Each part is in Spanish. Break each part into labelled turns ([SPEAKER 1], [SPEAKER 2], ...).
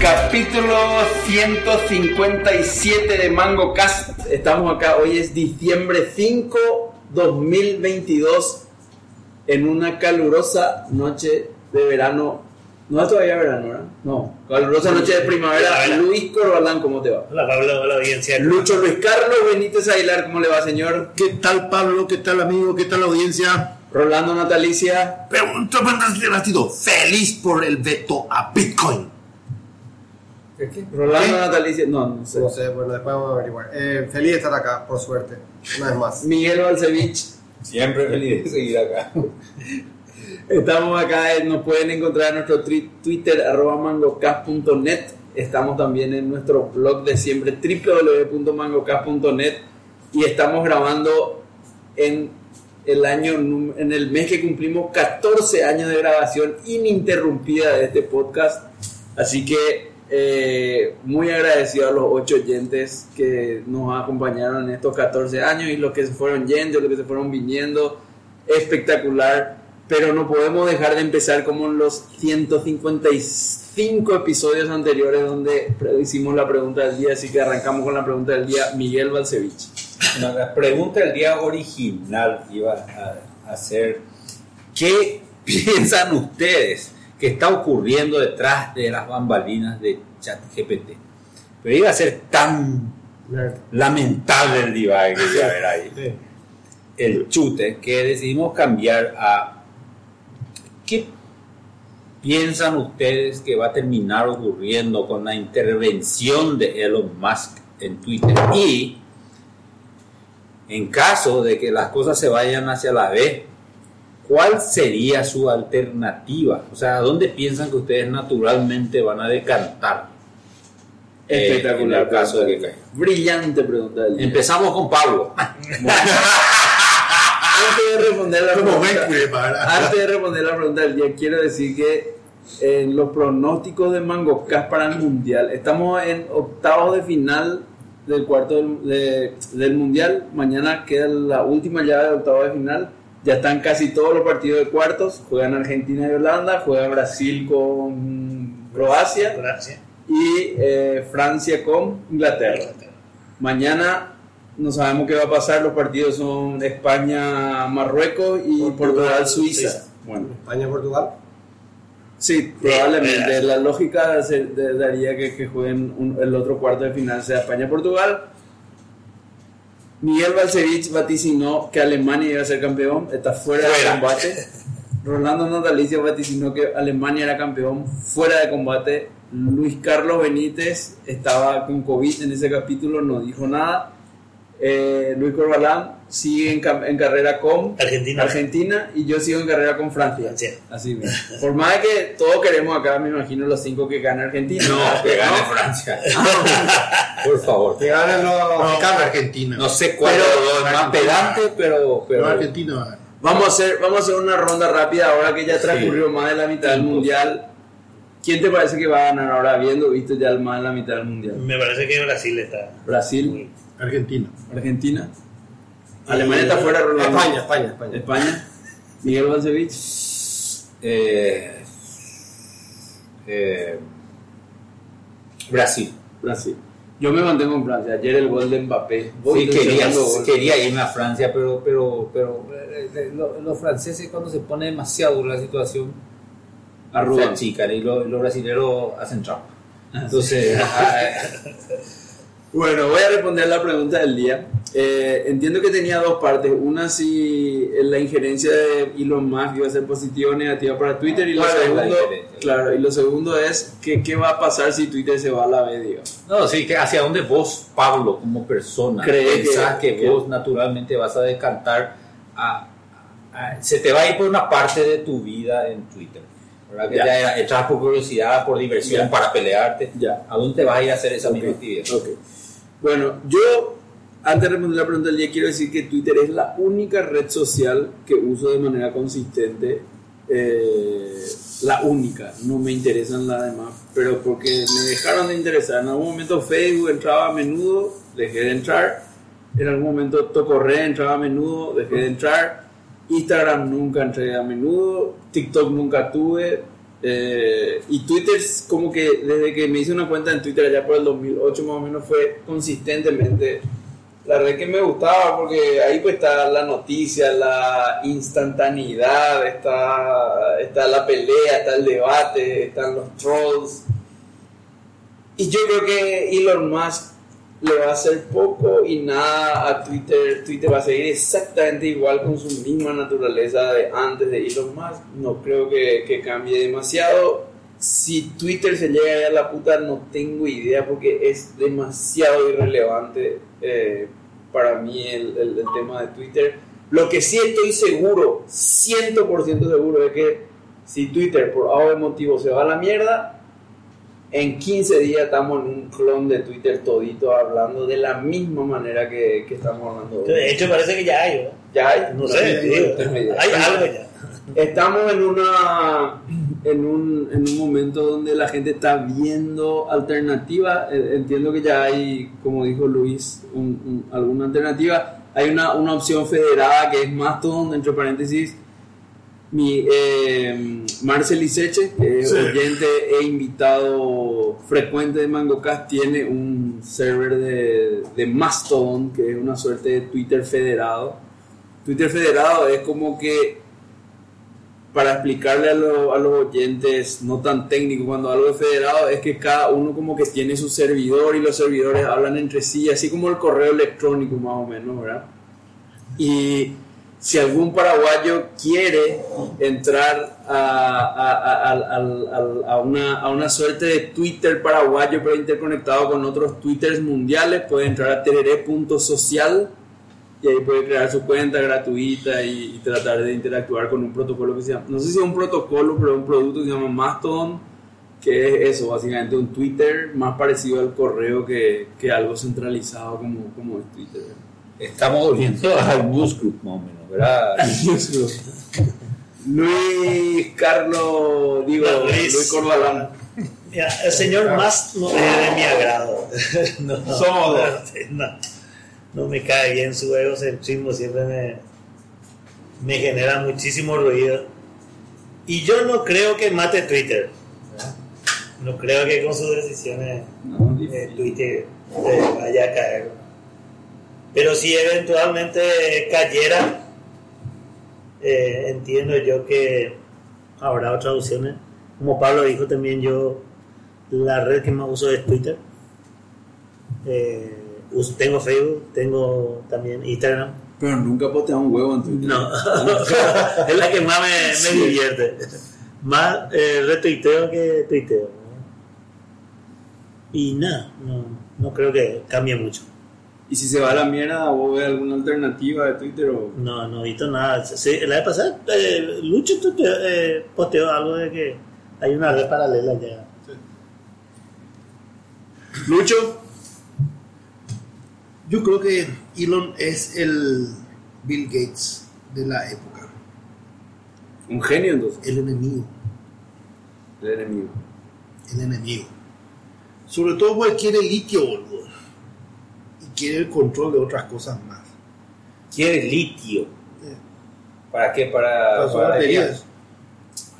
[SPEAKER 1] Capítulo 157 de Mango Cast. Estamos acá, hoy es diciembre 5, 2022, en una calurosa noche de verano. No es todavía verano, ¿verdad? No, calurosa noche de primavera. Luis Corbalán, ¿cómo te va?
[SPEAKER 2] Hola Pablo, hola audiencia.
[SPEAKER 1] Lucho Luis Carlos Benítez Aguilar, ¿cómo le va, señor?
[SPEAKER 3] ¿Qué tal Pablo? ¿Qué tal amigo? ¿Qué tal audiencia?
[SPEAKER 1] Rolando Natalicia.
[SPEAKER 3] Pregunta. Feliz por el veto a Bitcoin.
[SPEAKER 1] Rolando Natalicia, no, no sé.
[SPEAKER 4] No sé, bueno, después vamos a averiguar. Eh, feliz de estar acá, por suerte, una vez más.
[SPEAKER 1] Miguel Balcevich.
[SPEAKER 5] Siempre feliz de seguir acá.
[SPEAKER 1] Estamos acá, eh, nos pueden encontrar en nuestro Twitter, arroba mangocast.net. Estamos también en nuestro blog de siempre, www.mangocast.net. Y estamos grabando en el año, en el mes que cumplimos 14 años de grabación ininterrumpida de este podcast. Así que eh, muy agradecido a los ocho oyentes que nos acompañaron en estos 14 años y los que se fueron yendo, los que se fueron viniendo. Espectacular. Pero no podemos dejar de empezar como en los 155 episodios anteriores donde hicimos la pregunta del día. Así que arrancamos con la pregunta del día. Miguel Balcevich.
[SPEAKER 5] No, la pregunta del día original iba a, a ser, ¿qué piensan ustedes que está ocurriendo detrás de las bambalinas de ChatGPT? Pero iba a ser tan lamentable el divague que iba a haber ahí. El chute que decidimos cambiar a ¿qué piensan ustedes que va a terminar ocurriendo con la intervención de Elon Musk en Twitter? Y en caso de que las cosas se vayan hacia la B, ¿cuál sería su alternativa? O sea, ¿a dónde piensan que ustedes naturalmente van a decantar? eh,
[SPEAKER 1] Espectacular.
[SPEAKER 5] en el caso de que caiga.
[SPEAKER 1] Brillante pregunta del día.
[SPEAKER 5] Empezamos con Pablo.
[SPEAKER 1] Antes de responder la pregunta, antes de responder la pregunta del día, quiero decir que en los pronósticos de Mangocas para el Mundial, estamos en octavos de final del cuarto del, de- del Mundial. Mañana queda la última llave de octavos de final. Ya están casi todos los partidos de cuartos. Juegan Argentina y Holanda, juega Brasil con Croacia
[SPEAKER 2] Gracias.
[SPEAKER 1] y eh, Francia con Inglaterra. Mañana no sabemos qué va a pasar. Los partidos son España-Marruecos y
[SPEAKER 2] Portugal,
[SPEAKER 1] Portugal-Suiza.
[SPEAKER 2] Suiza.
[SPEAKER 1] Bueno,
[SPEAKER 4] España-Portugal.
[SPEAKER 1] sí, probablemente.
[SPEAKER 2] Eh,
[SPEAKER 1] La lógica se- de- daría que, que jueguen un- el otro cuarto de final sea España-Portugal. Miguel Balcevich vaticinó que Alemania iba a ser campeón. Está fuera, de
[SPEAKER 5] Fuera.
[SPEAKER 1] combate. Rolando Natalicio vaticinó que Alemania era campeón fuera de combate. Luis Carlos Benítez estaba con COVID en ese capítulo, no dijo nada. Eh, Luis Corbalán sigue en, en carrera con
[SPEAKER 2] Argentina.
[SPEAKER 1] Argentina y yo sigo en carrera con Francia. Así mismo. Por más de que todos queremos acá, me imagino los cinco que gana Argentina.
[SPEAKER 5] No, que gane Francia. Por favor.
[SPEAKER 4] Que ganen los
[SPEAKER 3] No. Argentina.
[SPEAKER 5] No sé cuál
[SPEAKER 1] Pero-
[SPEAKER 5] es más pedante, pero, pero
[SPEAKER 3] No, Argentina.
[SPEAKER 1] Vamos a hacer, vamos a hacer una ronda rápida ahora que ya transcurrió más de la mitad del mundial. ¿Quién te parece que va a ganar ahora, habiendo visto ya más de la mitad del mundial?
[SPEAKER 2] Me parece que Brasil está.
[SPEAKER 1] Brasil,
[SPEAKER 3] Argentina.
[SPEAKER 1] Argentina, Alemania está fuera, Rolando.
[SPEAKER 4] España, España, España.
[SPEAKER 1] España, Miguel Balcevich,
[SPEAKER 5] eh, eh, Brasil.
[SPEAKER 1] Brasil. Yo me mantengo en Francia. Ayer el gol de Mbappé.
[SPEAKER 5] Sí, quería, irme a Francia, pero, pero, pero eh, lo- los franceses cuando se pone demasiado la situación se
[SPEAKER 1] Arrugan.
[SPEAKER 5] achican y los, los brasileños hacen trampa. Entonces, ah,
[SPEAKER 1] Bueno, voy a responder la pregunta del día. Eh, entiendo que tenía dos partes. Una si la injerencia de Elon Musk iba a ser positiva o negativa para Twitter y lo
[SPEAKER 5] ¿Cuál es la
[SPEAKER 1] segundo, claro, y lo segundo es que qué va a pasar si Twitter se va a la B, digamos.
[SPEAKER 5] no, sí, que hacia dónde vos, Pablo, como persona,
[SPEAKER 1] Cree
[SPEAKER 5] pensás
[SPEAKER 1] que-
[SPEAKER 5] que,
[SPEAKER 1] que-
[SPEAKER 5] vos naturalmente vas a decantar a, a- se te va a ir por una parte de tu vida en Twitter. ¿verdad? Que
[SPEAKER 1] Ya.
[SPEAKER 5] ya entras por curiosidad, por diversión,
[SPEAKER 1] Ya.
[SPEAKER 5] para pelearte.
[SPEAKER 1] Ya.
[SPEAKER 5] ¿A dónde te vas a ir a hacer esa
[SPEAKER 1] Ok,
[SPEAKER 5] misma actividad?
[SPEAKER 1] ok. Bueno, yo antes de responder la pregunta del día, quiero decir que Twitter es la única red social que uso de manera consistente. eh, la única, no me interesan las demás, pero porque me dejaron de interesar. En algún momento Facebook entraba a menudo, dejé de entrar. En algún momento Tocorre entraba a menudo, dejé de entrar. Instagram nunca entré a menudo, TikTok nunca tuve. Eh, y Twitter, como que desde que me hice una cuenta en Twitter allá por el 2008 más o menos fue consistentemente la red que me gustaba porque ahí pues está la noticia, la instantaneidad, está, está la pelea, está el debate, están los trolls. Y yo creo que Elon Musk le va a hacer poco y nada a Twitter. Twitter va a seguir exactamente igual con su misma naturaleza de antes de Elon Musk. No creo que, que cambie demasiado. Si Twitter se llega a la puta, no tengo idea porque es demasiado irrelevante eh, para mí el, el- tema de Twitter. Lo que sí estoy seguro, 100% seguro, es que si Twitter por algún motivo se va a la mierda, en 15 días estamos en un clon de Twitter todito hablando de la misma manera que, que estamos hablando hoy.
[SPEAKER 2] De hecho, parece que ya hay, ¿verdad?
[SPEAKER 1] Ya hay,
[SPEAKER 2] No sé,
[SPEAKER 1] digo,
[SPEAKER 2] hay algo ya.
[SPEAKER 1] Estamos en una en un, en un momento donde la gente está viendo alternativa. Eh, Entiendo que ya hay, como dijo Luis, un- un- alguna alternativa. Hay una, una opción federada que es Mastodon, entre paréntesis. Mi eh, Marcel Iseche, que es oyente e invitado frecuente de MangoCast, tiene un server de, de Mastodon, que es una suerte de Twitter federado. Twitter federado es como que para explicarle a, lo- a los oyentes no tan técnicos cuando algo es federado es que cada uno como que tiene su servidor y los servidores hablan entre sí, así como el correo electrónico más o menos, ¿verdad? Y si algún paraguayo quiere entrar a, a- a- a una, una suerte de Twitter paraguayo pero interconectado con otros Twitters mundiales, puede entrar a tereré.social y ahí puede crear su cuenta gratuita y, tratar de interactuar con un protocolo que se llama, no sé si es un protocolo, pero un producto que se llama Mastodon, que es eso, básicamente un Twitter más parecido al correo que, que algo centralizado como, como Twitter.
[SPEAKER 5] Estamos volviendo al o menos, ¿verdad?
[SPEAKER 1] Luis Carlos, digo,
[SPEAKER 2] No,
[SPEAKER 1] Luis,
[SPEAKER 2] Luis.
[SPEAKER 1] Corbalán.
[SPEAKER 2] El señor más no es de mi agrado. No,
[SPEAKER 1] Somos dos.
[SPEAKER 2] No, no me cae bien su egocentrismo, siempre me, me genera muchísimo ruido. Y yo no creo que mate Twitter. No creo que con sus decisiones eh, Twitter eh, vaya a caer. Pero si eventualmente cayera, eh, entiendo yo que habrá otras opciones. Como Pablo dijo también yo, la red que más uso es Twitter. Eh, tengo Facebook, tengo también Instagram.
[SPEAKER 1] Pero nunca posteas un huevo en Twitter.
[SPEAKER 2] No, es la que más me, me divierte. Más eh, retuiteo que tuiteo. Y nada, no, no creo que cambie mucho.
[SPEAKER 1] Y si se va a la mierda, ¿vos ves alguna alternativa de Twitter o...?
[SPEAKER 2] No, no he visto nada. Sí, la vez pasada, eh, Lucho tuiteó, eh, posteó algo de que hay una red paralela ya.
[SPEAKER 1] Lucho,
[SPEAKER 6] Yo creo que Elon es el Bill Gates de la época,
[SPEAKER 1] un genio entonces,
[SPEAKER 6] el enemigo,
[SPEAKER 1] el enemigo.
[SPEAKER 6] el enemigo. Sobre todo porque quiere litio, boludo. Quiere el control de otras cosas más.
[SPEAKER 5] Quiere litio.
[SPEAKER 6] Eh.
[SPEAKER 5] ¿Para qué? Para,
[SPEAKER 6] Para sus
[SPEAKER 5] para
[SPEAKER 6] baterías.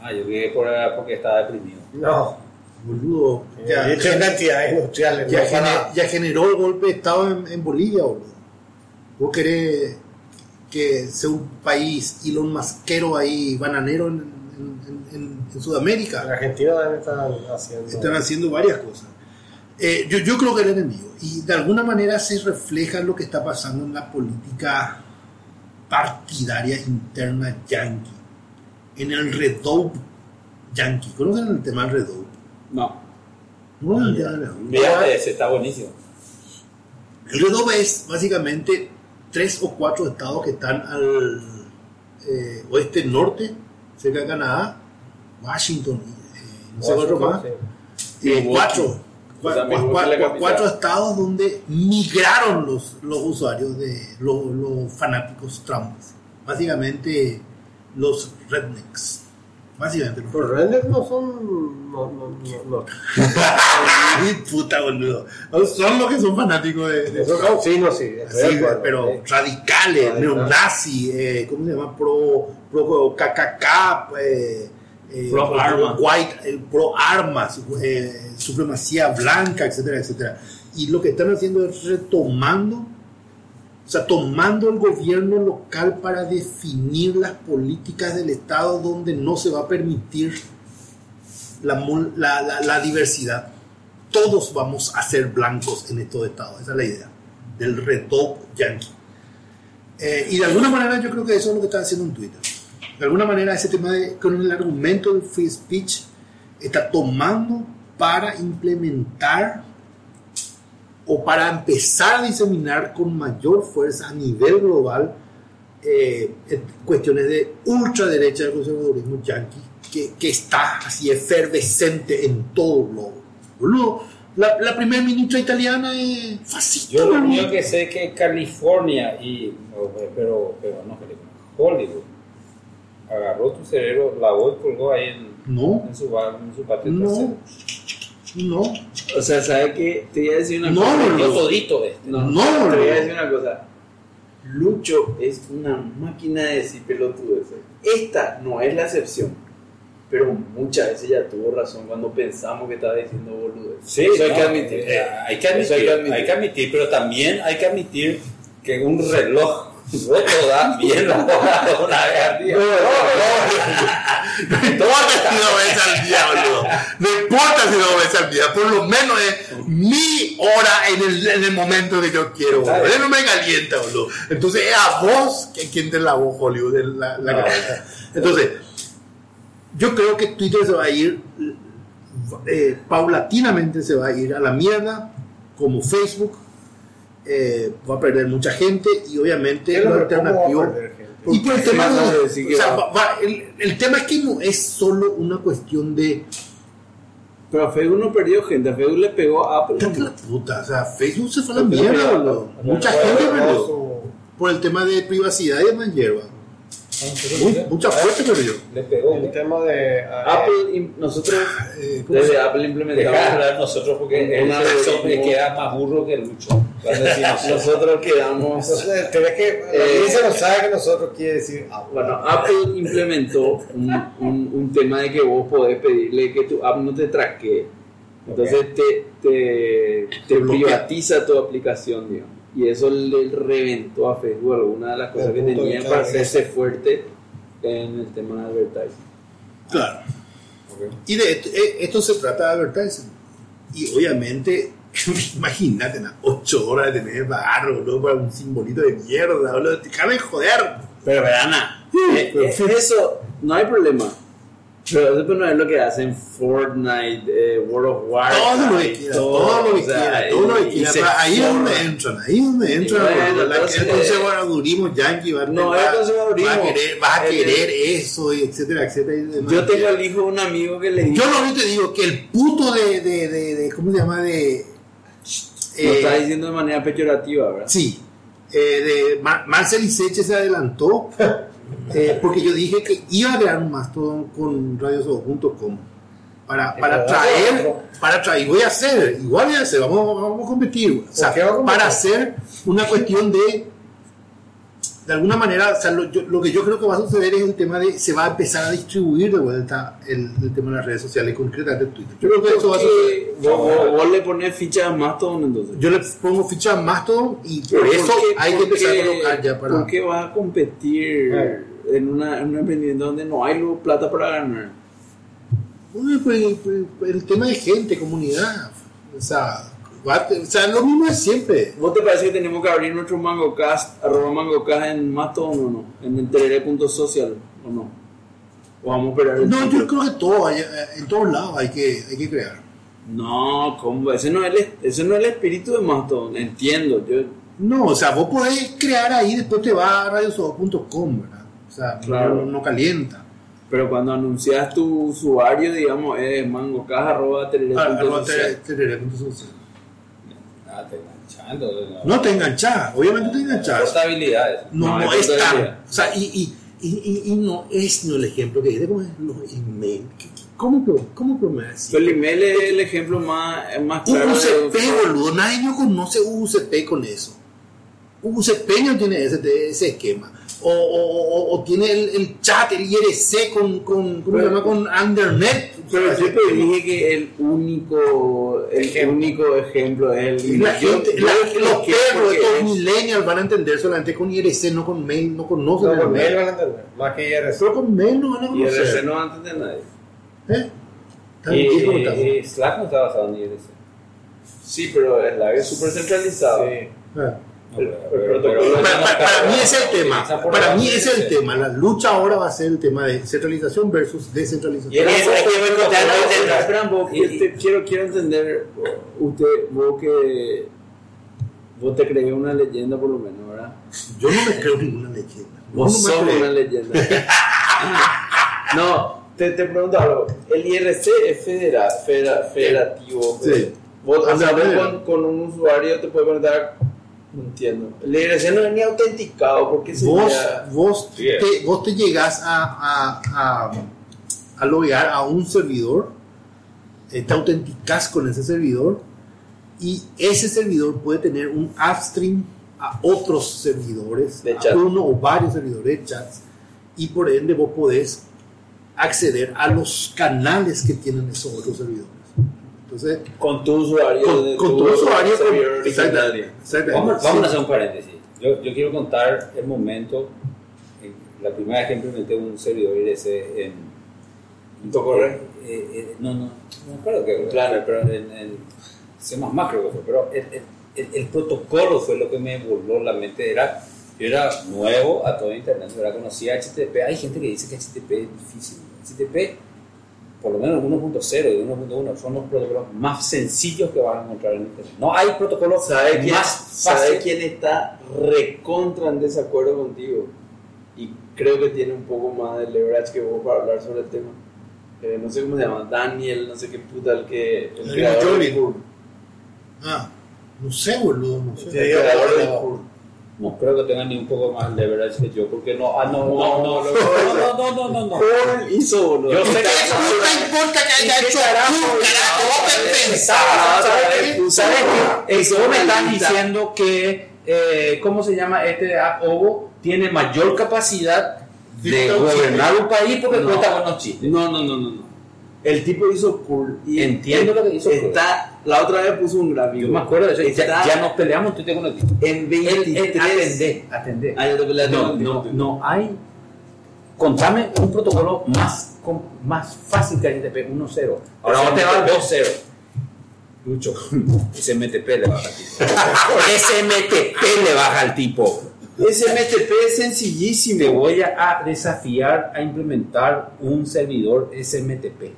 [SPEAKER 5] Ah, yo por, porque estaba deprimido.
[SPEAKER 4] No,
[SPEAKER 6] Boludo.
[SPEAKER 4] ya,
[SPEAKER 6] Ya,
[SPEAKER 4] de hecho en cantidades industriales.
[SPEAKER 6] ya
[SPEAKER 4] no para-
[SPEAKER 6] gener- ya generó el golpe de Estado en, en Bolivia, boludo. Vos querés que sea un país Elon Masquero ahí, bananero en, en- en- en Sudamérica.
[SPEAKER 4] En Argentina deben estar haciendo.
[SPEAKER 6] Están haciendo varias cosas. Eh, yo, yo creo que el enemigo. Y de alguna manera se refleja lo que está pasando en la política partidaria interna yanqui. En el redope yanqui. ¿Conocen el tema del redope?
[SPEAKER 1] No.
[SPEAKER 6] ¿No redope?
[SPEAKER 5] Fíjate, ese está buenísimo.
[SPEAKER 6] El redope es básicamente tres o cuatro estados que están al eh, oeste norte, cerca de Canadá, Washington, eh, no sé otro más. Eh, cuatro, Cua-
[SPEAKER 1] capital.
[SPEAKER 6] cuatro estados donde migraron los, los usuarios de los, los fanáticos Trump. Básicamente los rednecks. Básicamente los
[SPEAKER 4] renders no son. No, no, no. no.
[SPEAKER 6] Puta boludo. Son los que son fanáticos de, de
[SPEAKER 4] Eso, oh, sí, no, sí. acuerdo.
[SPEAKER 6] pero
[SPEAKER 4] Eh,
[SPEAKER 6] radicales,
[SPEAKER 4] Radical.
[SPEAKER 6] neonazi, eh, ¿cómo se llama? Pro, pro KKK, eh, eh,
[SPEAKER 1] Pro armas.
[SPEAKER 6] white, pro armas, eh, supremacía blanca, etcétera, etcétera. Y lo que están haciendo es retomando, o sea, tomando el gobierno local para definir las políticas del Estado donde no se va a permitir la, la, la- la diversidad. Todos vamos a ser blancos en estos estados, esa es la idea del retop yankee. Eh, y de alguna manera yo creo que eso es lo que está haciendo en Twitter. De alguna manera ese tema de, con el argumento del free speech está tomando para implementar o para empezar a diseminar con mayor fuerza a nivel global eh, cuestiones de ultraderecha del conservadurismo yanqui que, que está así efervescente en todo el globo. Boludo, la, la primera ministra italiana es fascista.
[SPEAKER 5] Yo lo único que sé es que California y pero pero no Hollywood agarró tu cerebro, lavó y colgó ahí en,
[SPEAKER 6] No,
[SPEAKER 5] en su en su patio
[SPEAKER 6] No.
[SPEAKER 5] trasero.
[SPEAKER 6] no,
[SPEAKER 1] O sea, ¿sabes qué? Te voy a decir una
[SPEAKER 6] No,
[SPEAKER 1] cosa.
[SPEAKER 6] no,
[SPEAKER 5] todito este.
[SPEAKER 1] No,
[SPEAKER 6] No,
[SPEAKER 1] te voy a
[SPEAKER 6] no.
[SPEAKER 1] decir una cosa. Lucho es una máquina de decir pelotudeces. Esta no es la excepción. Pero muchas veces ya tuvo razón cuando pensamos que estaba diciendo boludeces.
[SPEAKER 5] Sí,
[SPEAKER 1] Eso hay
[SPEAKER 5] no,
[SPEAKER 1] que admitir.
[SPEAKER 5] eh, hay que
[SPEAKER 1] Eso
[SPEAKER 5] admitir, hay que admitir, pero también hay que admitir que un reloj roto da hora una vez al día.
[SPEAKER 6] No importa si dos veces al día, boludo. No importa si dos veces al día. Por lo menos es mi hora en el, en el momento que yo quiero. Él no me calienta, boludo. Entonces es a vos que quien te lavó Hollywood en la, la cabeza. Entonces, yo creo que Twitter se va a ir, eh, paulatinamente se va a ir a la mierda, como Facebook. Eh, va a perder mucha gente y obviamente
[SPEAKER 4] ¿qué es
[SPEAKER 6] lo
[SPEAKER 4] lo que- ¿Cómo va
[SPEAKER 6] alternativo.
[SPEAKER 4] a perder gente?
[SPEAKER 6] Y por el
[SPEAKER 1] ¿Qué
[SPEAKER 6] tema de-
[SPEAKER 1] que
[SPEAKER 6] o sea,
[SPEAKER 1] va?
[SPEAKER 6] va- el, el tema es que no es solo una cuestión de
[SPEAKER 1] Pero a Facebook no perdió gente. A Facebook le pegó a Apple.
[SPEAKER 6] La puta, o sea, Facebook se fue a la mierda. Mucha gente perdió por el tema de privacidad y demás hierba. Muy- mucha fuerte perdió.
[SPEAKER 5] Le pegó.
[SPEAKER 4] El tema de. ah,
[SPEAKER 1] Apple, nosotros
[SPEAKER 6] Eh, ¿cómo se
[SPEAKER 1] desde? Apple implementamos.
[SPEAKER 5] hablar nosotros porque
[SPEAKER 1] Un
[SPEAKER 5] él
[SPEAKER 1] algoritmo.
[SPEAKER 5] se queda más burro que Lucho. Decimos
[SPEAKER 1] Nosotros quedamos.
[SPEAKER 4] Entonces, tenés que. La
[SPEAKER 1] Eh,
[SPEAKER 4] audiencia no sabe que nosotros quiere decir. ah,
[SPEAKER 1] Bueno, Apple implementó un, un, un tema de que vos podés pedirle que tu app no te traquee. Entonces te, te, te
[SPEAKER 6] Te
[SPEAKER 1] privatiza tu aplicación, digamos. Y eso le reventó a Facebook alguna de las cosas que
[SPEAKER 4] vista
[SPEAKER 1] para hacerse fuerte en el tema de advertising.
[SPEAKER 6] Claro. Y de esto, eh, esto se trata de advertising. Y obviamente, imagínate, ¿no? ocho horas de tener barro, ¿no? Para un simbolito de mierda, boludo. Déjame de joder.
[SPEAKER 1] Pero verana, eh, eh, eso no hay problema. Pero eso no es lo que hacen Fortnite, eh, World of Warcraft.
[SPEAKER 6] Todo lo que
[SPEAKER 1] y
[SPEAKER 6] quiera, todo lo que
[SPEAKER 1] o sea,
[SPEAKER 6] quiera, todo lo que Ahí es donde entran, ahí es donde entran. el conservadurismo yankee va a
[SPEAKER 1] no,
[SPEAKER 6] va-
[SPEAKER 1] el conservadurismo.
[SPEAKER 6] va a querer, vas a
[SPEAKER 1] El-
[SPEAKER 6] querer eso, etcétera, etcétera.
[SPEAKER 1] Yo tengo el hijo de un amigo que le dijo.
[SPEAKER 6] Yo no te digo que el puto de, de, de, de- ¿cómo se llama? De.
[SPEAKER 1] Lo
[SPEAKER 6] eh,
[SPEAKER 1] está diciendo de manera peyorativa, ¿verdad?
[SPEAKER 6] Sí, eh, de Mar Marcel Iseche se adelantó eh, porque yo dije que iba a crear un mastodon con radiosodo.com para, para traer, para traer, voy a hacer, igual voy a hacer, vamos, vamos a competir, güey. o sea,
[SPEAKER 4] ¿Por qué va a competir?
[SPEAKER 6] para hacer una cuestión de, de alguna manera, o sea, lo, yo- lo que yo creo que va a suceder es el tema de, se va a empezar a distribuir de vuelta el, el tema de las redes sociales, concretamente Twitter. Yo creo que eso va a suceder.
[SPEAKER 1] Vos, le pones fichas más todo entonces.
[SPEAKER 6] Yo le pongo ficha a Mastodon y por eso
[SPEAKER 1] qué-
[SPEAKER 6] hay que
[SPEAKER 1] por
[SPEAKER 6] empezar
[SPEAKER 1] qué-
[SPEAKER 6] a colocar ya para...
[SPEAKER 1] ¿Por qué vas a competir en, una, en un emprendimiento donde no hay luego plata para ganar?
[SPEAKER 6] Bueno, pues, pues, el tema de gente, comunidad. O sea, o sea, lo mismo es siempre.
[SPEAKER 1] ¿Vos te parece que tenemos que abrir nuestro MangoCast, arroba MangoCast en Mastodon o no? En el terere.social o no? ¿O vamos a esperar el
[SPEAKER 6] No,
[SPEAKER 1] sitio?
[SPEAKER 6] yo creo que todo, hay- en todos lados hay que, hay que crear.
[SPEAKER 1] No, ¿cómo? Ese no, es el, ese no es el espíritu de Mastodon, entiendo. Yo,
[SPEAKER 6] No, o sea, vos podés crear ahí, después te vas a radiosodo.com, ¿verdad? O sea,
[SPEAKER 1] Claro.
[SPEAKER 6] no, no calienta.
[SPEAKER 1] Pero cuando anuncias tu usuario, digamos, es mangocaja.terere.cc.
[SPEAKER 6] Ah.
[SPEAKER 5] Ah, te enganchando.
[SPEAKER 6] No te enganchas, obviamente te enganchas.
[SPEAKER 5] Portabilidades.
[SPEAKER 6] No,
[SPEAKER 1] No,
[SPEAKER 6] no,
[SPEAKER 1] hay
[SPEAKER 6] es tan.
[SPEAKER 1] portabilidad.
[SPEAKER 6] O sea, y, y, y, y- y no es no el ejemplo que dice, ¿cómo es los email? ¿Qué- qué- ¿Cómo, cómo promete
[SPEAKER 1] Pero el email es el ejemplo más, más claro. de-
[SPEAKER 6] UCP, boludo, nadie no conoce UCP con eso. UCP no tiene ese, ese esquema. O, o- o- o tiene el, el chat, el IRC con, con, ¿cómo se
[SPEAKER 1] Pero-
[SPEAKER 6] llama? con Undernet.
[SPEAKER 1] Pero siempre
[SPEAKER 6] esquema.
[SPEAKER 1] dije que el único, el único ejemplo es el
[SPEAKER 6] la
[SPEAKER 1] yo-
[SPEAKER 6] gente,
[SPEAKER 1] yo
[SPEAKER 6] la-
[SPEAKER 1] lo
[SPEAKER 6] los perros, estos
[SPEAKER 1] es-
[SPEAKER 6] millennials van a entender solamente con IRC, no con mail, no conocen
[SPEAKER 4] No, con mail van a entender. Más que IRC.
[SPEAKER 6] Pero con mail no van a conocer.
[SPEAKER 1] RC no va a entender nadie.
[SPEAKER 6] ¿Eh?
[SPEAKER 5] Y, y Slack no está basado en IRC.
[SPEAKER 1] Sí, pero Slack es súper centralizado.
[SPEAKER 4] Sí.
[SPEAKER 6] Ah.
[SPEAKER 5] Pero- pero- pero-
[SPEAKER 6] Para, mí es el tema. Para
[SPEAKER 5] la
[SPEAKER 6] mí es el tema. La lucha ahora va a ser el tema de centralización versus descentralización.
[SPEAKER 2] Y
[SPEAKER 1] quiero, quiero entender, usted, vos que vos te crees una leyenda por lo menos, ¿verdad?
[SPEAKER 6] Yo no me creo ninguna leyenda.
[SPEAKER 1] Vos
[SPEAKER 6] no
[SPEAKER 1] sos una leyenda. no, te, te pregunto algo. El IRC es federa, federa- federativo.
[SPEAKER 6] Sí.
[SPEAKER 1] Vos, o sea, vos con, con un usuario te puedes conectar. No entiendo. El IRC no es ni autenticado. ¿Por qué
[SPEAKER 6] Vos,
[SPEAKER 1] sería?
[SPEAKER 6] vos,
[SPEAKER 5] Sí,
[SPEAKER 6] te, vos te llegás a, a, a, a loguear a un servidor, eh, te autenticas con ese servidor y ese servidor puede tener un upstream a otros servidores,
[SPEAKER 1] De
[SPEAKER 6] a uno o varios servidores de chats y por ende vos podés acceder a los canales que tienen esos otros servidores. Entonces,
[SPEAKER 1] Con tu usuario.
[SPEAKER 6] con,
[SPEAKER 1] de
[SPEAKER 6] con tu usuario, con- exactamente, exactamente.
[SPEAKER 5] Vamos, vamos
[SPEAKER 6] Sí.
[SPEAKER 5] a hacer un paréntesis. Yo, yo quiero contar el momento, en la primera vez que implementé un servidor IRC en...
[SPEAKER 1] ¿En Tocorre?
[SPEAKER 5] Eh, eh, no, no, no me acuerdo que
[SPEAKER 1] Planner.
[SPEAKER 5] pero en, en C++ creo que fue, pero el, el- el- el protocolo fue lo que me voló la mente, era, yo era nuevo a todo internet, ¿verdad? conocía HTTP, hay gente que dice que HTTP es difícil, HTTP por lo menos 1.0 y 1.1 son los protocolos más sencillos que van a encontrar en internet. No hay protocolo
[SPEAKER 1] ¿Sabe quién,
[SPEAKER 5] más
[SPEAKER 1] ¿sabe
[SPEAKER 5] fácil.
[SPEAKER 1] quién está recontra en desacuerdo contigo? Y creo que tiene un poco más de leverage que vos para hablar sobre el tema. Eh, no sé cómo se llama, Daniel, no sé qué puta, el que. El
[SPEAKER 6] El
[SPEAKER 1] creador Curve.
[SPEAKER 6] Ah, no sé, boludo, no sé.
[SPEAKER 1] El creador Curve.
[SPEAKER 5] No creo que tenga ni un poco más leverage que yo, porque no, ah, no, no, no, no, no, no, no, no, no.
[SPEAKER 1] Curve hizo, boludo.
[SPEAKER 5] Yo sé que
[SPEAKER 6] importa que
[SPEAKER 1] haya hecho carajo? Pensabas, ¿sabes?
[SPEAKER 5] ¿Sabes
[SPEAKER 1] ¿Sabes
[SPEAKER 5] qué? vos me
[SPEAKER 1] lista.
[SPEAKER 5] diciendo que, eh, ¿cómo se llama este app Ovo? Tiene mayor capacidad de gobernar un país porque
[SPEAKER 1] No.
[SPEAKER 5] cuenta buenos chistes.
[SPEAKER 1] No, no, no, no, no. El tipo hizo cool. Y
[SPEAKER 5] Entiendo lo que hizo cool.
[SPEAKER 1] Está, la otra vez puso un gráfico.
[SPEAKER 5] Yo me acuerdo de eso. Ya,
[SPEAKER 1] Está
[SPEAKER 5] ya nos peleamos tú y te con el tipo.
[SPEAKER 1] en
[SPEAKER 5] El-
[SPEAKER 1] 23.
[SPEAKER 5] el- Atendé, atendé.
[SPEAKER 1] Ya
[SPEAKER 5] No,
[SPEAKER 1] con
[SPEAKER 5] no, no hay. Contame un protocolo más, más fácil que HTTP 1.0. Ahora vos te vas al 2.0. Lucho, SMTP le baja al tipo. SMTP le baja al tipo.
[SPEAKER 1] SMTP es sencillísimo.
[SPEAKER 5] Te voy a, a desafiar a implementar un servidor SMTP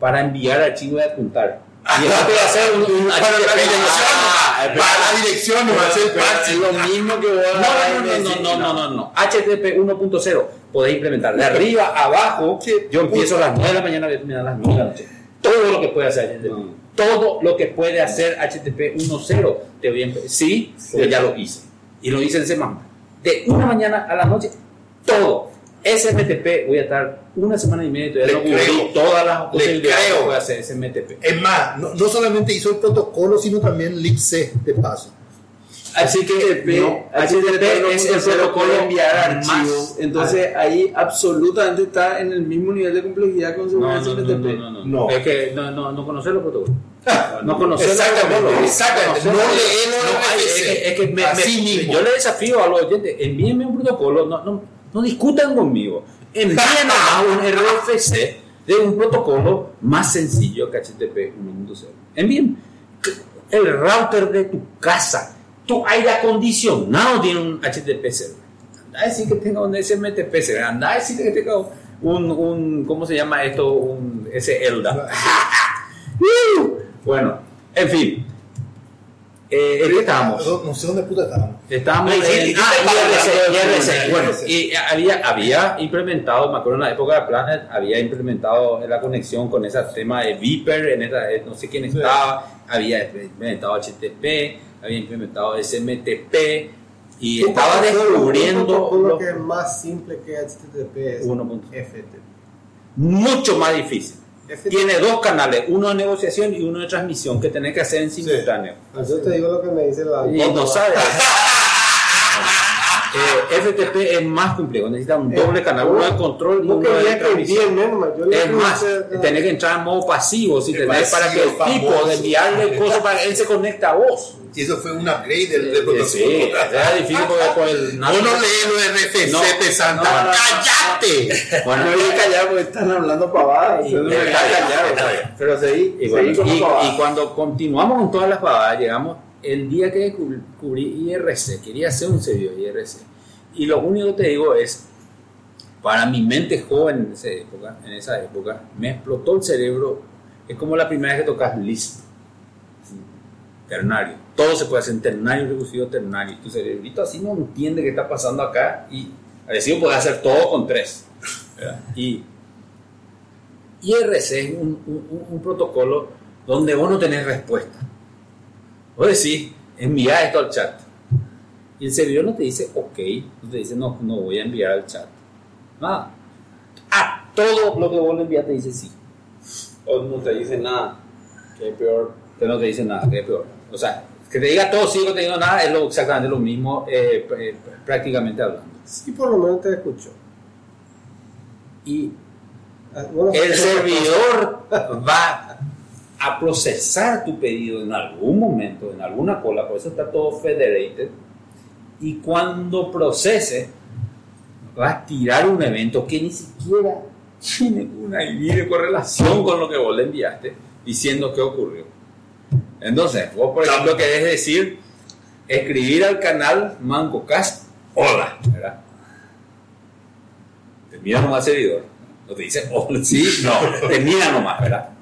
[SPEAKER 5] para enviar archivos de apuntar. Y eso te va a hacer un, un
[SPEAKER 6] Para la dirección,
[SPEAKER 5] Ah,
[SPEAKER 6] para la dirección no va a ser
[SPEAKER 1] lo mismo que
[SPEAKER 5] No, no, no, no, no, no, no, no. HTTP 1.0 podés implementar de arriba a abajo. Yo empiezo a las 9 de la mañana, voy a terminar a las 9 de la noche. Todo lo que puede hacer HTTP.
[SPEAKER 1] No.
[SPEAKER 5] Todo lo que puede hacer HTTP 1.0 te voy a Sí, porque ya lo hice. Y lo hice en semana. De una mañana a la noche, todo. SMTP voy a estar una semana y media y todavía
[SPEAKER 6] Le
[SPEAKER 5] no
[SPEAKER 6] creo.
[SPEAKER 5] todas las posibilidades
[SPEAKER 6] creo.
[SPEAKER 5] que puede hacer SMTP.
[SPEAKER 6] Es más, no, no solamente hizo el protocolo, sino también libc de paso.
[SPEAKER 5] Así que
[SPEAKER 1] HTTP,
[SPEAKER 5] no, HTTP es el protocolo
[SPEAKER 1] enviar archivos. Entonces ahí absolutamente está en el mismo nivel de complejidad con su
[SPEAKER 5] No, no, no,
[SPEAKER 1] SMTP.
[SPEAKER 5] no, no, no,
[SPEAKER 6] No.
[SPEAKER 5] Es que no, no, no conocer los protocolos. No conocer los
[SPEAKER 6] Exactamente,
[SPEAKER 5] protocolos.
[SPEAKER 6] exactamente.
[SPEAKER 5] No es que- es que me-
[SPEAKER 6] Así
[SPEAKER 5] me-
[SPEAKER 6] mismo.
[SPEAKER 5] Yo le desafío a los oyentes, envíenme un protocolo, no, no, no discutan conmigo. Envíen nomás un RFC de un protocolo más sencillo que HTTP 1.0. Envíen el router de tu casa. Tu aire acondicionado tiene un HTTP server. Anda a decir que tenga un SMTP server. Anda a decir que tenga un, un ¿cómo se llama esto? Un SELDA. Uh, bueno, en fin. Eh, ¿en qué estábamos?
[SPEAKER 6] No, sé dónde puta estábamos.
[SPEAKER 5] Estábamos
[SPEAKER 2] Ay, sí,
[SPEAKER 5] en
[SPEAKER 2] dijiste
[SPEAKER 5] ah,
[SPEAKER 2] para-
[SPEAKER 5] IRC, IRC. Bueno, y había, había implementado, me acuerdo en la época de Planet, había implementado la conexión con ese tema de Viper, en esa, eh, no sé quién estaba, había implementado HTTP, había implementado SMTP y estaba descubriendo
[SPEAKER 4] protocolo
[SPEAKER 5] lo-
[SPEAKER 4] que es más simple que HTTP es
[SPEAKER 5] 1.0.
[SPEAKER 4] FTP.
[SPEAKER 5] mucho más difícil.
[SPEAKER 4] FTP.
[SPEAKER 5] Tiene dos canales, uno de negociación y uno de transmisión que tenés que hacer en simultáneo.
[SPEAKER 4] Yo te digo lo que me dice la.
[SPEAKER 5] Y no sabe. Eh, FTP es más complejo, necesita un doble canal, uno de control y uno de transmisión. Es más, tenés que entrar en modo pasivo si tenés para que el tipo de enviarle cosas para que él se conecte a vos.
[SPEAKER 6] Y eso fue un upgrade del,
[SPEAKER 5] Eh,
[SPEAKER 6] protocolo.
[SPEAKER 5] Sí, era difícil porque por el
[SPEAKER 6] Vos no lees los RFC
[SPEAKER 5] No,
[SPEAKER 6] de Santa. ¡Cállate!
[SPEAKER 5] Bueno,
[SPEAKER 1] No voy a callar porque están hablando pavadas. Pero seguí,
[SPEAKER 5] y cuando continuamos con todas las pavadas, llegamos el día que descubrí IRC, quería hacer un servidor IRC. Y lo único que te digo es, para mi mente joven en esa época, en esa época me explotó el cerebro. Es como la primera vez que tocas Lisp. Sí, Ternario. Todo se puede hacer en ternario, recursivo, ternario. Tu cerebrito así no entiende qué está pasando acá. Y parecido puede hacer todo con tres. ¿verdad? Y IRC es un, un- un protocolo donde vos no tenés respuesta. Vos decís, envía esto al chat. Y el servidor no te dice ok, no te dice no, no voy a enviar al chat. Nada. A todo lo que vos le envías te dice sí.
[SPEAKER 1] O no te dice nada. Que peor.
[SPEAKER 5] Que no te dice nada, que es peor. O sea, que te diga todo sí, que no te diga nada, es lo, exactamente lo mismo, eh, eh, prácticamente hablando.
[SPEAKER 4] Sí, por lo menos te escucho.
[SPEAKER 5] Y
[SPEAKER 4] Ah, bueno,
[SPEAKER 5] el servidor va a procesar tu pedido en algún momento, en alguna cola, por eso está todo federated. Y cuando procese, va a tirar un evento que ni siquiera tiene una ID de correlación con lo que vos le enviaste, diciendo qué ocurrió. Entonces, vos, por ejemplo, querés decir, escribir al canal MangoCast, hola, ¿verdad? Te mira nomás servidor. No te dice, hola, sí, no, te mira nomás, ¿verdad?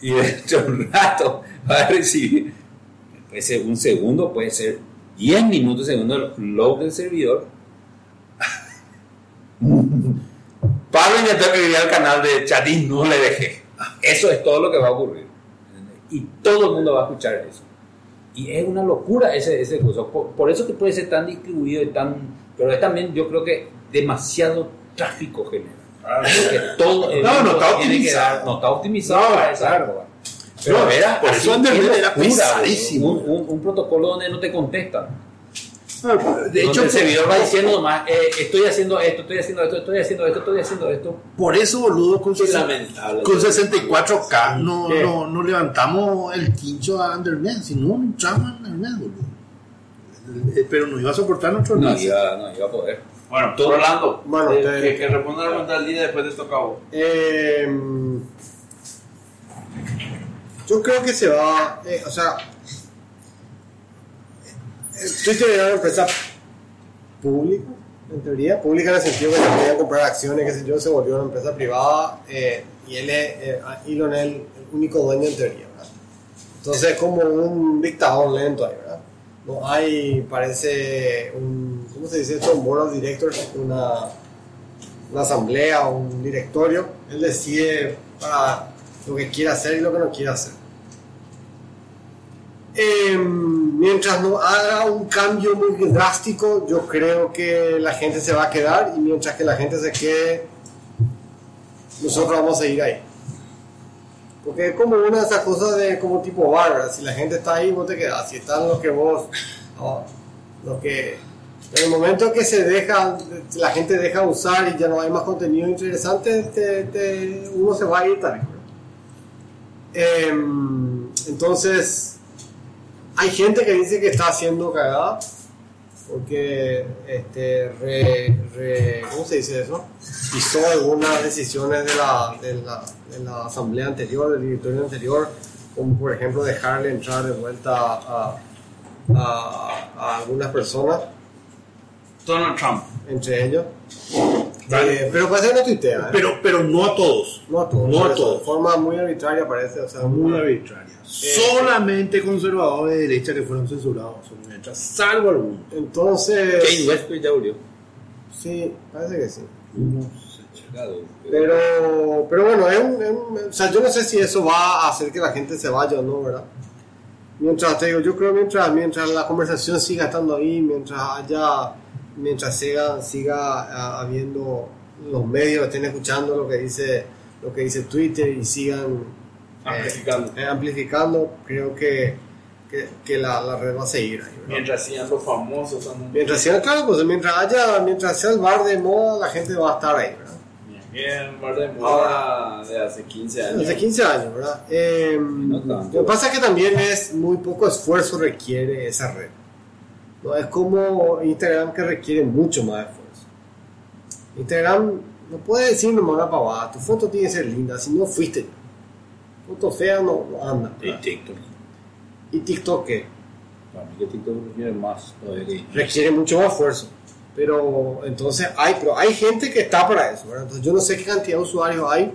[SPEAKER 5] Y dentro de un rato va a recibir, puede ser un segundo, puede ser 10 minutos, segundo load del servidor. Pablo intentó escribir al canal de chat y no le dejé. Eso es todo lo que va a ocurrir. Y todo el mundo va a escuchar eso. Y es una locura ese, ese curso. Por, por eso que puede ser tan distribuido y tan... Pero es también, yo creo que demasiado tráfico genera. Porque todo el
[SPEAKER 6] No, no está optimizado.
[SPEAKER 5] dar- no está optimizado
[SPEAKER 6] No,
[SPEAKER 5] para esa
[SPEAKER 6] claro.
[SPEAKER 5] época. Pero
[SPEAKER 6] No,
[SPEAKER 5] era,
[SPEAKER 6] por
[SPEAKER 5] así,
[SPEAKER 6] eso
[SPEAKER 5] qué
[SPEAKER 6] era pesadísimo.
[SPEAKER 5] Un, un- un protocolo donde no te contestan.
[SPEAKER 6] De
[SPEAKER 5] Donde
[SPEAKER 6] hecho,
[SPEAKER 5] el servidor va diciendo nomás, eh, estoy haciendo esto, estoy haciendo esto, estoy haciendo esto, estoy haciendo esto.
[SPEAKER 6] por eso, boludo, con,
[SPEAKER 1] Qué
[SPEAKER 6] 60
[SPEAKER 1] lamentable.
[SPEAKER 6] con 64K no, no, no levantamos el quincho a Undernet, si no, no entramos a Undernet, boludo. Eh, Pero no iba a soportar nuestro
[SPEAKER 5] No iba, no iba a poder.
[SPEAKER 1] Bueno, Rolando,
[SPEAKER 4] Bueno,
[SPEAKER 1] eh,
[SPEAKER 4] te-
[SPEAKER 1] que, que responda la pregunta del día después te toca a vos.
[SPEAKER 4] Eh, yo creo que se va, eh, o sea, Twitter era una empresa pública, en teoría, pública en el sentido que se podían comprar acciones, que sé yo, se volvió una empresa privada eh, y él es, Elon es el, el único dueño en teoría, ¿verdad? Entonces es como un dictador lento ahí, ¿verdad? No hay, parece un, ¿cómo se dice esto? Un board of directors, una una asamblea o un directorio, él decide para lo que quiere hacer y lo que no quiere hacer. Eh, mientras no haga un cambio muy drástico, yo creo que la gente se va a quedar y mientras que la gente se quede, nosotros vamos a seguir ahí. Porque es como una de esas cosas de como tipo bar, si la gente está ahí, vos te quedas, si están los que vos, no, lo que en el momento que se deja, la gente deja usar y ya no hay más contenido interesante, te- uno se va a ir también. Em, entonces, hay gente que dice que está haciendo cagada porque este, re- re- ¿cómo se dice eso? Hizo algunas decisiones de la, de, la, de la asamblea anterior, del directorio anterior, como por ejemplo dejarle entrar de vuelta a, a- a algunas personas
[SPEAKER 1] Donald Trump.
[SPEAKER 4] entre ellos. Eh, pero parece que no tuitea. ¿eh?
[SPEAKER 6] Pero, pero no a todos.
[SPEAKER 4] no a todos.
[SPEAKER 6] no a todos.
[SPEAKER 4] De forma muy arbitraria parece. O sea,
[SPEAKER 6] Muy arbitraria. Solamente conservadores de derecha que fueron censurados son derechas, salvo algunos.
[SPEAKER 4] Entonces.
[SPEAKER 5] Kane Westbrook ya murió.
[SPEAKER 4] Sí, parece que sí.
[SPEAKER 5] Uno se checado.
[SPEAKER 4] Pero, pero bueno, es un, es un- o sea, yo no sé si eso va a hacer que la gente se vaya o no, ¿verdad? Mientras te digo, yo creo mientras, mientras la conversación siga estando ahí, mientras haya, mientras siga, siga ah, habiendo los medios estén escuchando lo que dice, lo que dice Twitter y sigan eh,
[SPEAKER 1] Amplificando.
[SPEAKER 4] eh, amplificando, creo que, que, que la, la red va a seguir ahí, ¿verdad?
[SPEAKER 1] Mientras sigan los famosos también.
[SPEAKER 4] Mientras sea, claro, pues mientras haya, mientras sea el bar de moda, la gente va a estar ahí, ¿verdad?
[SPEAKER 1] Bien, bar de moda de hace 15 años.
[SPEAKER 4] Hace 15 años, ¿verdad? Eh,
[SPEAKER 5] No tanto.
[SPEAKER 4] lo que pasa es que también es muy poco esfuerzo requiere esa red. No es como Instagram que requiere mucho más esfuerzo. Instagram no puede decir nomás una pavada, tu foto tiene que ser linda, si no fuiste. Foto fea no, no anda.
[SPEAKER 5] Y. TikTok.
[SPEAKER 4] Y TikTok ¿qué?
[SPEAKER 5] Para mí que TikTok requiere más todavía que
[SPEAKER 4] requiere mucho más esfuerzo. Pero entonces hay, pero hay gente que está para eso, ¿verdad? Entonces yo no sé qué cantidad de usuarios hay.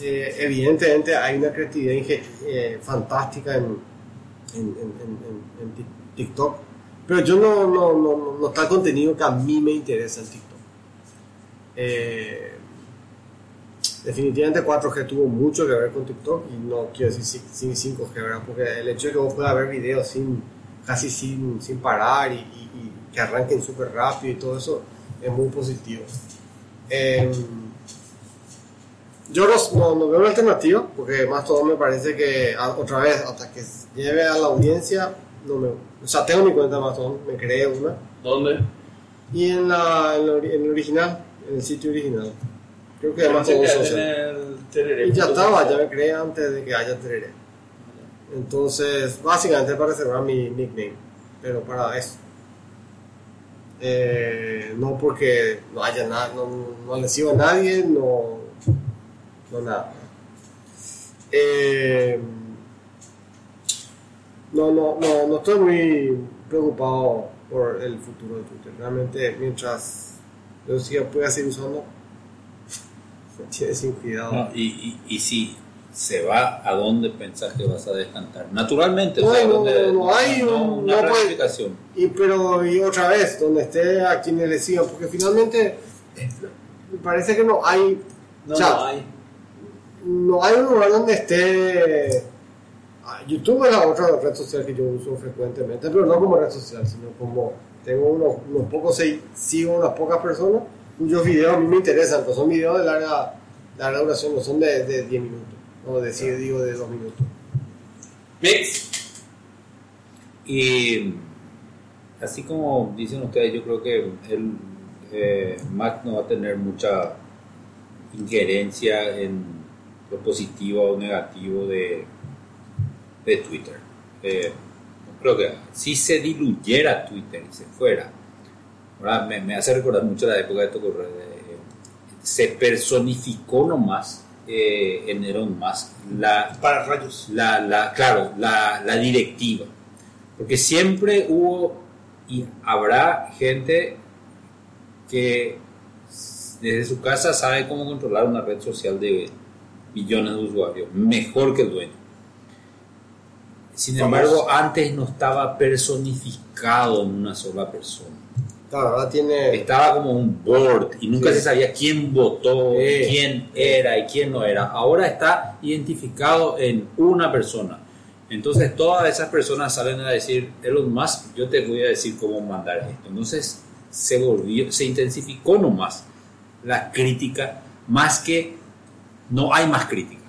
[SPEAKER 4] Eh, evidentemente hay una creatividad eh, fantástica en, en, en- en- en- en Tik- TikTok. Pero yo no, no, no, no, no está el contenido que a mí me interesa en TikTok. Eh, definitivamente 4G tuvo mucho que ver con TikTok y no quiero decir sin, sin 5G, ¿verdad? Porque el hecho de que vos puedas ver videos sin, casi sin, sin parar y, y- y que arranquen súper rápido y todo eso es muy positivo. Eh, yo no, no- no veo una alternativa porque más todo me parece que otra vez hasta que lleve a la audiencia no me, o sea tengo mi cuenta Mastodon, me creé una
[SPEAKER 1] ¿Dónde?
[SPEAKER 4] y en, la, en, la en el original, en el sitio original. Creo que
[SPEAKER 1] tiene el tereré.
[SPEAKER 4] Y ya estaba, ya me creé antes de que haya Tereré. Entonces, básicamente para reservar mi nickname, pero para eso. Eh, no porque no haya nada, no, no le sigo a nadie, no, no nada. Eh, no, no, no, no estoy muy preocupado por el futuro de Twitter. Realmente, mientras yo siga, pueda seguir usando, sin cuidado.
[SPEAKER 5] No, y, y, y si se va, ¿a dónde pensás que vas a descantar? Naturalmente,
[SPEAKER 4] No,
[SPEAKER 5] o sea,
[SPEAKER 4] no,
[SPEAKER 5] ¿dónde-
[SPEAKER 4] no hay un-
[SPEAKER 5] una
[SPEAKER 4] puede-. Y pero y otra vez, donde esté a quienes le sigan, porque finalmente eh, me parece que no hay,
[SPEAKER 1] No,
[SPEAKER 4] o sea,
[SPEAKER 1] no hay.
[SPEAKER 4] no hay un lugar donde esté. ah, YouTube es la otra red social que yo uso frecuentemente, pero no como red social, sino como tengo unos, unos pocos, sigo unas pocas personas cuyos videos a mí me interesan, pues son videos de larga, larga duración, no son de, de 10 minutos, o de, sí, digo de 2 minutos.
[SPEAKER 1] Mix.
[SPEAKER 5] Y así como dicen ustedes, yo creo que el eh, Mac no va a tener mucha injerencia en lo positivo o negativo de, de Twitter. Eh, creo que si se diluyera Twitter y se fuera. Me, me hace recordar mucho la época de Tocorre. de- se personificó nomás eh, en Elon Musk la,
[SPEAKER 6] Para rayos.
[SPEAKER 5] la, la, claro, la, la directiva. Porque siempre hubo y habrá gente que desde su casa sabe cómo controlar una red social de millones de usuarios, mejor que el dueño. Sin embargo, antes no estaba personificado en una sola persona.
[SPEAKER 4] Claro, ahora tiene.
[SPEAKER 5] Estaba como un board y nunca
[SPEAKER 4] Sí.
[SPEAKER 5] se sabía quién votó,
[SPEAKER 4] Sí.
[SPEAKER 5] quién era y quién no era. Ahora está identificado en una persona. Entonces todas esas personas salen a decir, Elon Musk, yo te voy a decir cómo mandar esto. Entonces se volvió, se intensificó nomás la crítica, más que no hay más crítica.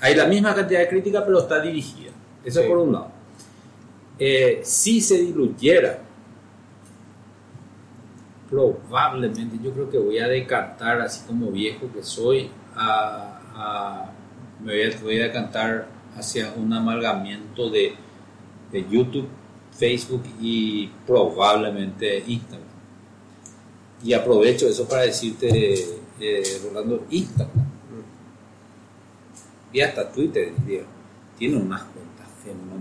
[SPEAKER 5] Hay la misma cantidad de crítica, pero está dirigida. Eso
[SPEAKER 4] Sí.
[SPEAKER 5] por un lado. Eh, si se diluyera, probablemente yo creo que voy a decantar, así como viejo que soy, a, a- me voy a, voy a decantar hacia un amalgamiento de, de YouTube, Facebook y probablemente Instagram. Y aprovecho eso para decirte, eh, Rolando, Instagram. Y hasta Twitter, diría, tiene unas cuentas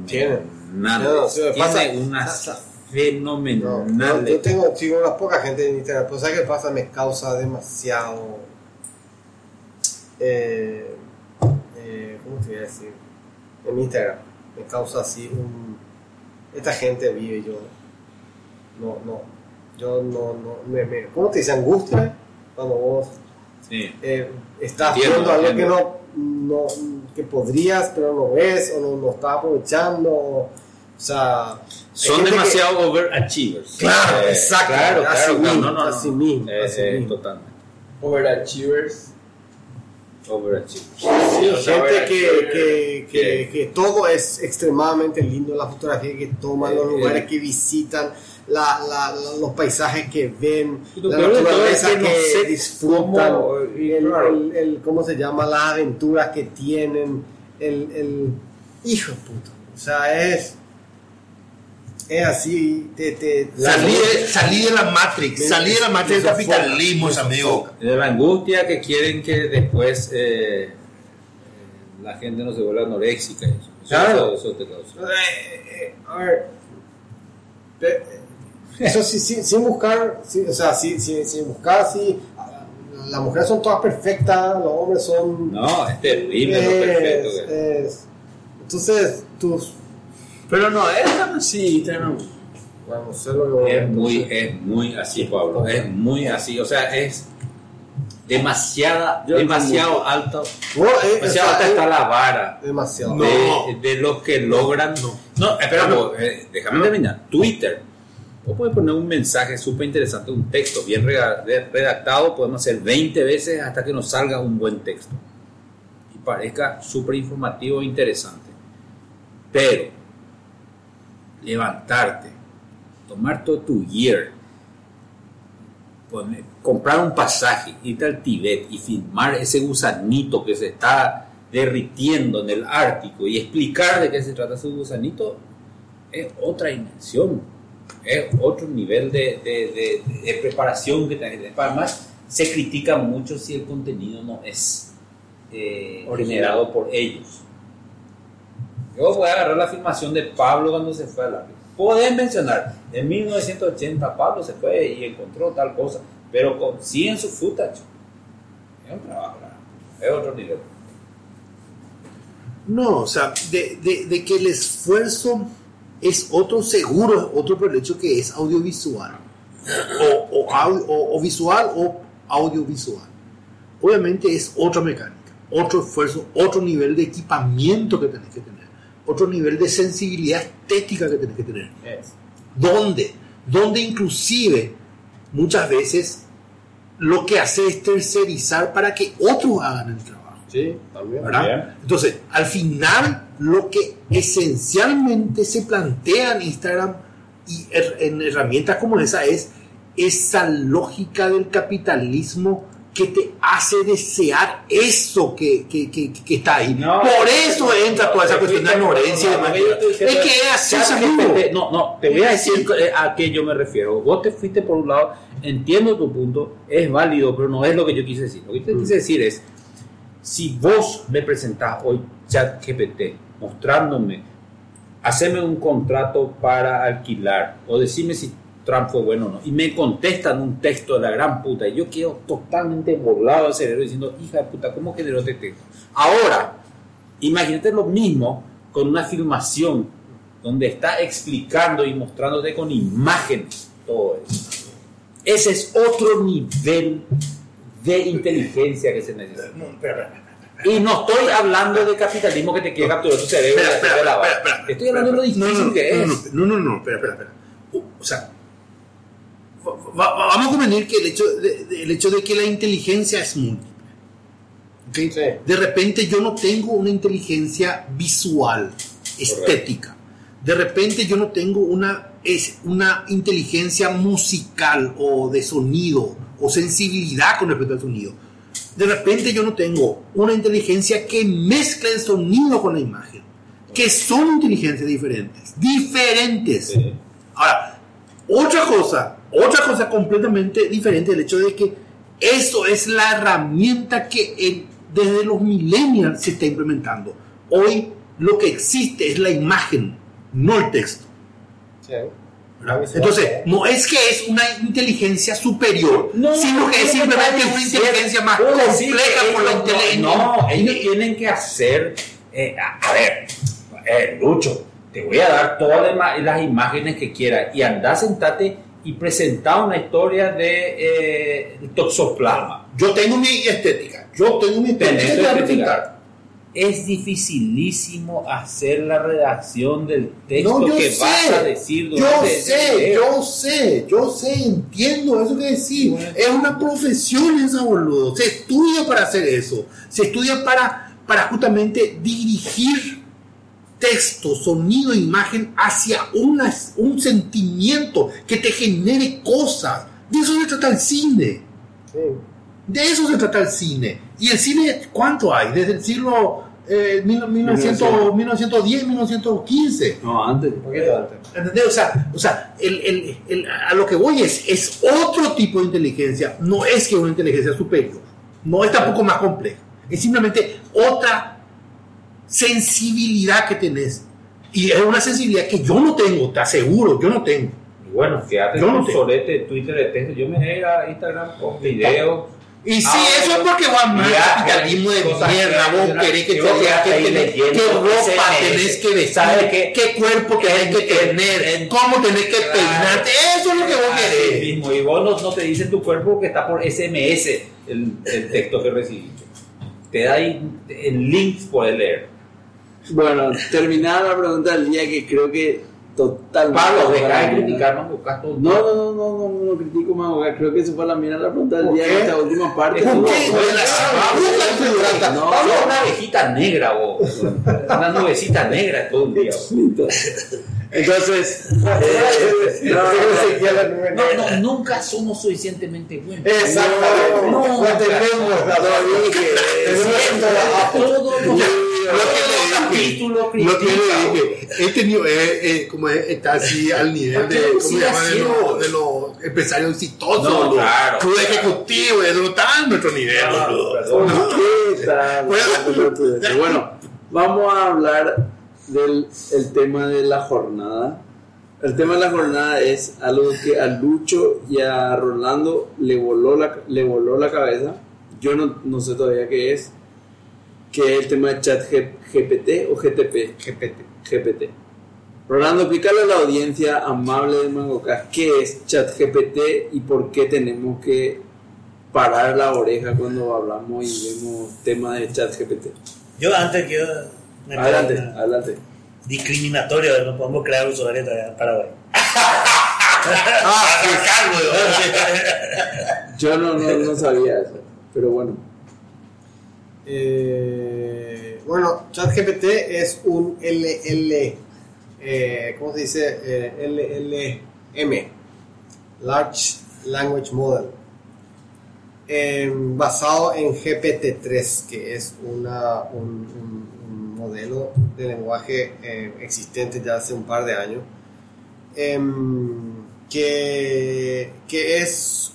[SPEAKER 4] Tiene.
[SPEAKER 5] fenomenales.
[SPEAKER 4] No,
[SPEAKER 5] tiene
[SPEAKER 4] pasa-
[SPEAKER 5] unas fenomenal.
[SPEAKER 4] No, yo tengo, sigo una poca gente en Instagram, pero ¿sabes qué pasa? Me causa demasiado. Eh, eh, ¿Cómo te voy a decir? En Instagram. Me causa así un. Esta gente vive yo. No, no. Yo no, no. Me, me- ¿Cómo te dice? Angustia cuando vos
[SPEAKER 5] Sí.
[SPEAKER 4] eh, estás
[SPEAKER 5] Entiendo,
[SPEAKER 4] viendo algo que no, no. que podrías, pero no ves, o no, no estás aprovechando. O sea.
[SPEAKER 5] Son
[SPEAKER 4] gente que-
[SPEAKER 5] demasiado overachievers.
[SPEAKER 4] Claro,
[SPEAKER 5] Eh,
[SPEAKER 4] exacto,
[SPEAKER 5] Claro,
[SPEAKER 4] así
[SPEAKER 5] claro, claro.
[SPEAKER 4] mismo,
[SPEAKER 5] No, no, no.
[SPEAKER 4] así mismo,
[SPEAKER 5] Eh,
[SPEAKER 4] así
[SPEAKER 5] eh,
[SPEAKER 4] mismo.
[SPEAKER 5] Totalmente.
[SPEAKER 1] Overachievers.
[SPEAKER 5] Overachievers.
[SPEAKER 1] Sí, o sea,
[SPEAKER 4] gente que,
[SPEAKER 1] overachievers.
[SPEAKER 4] que, que, todo es extremadamente lindo, la fotografía que toman, los
[SPEAKER 5] Eh,
[SPEAKER 4] lugares
[SPEAKER 5] eh.
[SPEAKER 4] que visitan, la, la- la- los paisajes que ven, la naturaleza
[SPEAKER 5] es que
[SPEAKER 4] disfrutan,
[SPEAKER 5] cómo, y
[SPEAKER 4] el,
[SPEAKER 5] claro.
[SPEAKER 4] el- el- ¿cómo se llama? Las aventuras que tienen, el, el hijo puto. O sea, es, es así, te, te,
[SPEAKER 6] Salí de, salí de la Matrix, salí de la Matrix del capitalismo, amigo.
[SPEAKER 5] De la angustia que quieren que después eh, eh, la gente no se vuelva anoréxica. y Eso, Eso-
[SPEAKER 4] Claro.
[SPEAKER 5] eso, eso te causa.
[SPEAKER 4] Eh, eh, a ver. Eso sí, sí, sin buscar, sí, o sea, sí, sin buscar, sí. Las mujeres son todas perfectas, los hombres son.
[SPEAKER 5] No, es terrible lo
[SPEAKER 4] es-
[SPEAKER 5] perfecto. que-
[SPEAKER 4] es- entonces, tus.
[SPEAKER 1] Pero no es tan así, Instagram.
[SPEAKER 4] Bueno, no sé lo que
[SPEAKER 5] Es muy, es muy así, Pablo. Es muy así. O sea, es demasiada,
[SPEAKER 1] Yo
[SPEAKER 5] demasiado alto.
[SPEAKER 4] Eh,
[SPEAKER 5] Demasiado
[SPEAKER 4] o sea,
[SPEAKER 5] alta
[SPEAKER 4] eh,
[SPEAKER 5] está la vara.
[SPEAKER 4] Demasiado.
[SPEAKER 6] No.
[SPEAKER 5] de, de los que logran. No, espera, vos, eh, déjame terminar. Twitter. Vos puedes poner un mensaje súper interesante, un texto bien de- redactado, podemos hacer 20 veces hasta que nos salga un buen texto. Y parezca súper informativo e interesante. Pero, levantarte, tomar todo tu year, poner- comprar un pasaje, irte al Tíbet y filmar ese gusanito que se está derritiendo en el Ártico y explicar de qué se trata ese gusanito, es otra dimensión, es otro nivel de, de- de- de preparación que tenés. Además, se critica mucho si el contenido no es eh, generado por ellos. Yo voy a agarrar la filmación de Pablo cuando se fue al Ártico. Podés mencionar, en 1980 Pablo se fue y encontró tal cosa, pero con, sí en su footage. Es un trabajo, es otro nivel.
[SPEAKER 6] No, o sea, de, de- de que el esfuerzo es otro seguro, otro hecho que es audiovisual. O, o au- o- o visual o audiovisual. Obviamente es otra mecánica, otro esfuerzo, otro nivel de equipamiento que tenés que tener, otro nivel de sensibilidad estética que tenés que tener. ¿Dónde? Donde inclusive muchas veces lo que hace es tercerizar para que otros hagan el trabajo.
[SPEAKER 4] Sí, también.
[SPEAKER 6] ¿verdad? Entonces, al final, lo que esencialmente se plantea en Instagram y en herramientas como esa es esa lógica del capitalismo que te hace desear eso que, que, que- que está ahí.
[SPEAKER 5] No,
[SPEAKER 6] Por eso entra toda esa cuestión de ignorancia Es que es así,
[SPEAKER 5] No, no, te voy a decir a qué yo me refiero. Vos te fuiste por un lado, entiendo tu punto, es válido, pero no es lo que yo quise decir. Lo que yo
[SPEAKER 6] Mm.
[SPEAKER 5] quise decir es, si vos me presentás hoy chat GPT mostrándome, haceme un contrato para alquilar o decime si Trump fue bueno o no, y me contestan un texto de la gran puta, y yo quedo totalmente volado al cerebro diciendo, hija de puta, ¿cómo generó este texto? Ahora, imagínate lo mismo con una filmación donde está explicando y mostrándote con imágenes todo eso. Ese es otro nivel de inteligencia que se necesita.
[SPEAKER 6] No, espera.
[SPEAKER 5] Y no estoy hablando de capitalismo que te quiere capturar tu cerebro.
[SPEAKER 6] Espera,
[SPEAKER 5] y
[SPEAKER 6] espera, espera, espera,
[SPEAKER 5] Estoy hablando de lo difícil
[SPEAKER 6] no, no,
[SPEAKER 5] que es.
[SPEAKER 6] No, no, no, espera, espera, espera. O sea, va- va- vamos a convenir que el hecho de, de- el hecho de que la inteligencia es múltiple. ¿ok?
[SPEAKER 4] Sí.
[SPEAKER 6] De repente yo no tengo una inteligencia visual, estética. De repente yo no tengo una, es, una inteligencia musical o de sonido o sensibilidad con respecto al sonido. De repente yo no tengo una inteligencia que mezcla el sonido con la imagen. Que son inteligencias diferentes. Diferentes.
[SPEAKER 5] Sí.
[SPEAKER 6] Ahora, otra cosa, otra cosa completamente diferente el hecho de que eso es la herramienta que en- desde los millennials se está implementando. Hoy lo que existe es la imagen, no el texto.
[SPEAKER 4] Sí.
[SPEAKER 6] Entonces, no es que es una inteligencia superior,
[SPEAKER 5] No,
[SPEAKER 6] sino que es simplemente una inteligencia más compleja por la inteligencia.
[SPEAKER 5] No, ellos tienen que hacer. eh, a, a ver, eh, Lucho, te voy a dar todas las imágenes que quieras y anda, sentate y presenta una historia de eh, toxoplasma.
[SPEAKER 6] Yo tengo mi estética, yo tengo mi estética.
[SPEAKER 5] Estética.
[SPEAKER 6] presentar.
[SPEAKER 5] Es dificilísimo hacer la redacción del texto
[SPEAKER 6] No,
[SPEAKER 5] que
[SPEAKER 6] sé,
[SPEAKER 5] vas a decir
[SPEAKER 6] yo sé, yo sé, yo sé, entiendo eso que decís. Es una profesión esa, boludo. Se estudia para hacer eso. Se estudia para, para justamente dirigir texto, sonido, imagen hacia una- un sentimiento que te genere cosas. De eso se trata el cine.
[SPEAKER 4] Sí.
[SPEAKER 6] De eso se trata el cine. ¿Y el cine cuánto hay? Desde el siglo eh, mil- 1900, 1910, 1915.
[SPEAKER 1] No, antes.
[SPEAKER 4] Un poquito antes.
[SPEAKER 6] ¿Entendés? O sea, o sea el- el- el- a lo que voy es, es otro tipo de inteligencia. No es que una inteligencia superior. No es tampoco más compleja. Es simplemente otra sensibilidad que tenés. Y es una sensibilidad que yo no tengo, te aseguro, yo no tengo.
[SPEAKER 5] Bueno, fíjate
[SPEAKER 6] Yo no
[SPEAKER 5] tu
[SPEAKER 6] te-
[SPEAKER 5] solete Twitter de texto. Yo me voy a Instagram con videos.
[SPEAKER 6] Y sí,
[SPEAKER 5] Ah,
[SPEAKER 6] eso es porque mal
[SPEAKER 5] Ya,
[SPEAKER 6] capitalismo de mierda, vos querés que te tenés- qué ropa tenés que
[SPEAKER 5] ¿sabes qué?
[SPEAKER 6] qué cuerpo tenés que tener, cómo tenés que peinarte, eso es lo que vos querés.
[SPEAKER 5] mismo. Y vos no, no te dicen tu cuerpo que está por SMS el, el texto que recibiste. Te da ahí en links puedes leer.
[SPEAKER 1] Bueno, terminada la pregunta del día que creo que totalmente.
[SPEAKER 5] Pablo, deja de
[SPEAKER 1] mierda.
[SPEAKER 5] criticar, no buscas todo.
[SPEAKER 1] No, no, no, no, no, no critico más, abogado. creo que se fue a la mierda la pregunta del
[SPEAKER 6] ¿Por
[SPEAKER 1] día en esta última parte.
[SPEAKER 5] ¿Por qué?
[SPEAKER 1] no,
[SPEAKER 5] una abejita negra, vos. Una nubecita negra todo el día.
[SPEAKER 1] Entonces, eh, no, no,
[SPEAKER 5] No, no, nunca somos suficientemente buenos.
[SPEAKER 4] Exactamente.
[SPEAKER 5] No,
[SPEAKER 4] la tenemos, la
[SPEAKER 1] no
[SPEAKER 5] todos los capítulos
[SPEAKER 6] he tenido, eh, eh, como es, está así al nivel
[SPEAKER 5] ¿Por qué
[SPEAKER 6] de,
[SPEAKER 5] no
[SPEAKER 6] ¿cómo se
[SPEAKER 5] sigue
[SPEAKER 6] llama? De los, de los empresarios exitosos,
[SPEAKER 5] No, claro.
[SPEAKER 6] De ejecutivo, eso no está en nuestro nivel.
[SPEAKER 1] Bueno, vamos a hablar del el tema de la jornada. El tema de la jornada es algo que a Lucho y a Rolando le voló la, le voló la cabeza. Yo no, no sé todavía qué es. Que es el tema de chat G- GPT o GTP.
[SPEAKER 6] GPT.
[SPEAKER 1] GPT. Rolando, explícale a la audiencia amable de Mangocas qué es ChatGPT y por qué tenemos que parar la oreja cuando hablamos y vemos temas de ChatGPT.
[SPEAKER 2] Yo antes quiero
[SPEAKER 1] Adelante,
[SPEAKER 2] una-
[SPEAKER 1] adelante.
[SPEAKER 2] discriminatorio, no podemos crear usuarios todavía en Paraguay.
[SPEAKER 6] Ah, cargo,
[SPEAKER 1] Yo no, no, no sabía eso, pero bueno.
[SPEAKER 4] Eh, bueno, ChatGPT es un LL, eh, ¿cómo se dice? Eh, LLM, Large Language Model, eh, basado en GPT-3, que es una, un, un- un modelo de lenguaje eh, existente ya hace un par de años, em, que, que es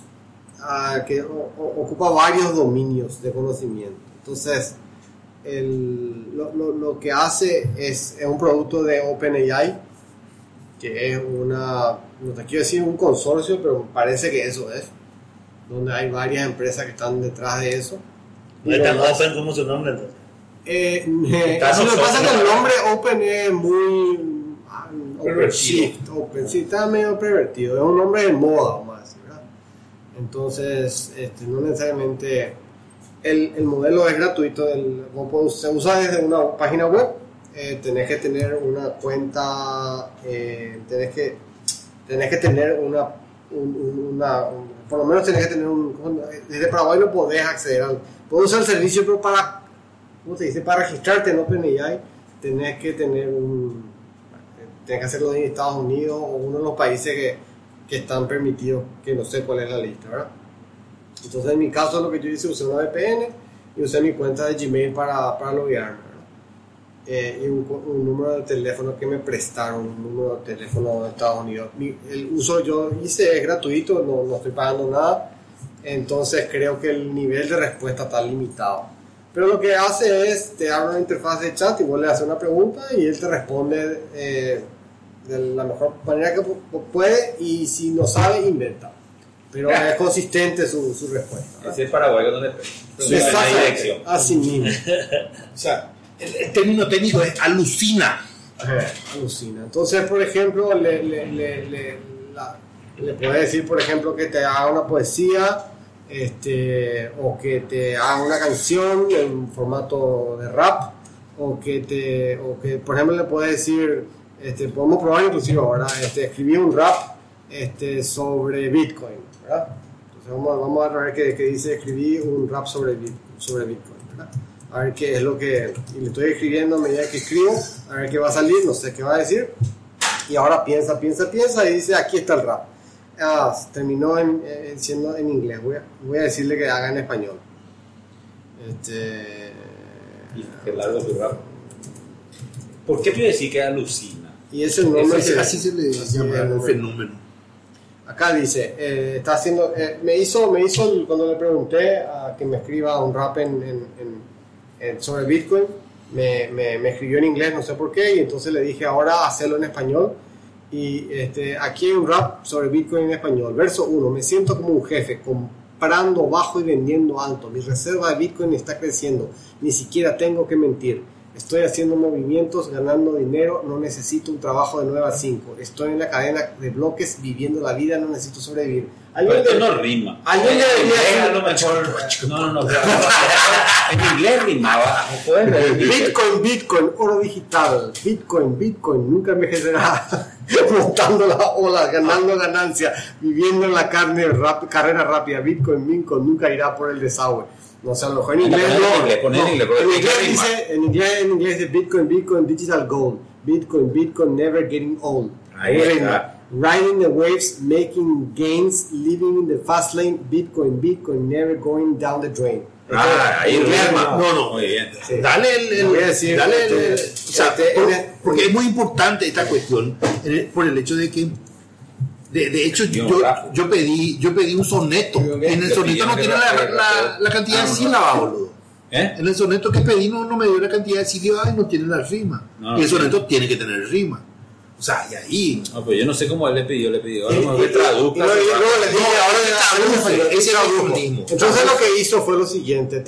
[SPEAKER 4] ah, que o- o- ocupa varios dominios de conocimiento. Entonces, el- lo, lo- lo que hace es, es un producto de OpenAI, que es una, no te quiero decir un consorcio, pero parece que eso es, donde hay varias empresas que están detrás de eso. Lo-
[SPEAKER 2] open como su nombre entonces.
[SPEAKER 4] Eh, eh, lo que pasa es que el nombre Open es muy ah,
[SPEAKER 5] Pervertido.
[SPEAKER 4] OpenShift, Open, sí, está medio pervertido, es un nombre de moda más, ¿verdad? Entonces, este, no necesariamente el, el modelo es gratuito, el, se usa desde una página web, eh, tenés que tener una cuenta, eh, tenés que tenés que tener una, un- un- una un- por lo menos tenés que tener un, desde Paraguay no podés acceder al, podés usar el servicio, pero para, ¿cómo se dice? Para registrarte en OpenAI tenés que tener un, tenés que hacerlo en Estados Unidos o uno de los países que, que están permitidos, que no sé cuál es la lista, ¿verdad? Entonces en mi caso lo que yo hice, usé una VPN y usé mi cuenta de Gmail para, para loguearme. Eh, y un, un número de teléfono que me prestaron, un número de teléfono de Estados Unidos. Mi- el uso yo hice es gratuito, no, no estoy pagando nada, entonces creo que el nivel de respuesta está limitado. Pero lo que hace es, te abre una interfaz de chat y vos le haces una pregunta y él te responde eh, de la mejor manera que pu- puede y si no sabe, inventa. Pero es consistente su, su respuesta. ¿verdad?
[SPEAKER 5] Ese es paraguayo donde
[SPEAKER 4] Sí,
[SPEAKER 5] la dirección.
[SPEAKER 4] Así mismo.
[SPEAKER 6] O sea, el, el término técnico es alucina.
[SPEAKER 4] Alucina. Entonces, por ejemplo, le, le, le, le, la- le puede decir, por ejemplo, que te haga una poesía este, o que te haga una canción en formato de rap o que, te, o que por ejemplo, le puede decir, este, podemos probar inclusive ahora, este, escribir un rap este, sobre Bitcoin, ¿verdad? Entonces vamos, vamos a ver qué, qué dice escribir un rap sobre, sobre Bitcoin, ¿verdad? A ver qué es lo que... Y le estoy escribiendo a medida que escribo, a ver qué va a salir, no sé qué va a decir. Y ahora piensa, piensa, piensa y dice, aquí está el rap. Ah, terminó en, en- siendo en inglés, voy a, voy a decirle que haga en español. Este...
[SPEAKER 5] Y qué largo su rap. ¿Por qué te decir que alucina?
[SPEAKER 4] Y es el nombre
[SPEAKER 6] Así,
[SPEAKER 4] que-
[SPEAKER 6] así se le llama
[SPEAKER 4] es
[SPEAKER 6] un
[SPEAKER 4] nombre.
[SPEAKER 6] fenómeno.
[SPEAKER 4] Acá dice, eh, está haciendo, eh, me hizo, me hizo el- cuando le pregunté a que me escriba un rap en, en- en- en- sobre Bitcoin, me, me- me escribió en inglés, no sé por qué, y entonces le dije ahora hacerlo en español. Y este, aquí hay un rap sobre Bitcoin en español. Verso 1, me siento como un jefe, comprando bajo y vendiendo alto. Mi reserva de Bitcoin está creciendo, ni siquiera tengo que mentir. Estoy haciendo movimientos, ganando dinero, no necesito un trabajo de 9 a 5. Estoy en la cadena de bloques, viviendo la vida, no necesito sobrevivir.
[SPEAKER 5] Pero
[SPEAKER 4] ¿Alguien
[SPEAKER 5] esto no rima.
[SPEAKER 4] Alguien
[SPEAKER 5] En
[SPEAKER 4] debería
[SPEAKER 5] inglés
[SPEAKER 4] decir-
[SPEAKER 5] a lo mejor. No, no, no. En inglés rimaba.
[SPEAKER 4] Bitcoin, Bitcoin, oro digital. Bitcoin, Bitcoin, nunca envejecerá. Montando la ola, ganando ganancia, viviendo en la carne, rap- carrera rápida. Bitcoin, Bitcoin, nunca irá por el desagüe. No sé, a lo mejor en inglés
[SPEAKER 5] en inglés, en inglés,
[SPEAKER 4] dice, Bitcoin, Bitcoin, digital gold. Bitcoin, Bitcoin, never getting old.
[SPEAKER 5] Ahí está.
[SPEAKER 4] Riding the waves, making gains, living in the fast lane. Bitcoin, Bitcoin, never going down the drain.
[SPEAKER 5] Ah, ahí
[SPEAKER 4] no.
[SPEAKER 6] No, no.
[SPEAKER 5] Muy bien.
[SPEAKER 4] Sí.
[SPEAKER 6] Dale el, el-
[SPEAKER 4] decir,
[SPEAKER 6] dale el- o sea, por-
[SPEAKER 4] el-
[SPEAKER 6] porque es muy importante esta cuestión por el hecho de que de, de hecho yo, yo pedí yo pedí un soneto. En el soneto no tiene la, la- la cantidad
[SPEAKER 5] Ah,
[SPEAKER 6] de
[SPEAKER 5] no.
[SPEAKER 6] sílabas boludo.
[SPEAKER 5] ¿Eh?
[SPEAKER 6] en el soneto que pedí no, no me dio la cantidad de sílabas y no tiene la rima.
[SPEAKER 5] No,
[SPEAKER 6] y el
[SPEAKER 5] no
[SPEAKER 6] soneto tiene que tener rima. O sea y ahí.
[SPEAKER 5] No, pues yo no sé cómo él le pidió, le pidió. Ahora
[SPEAKER 4] Y-
[SPEAKER 5] me
[SPEAKER 4] y-
[SPEAKER 5] traduzca.
[SPEAKER 4] y luego- y luego le dije,
[SPEAKER 6] No,
[SPEAKER 4] ahora ya
[SPEAKER 6] ese
[SPEAKER 4] tradujo.
[SPEAKER 6] mismo.
[SPEAKER 4] Entonces lo que hizo fue lo siguiente,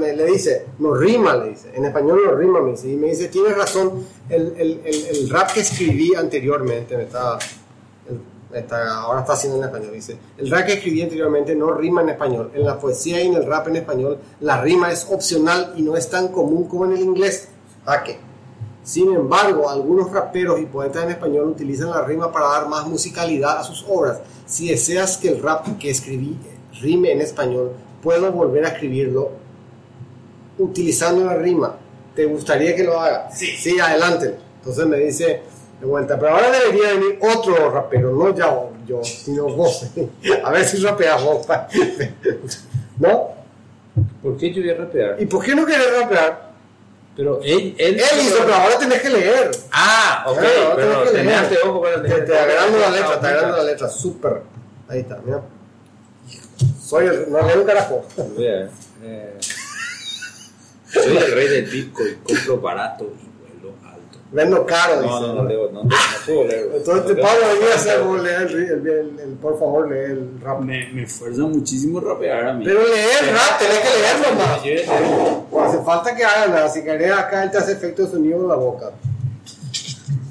[SPEAKER 4] me- le dice, no rima, le dice, en español no rima, me dice, y me dice, tienes razón, el, el, el, el rap que escribí anteriormente, me está, el- está- ahora está haciendo en español, dice, el rap que escribí anteriormente no rima en español, en la poesía y en el rap en español la rima es opcional y no es tan común como en el inglés. ¿A qué? Sin embargo, algunos raperos y poetas en español utilizan la rima para dar más musicalidad a sus obras. Si deseas que el rap que escribí rime en español, puedo volver a escribirlo utilizando la rima. ¿Te gustaría que lo haga? Sí. Sí, adelante. Entonces me dice de vuelta, pero ahora debería venir otro rapero, no ya yo, sino vos. a ver si rapeas vos. ¿No?
[SPEAKER 5] ¿Por qué yo voy a rapear?
[SPEAKER 4] ¿Y por qué no querés rapear?
[SPEAKER 5] Pero él. Él,
[SPEAKER 4] Él hizo, pero ahora tenés que leer.
[SPEAKER 5] Ah, ok.
[SPEAKER 4] Ahora
[SPEAKER 5] pero
[SPEAKER 4] tenés que
[SPEAKER 5] tenés
[SPEAKER 4] leer.
[SPEAKER 5] para
[SPEAKER 4] Te, te agrando la letra, te agrando la letra, súper. Ahí está, mira. Soy el, no leo un carajo.
[SPEAKER 5] Eh, soy el rey del Bitcoin, compro barato y.
[SPEAKER 4] Vendo caro,
[SPEAKER 5] No,
[SPEAKER 4] dice.
[SPEAKER 5] no, no leo, no, no puedo leer.
[SPEAKER 4] Entonces, te
[SPEAKER 5] No,
[SPEAKER 4] Pablo,
[SPEAKER 5] no,
[SPEAKER 4] venía a
[SPEAKER 5] no,
[SPEAKER 4] hacer,
[SPEAKER 5] no.
[SPEAKER 4] vos leer el, el, el- el- por favor, lee el rap.
[SPEAKER 1] Me, me esfuerza muchísimo rapear a mí.
[SPEAKER 4] Pero leer el rap, tenés que leerlo más. No hace falta que hagan nada. Si querés acá, él te hace efecto de sonido en la boca.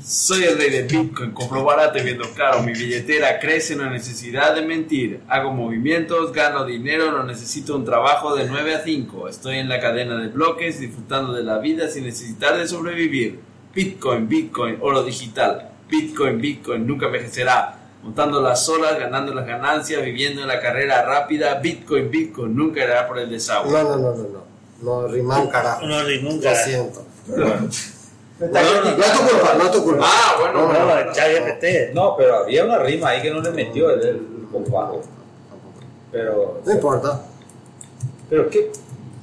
[SPEAKER 1] Soy el rey de Bitcoin, compro barato y vendo caro. Mi billetera crece, no necesidad de mentir. Hago movimientos, gano dinero, no necesito un trabajo de 9 a 5. Estoy en la cadena de bloques, disfrutando de la vida sin necesitar de sobrevivir. Bitcoin, Bitcoin, oro digital. Bitcoin, Bitcoin, nunca envejecerá. Montando las olas, ganando las ganancias, viviendo en la carrera rápida. Bitcoin, Bitcoin, nunca irá por el desagüe.
[SPEAKER 4] No, no, no, no, no. No rima un carajo.
[SPEAKER 2] No rimó un
[SPEAKER 4] Lo
[SPEAKER 2] carajo.
[SPEAKER 4] siento.
[SPEAKER 1] No,
[SPEAKER 4] No, es tu culpa, no es tu culpa.
[SPEAKER 1] Ah, bueno,
[SPEAKER 4] No, no,
[SPEAKER 2] No.
[SPEAKER 5] No, pero había una rima ahí que no le metió el, el compadre. Pero.
[SPEAKER 4] No importa.
[SPEAKER 5] Pero qué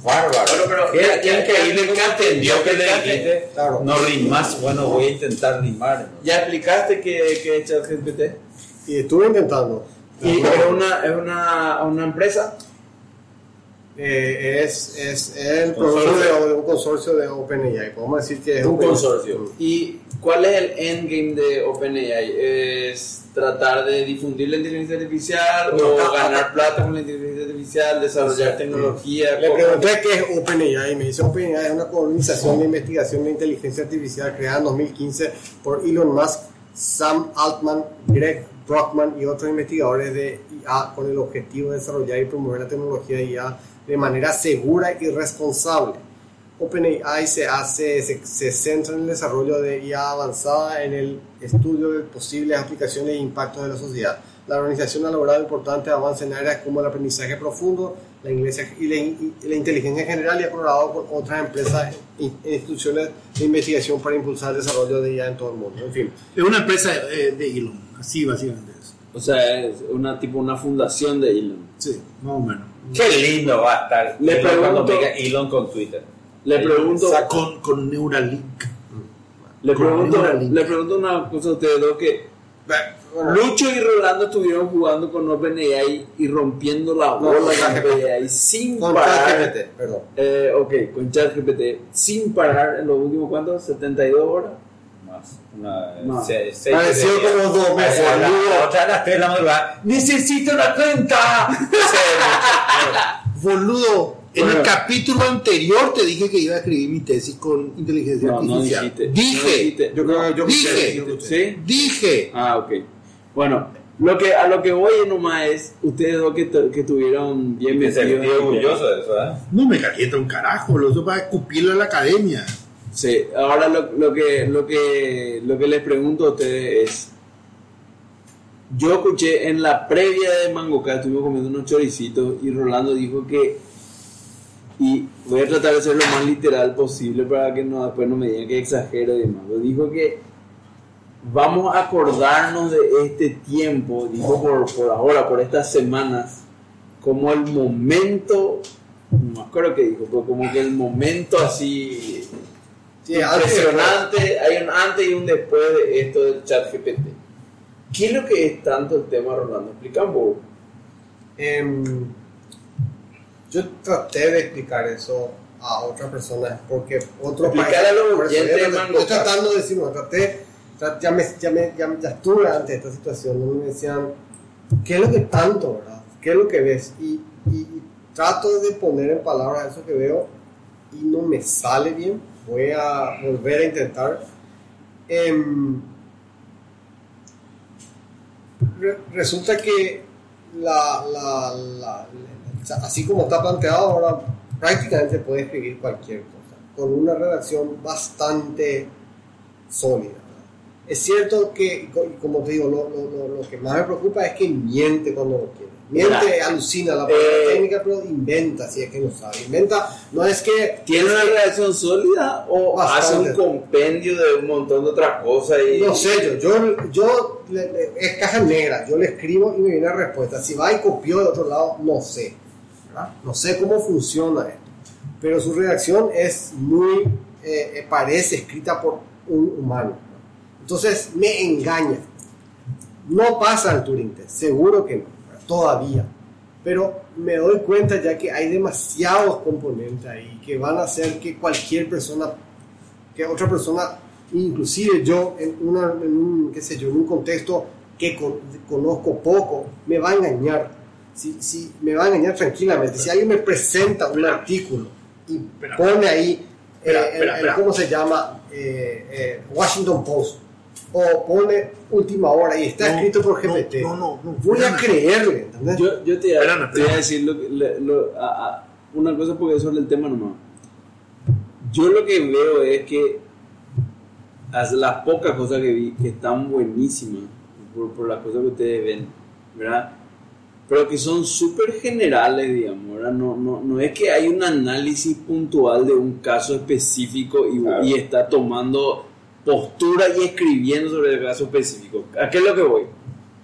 [SPEAKER 5] bárbaro.
[SPEAKER 1] Pero, pero,
[SPEAKER 5] qué,
[SPEAKER 1] ya-
[SPEAKER 5] increíble
[SPEAKER 1] ya
[SPEAKER 5] cómo entendió que le dijiste.
[SPEAKER 4] Claro.
[SPEAKER 5] No rimas. Bueno, voy a intentar rimar.
[SPEAKER 1] ¿Ya explicaste que, que es ChatGPT?
[SPEAKER 4] Y estuve intentando.
[SPEAKER 1] ¿Y es una, es una, una empresa?
[SPEAKER 4] Eh, es, es el
[SPEAKER 1] Consorcio.
[SPEAKER 4] producto de, un consorcio de OpenAI. Podemos decir que es
[SPEAKER 1] un consorcio. ¿Y cuál es el endgame de OpenAI? ¿Es tratar de difundir la inteligencia artificial
[SPEAKER 4] No,
[SPEAKER 1] o ganar plata con la inteligencia artificial, desarrollar tecnología?
[SPEAKER 4] Le pregunté qué es OpenAI me dice OpenAI es una organización de investigación de inteligencia artificial creada en 2015 por Elon Musk, Sam Altman, Greg Brockman y otros investigadores de IA con el objetivo de desarrollar y promover la tecnología de IA de manera segura y responsable. OpenAI se, hace, se, se centra en el desarrollo de IA avanzada en el estudio de posibles aplicaciones e impactos de la sociedad. La organización ha logrado importantes avances en áreas como el aprendizaje profundo, la, iglesia y la, y la inteligencia en general y ha colaborado con otras empresas e e instituciones de investigación para impulsar el desarrollo de IA en todo el mundo. En fin,
[SPEAKER 6] Es una empresa eh, de Elon, así básicamente es.
[SPEAKER 1] O sea, es una tipo una fundación de Elon.
[SPEAKER 6] Sí, más o menos.
[SPEAKER 5] Qué lindo va a estar
[SPEAKER 1] Le
[SPEAKER 5] Elon cuando
[SPEAKER 1] pregunto-
[SPEAKER 5] venga Elon con Twitter.
[SPEAKER 1] Le pregunto,
[SPEAKER 6] Con, con Neuralink.
[SPEAKER 1] le pregunto,
[SPEAKER 6] Neuralink.
[SPEAKER 1] le pregunto una cosa a ustedes dos que Lucho y Rolando estuvieron jugando con OpenAI y rompiendo la bola
[SPEAKER 4] con.
[SPEAKER 1] OpenAI sin
[SPEAKER 4] con
[SPEAKER 1] parar.
[SPEAKER 4] ChatGPT, perdón.
[SPEAKER 1] Eh, ok, con ChatGPT sin parar en los últimos cuántos, 72 horas.
[SPEAKER 5] Más. Una,
[SPEAKER 1] Más.
[SPEAKER 5] se- seis
[SPEAKER 4] Pareció
[SPEAKER 5] de día.
[SPEAKER 4] como dos meses.
[SPEAKER 5] A la- a otra a las 3 de la madrugada. ¡Necesito una cuenta!
[SPEAKER 6] Boludo, en
[SPEAKER 1] Bueno.
[SPEAKER 6] el capítulo anterior te dije que iba a escribir mi tesis con inteligencia
[SPEAKER 1] No, no
[SPEAKER 6] artificial.
[SPEAKER 1] dijiste.
[SPEAKER 6] dije,
[SPEAKER 1] No dijiste.
[SPEAKER 4] Yo creo que yo
[SPEAKER 6] Dije.
[SPEAKER 1] ¿Sí?
[SPEAKER 6] dije.
[SPEAKER 1] Ah, ok. Bueno, lo que, a lo que voy nomás es, ustedes dos que, tu- que tuvieron bien
[SPEAKER 5] Me sentí
[SPEAKER 1] metidos. en el
[SPEAKER 5] orgulloso
[SPEAKER 1] tema.
[SPEAKER 5] de eso, ¿eh?
[SPEAKER 6] No me calienta un carajo, boludo, eso para escupirlo a la academia.
[SPEAKER 1] Sí, ahora lo, que, lo, que, lo que les pregunto a ustedes es, yo escuché en la previa de Mangoca, estuvimos comiendo unos choricitos y Rolando dijo que, y voy a tratar de ser lo más literal posible para que no, después no me digan que exagero y demás, dijo que vamos a acordarnos de este tiempo, dijo por, por ahora, por estas semanas, como el momento, no me acuerdo qué dijo, pero como que el momento así impresionante, hay un antes y un después de esto del chat GPT. ¿Qué es lo que es tanto el tema, Rolando? Explica un poco.
[SPEAKER 4] Em, yo traté de explicar eso a otras personas porque otros
[SPEAKER 1] Explicar a los oyentes
[SPEAKER 4] traté- estoy tratando de decir, bueno, traté, tra- ya, me, ya, me- ya, ya estuve ante esta situación donde me decían, ¿qué es lo que tanto, verdad? ¿Qué es lo que ves? Y, y- y trato de poner en palabras eso que veo y no me sale bien. Voy a volver a intentar. Em, re- resulta que la, la- así como está planteado ahora, prácticamente puede escribir cualquier cosa, con una redacción bastante sólida. Es cierto que, como te digo, lo- lo- lo que más me preocupa es que miente cuando lo quiere. Miente,
[SPEAKER 1] Mira,
[SPEAKER 4] alucina la palabra
[SPEAKER 1] eh,
[SPEAKER 4] técnica, pero inventa si es que no sabe. Inventa, no es que...
[SPEAKER 1] ¿Tiene una reacción sólida o
[SPEAKER 4] Bastante.
[SPEAKER 1] hace un compendio de un montón de otras cosas? Y...
[SPEAKER 4] No sé, yo, yo, yo le- le- es caja negra, yo le escribo y me viene la respuesta. Si va y copió de otro lado, no sé. ¿verdad? No sé cómo funciona esto. Pero su redacción es muy, eh, eh, parece escrita por un humano. ¿no? Entonces me engaña. No pasa el Turing Test, seguro que no. Todavía. Pero me doy cuenta ya que hay demasiados componentes ahí que van a hacer que cualquier persona que otra persona, inclusive yo, en, una, en un, qué sé yo, en un contexto que con- conozco poco, me va a engañar. Si, si, me va a engañar tranquilamente. Si alguien me presenta un artículo y pone ahí, eh,
[SPEAKER 6] espera,
[SPEAKER 4] el- el-
[SPEAKER 6] espera.
[SPEAKER 4] ¿cómo se llama? Eh, eh, Washington Post. O pone última hora y está
[SPEAKER 6] No,
[SPEAKER 4] escrito por GPT.
[SPEAKER 6] no, no, no.
[SPEAKER 4] Voy a creerle, ¿entendés?
[SPEAKER 1] Yo, yo te,
[SPEAKER 6] Espérame,
[SPEAKER 1] te voy a decir lo que- le- lo- a- a- una cosa porque es sobre el tema nomás. Yo lo que veo es que as- las pocas cosas que vi que están buenísimas por, por las cosas que ustedes ven, ¿verdad? Pero que son súper generales, digamos, ¿verdad? No, no, no es que hay un análisis puntual de un caso específico y,
[SPEAKER 5] Claro.
[SPEAKER 1] y está tomando postura y escribiendo sobre el caso específico. ¿A qué es lo que voy?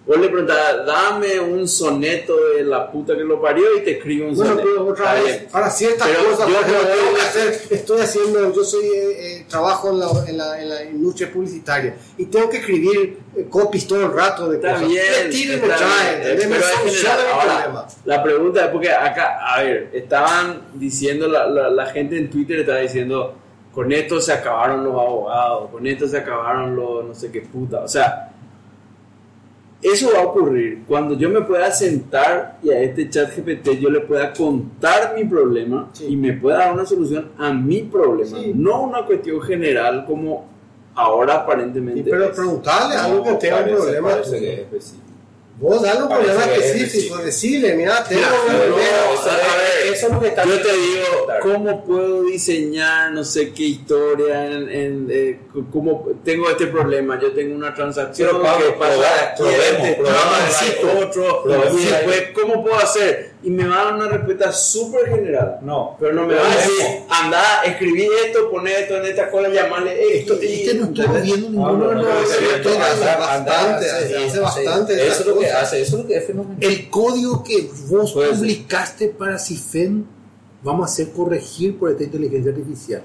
[SPEAKER 1] Vos le preguntás, dame un soneto de la puta que lo parió y te escribe un
[SPEAKER 4] Bueno,
[SPEAKER 1] soneto.
[SPEAKER 4] pero otra vez, para ciertas
[SPEAKER 1] Pero
[SPEAKER 4] cosas,
[SPEAKER 1] yo creo
[SPEAKER 4] tengo que hacer, estoy haciendo, yo soy, eh, eh, trabajo en la, en, la, en la industria publicitaria y tengo que escribir eh, copies todo el rato de
[SPEAKER 1] Está
[SPEAKER 4] cosas.
[SPEAKER 1] bien.
[SPEAKER 4] Me tiren,
[SPEAKER 1] está
[SPEAKER 4] me traen,
[SPEAKER 1] bien, Ahora,
[SPEAKER 4] problema.
[SPEAKER 1] La pregunta es porque acá, a ver, estaban diciendo, la, la gente en Twitter estaba diciendo, con esto se acabaron los abogados, con esto se acabaron los no sé qué puta. O sea, eso va a ocurrir cuando yo me pueda sentar y a este chat GPT yo le pueda contar mi problema
[SPEAKER 4] Sí.
[SPEAKER 1] y me pueda dar una solución a mi problema,
[SPEAKER 4] Sí.
[SPEAKER 1] no una cuestión general como ahora aparentemente.
[SPEAKER 4] Y pero
[SPEAKER 1] es.
[SPEAKER 4] preguntarle algo que tenga un
[SPEAKER 5] parece-
[SPEAKER 4] problema.
[SPEAKER 5] parece
[SPEAKER 4] tuyo. Vos dale un
[SPEAKER 5] Parece
[SPEAKER 4] problema específico, decirle, mira, tengo
[SPEAKER 6] Mira,
[SPEAKER 4] un
[SPEAKER 5] Pero
[SPEAKER 4] problema.
[SPEAKER 5] eso, a ver, eso es lo que está
[SPEAKER 1] Yo te digo. ¿cómo puedo diseñar no sé qué historia? En, en, eh, ¿Cómo tengo este problema? Yo tengo una transacción
[SPEAKER 5] Pero, Pablo,
[SPEAKER 1] que pasa aquí
[SPEAKER 5] probemos,
[SPEAKER 1] este
[SPEAKER 5] probemos, probemos.
[SPEAKER 1] otro,
[SPEAKER 5] Probemos.
[SPEAKER 1] ¿cómo puedo hacer? Y me va a dar una respuesta súper general.
[SPEAKER 5] No.
[SPEAKER 1] Pero no me va a decir, anda, escribí esto, poné esto en esta cola, llamarle
[SPEAKER 6] Esto,
[SPEAKER 1] esto.
[SPEAKER 6] este no estuvo viendo ninguno de
[SPEAKER 5] no,
[SPEAKER 6] los
[SPEAKER 4] bastante, hace- bastante
[SPEAKER 5] Eso es lo que hace, eso es lo que es fenomenal.
[SPEAKER 6] El código que vos publicaste para CIFEN vamos a hacer corregir por esta inteligencia artificial.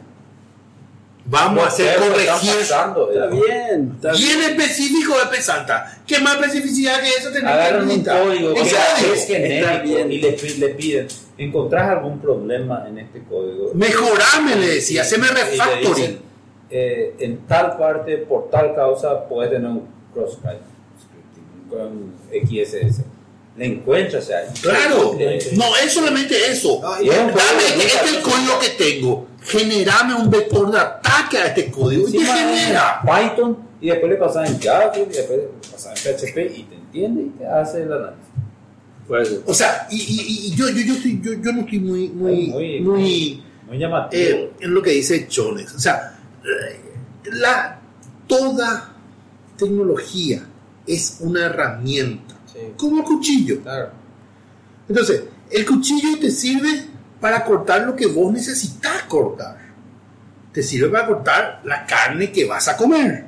[SPEAKER 6] Vamos a hacer corregir.
[SPEAKER 1] Está bien, está
[SPEAKER 6] Bien
[SPEAKER 1] bien.
[SPEAKER 6] específico de Pesanta. ¿Qué más especificidad que eso tenés
[SPEAKER 5] Agarran un código que es
[SPEAKER 1] Está
[SPEAKER 5] genérico
[SPEAKER 1] bien.
[SPEAKER 5] y le, le piden, ¿encontrás algún problema en este código?
[SPEAKER 6] Mejorame, le decía, haceme refactoring.
[SPEAKER 5] eh, en tal parte, por tal causa, puedes tener un scripting con XSS. Le encuentras ahí.
[SPEAKER 6] Claro,
[SPEAKER 5] Eh,
[SPEAKER 6] no es solamente eso.
[SPEAKER 4] No,
[SPEAKER 6] Dame, este, es el código que tengo. Generame un vector de ataque a este código y te genera.
[SPEAKER 5] en Python y después le pasas en Java y después le pasas en PHP y te entiende y te hace el análisis.
[SPEAKER 1] Puede ser.
[SPEAKER 6] O sea, y, y- y yo, yo, yo, estoy- yo, yo no estoy muy, muy,
[SPEAKER 5] Muy-
[SPEAKER 6] muy
[SPEAKER 5] Muy llamativo.
[SPEAKER 6] eh, en lo que dice Chones. O sea, la, toda tecnología es una herramienta,
[SPEAKER 2] Sí,
[SPEAKER 6] como el cuchillo.
[SPEAKER 2] claro.
[SPEAKER 6] Entonces, el cuchillo te sirve para cortar lo que vos necesitas cortar. Te sirve para cortar la carne que vas a comer.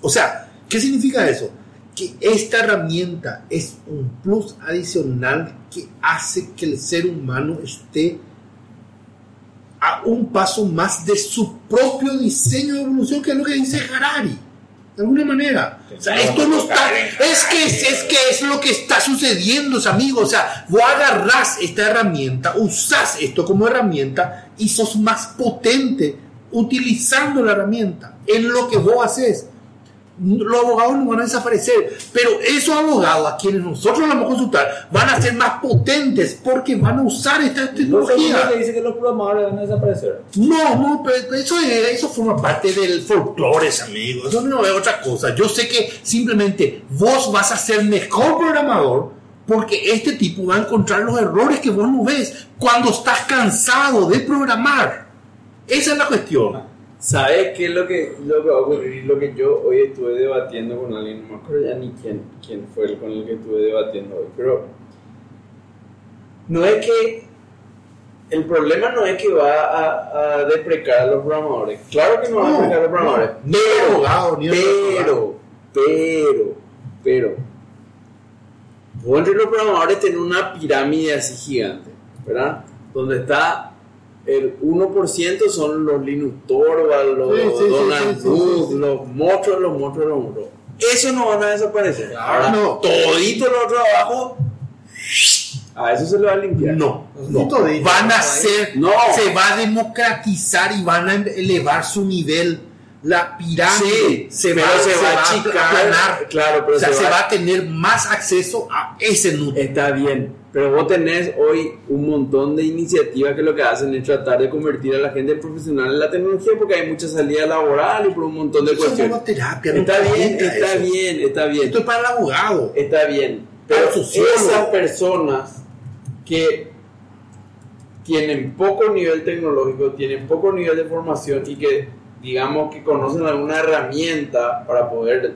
[SPEAKER 6] O sea, ¿qué significa eso? Que esta herramienta es un plus adicional que hace que el ser humano esté a un paso más de su propio diseño de evolución, que es lo que dice Harari. De alguna manera. O sea, esto no está. Es que es, es que es lo que está sucediendo, amigos. O sea, vos agarrás esta herramienta, usás esto como herramienta y sos más potente utilizando la herramienta en lo que vos haces. Los abogados no van a desaparecer, pero esos abogados a quienes nosotros vamos a consultar van a ser más potentes porque van a usar esta
[SPEAKER 5] No
[SPEAKER 6] tecnología.
[SPEAKER 5] que dice que los programadores van a desaparecer.
[SPEAKER 6] No, no, pero eso, es- eso forma parte del folclore, amigos. Eso no es otra cosa. Yo sé que simplemente vos vas a ser mejor programador porque este tipo va a encontrar los errores que vos no ves cuando estás cansado de programar. Esa es la cuestión.
[SPEAKER 1] ¿Sabes qué es lo que, lo que va a ocurrir? Lo que yo hoy estuve debatiendo con alguien, no me acuerdo ya ni quién, quién fue el con el que estuve debatiendo hoy, pero no es que el problema no es que va a, a deprecar a los programadores. Claro que no va a deprecar a los programadores.
[SPEAKER 6] no, ni el abogado, ni
[SPEAKER 1] pero, pero, pero, entre los programadores tenés una pirámide así gigante, ¿verdad? Donde está el 1% son los Linux Torvalds, los
[SPEAKER 6] Sí, sí,
[SPEAKER 1] Donald
[SPEAKER 6] sí, sí.
[SPEAKER 1] los monstruos, los monstruos, los monstruos. Esos no van a desaparecer. Ahora,
[SPEAKER 6] no.
[SPEAKER 1] todito lo otro abajo, a eso se le va a limpiar.
[SPEAKER 6] No,
[SPEAKER 4] No todito,
[SPEAKER 6] Van a ser,
[SPEAKER 1] no.
[SPEAKER 6] se va a democratizar y van a elevar su nivel. La pirámide se, va,
[SPEAKER 1] se va a achicar, claro, pero
[SPEAKER 6] o sea,
[SPEAKER 1] se
[SPEAKER 6] se
[SPEAKER 1] va-
[SPEAKER 6] va a tener más acceso a ese núcleo.
[SPEAKER 1] Está bien, pero vos tenés hoy un montón de iniciativas que lo que hacen es tratar de convertir a la gente profesional en la tecnología porque hay mucha salida laboral y por un montón de
[SPEAKER 6] Eso es
[SPEAKER 1] cuestiones.
[SPEAKER 6] terapia. no
[SPEAKER 1] Está bien, está
[SPEAKER 6] eso.
[SPEAKER 1] bien, está bien.
[SPEAKER 6] Esto es para el abogado.
[SPEAKER 1] Está bien, pero esas personas que tienen poco nivel tecnológico, tienen poco nivel de formación y que digamos que conocen alguna herramienta para poder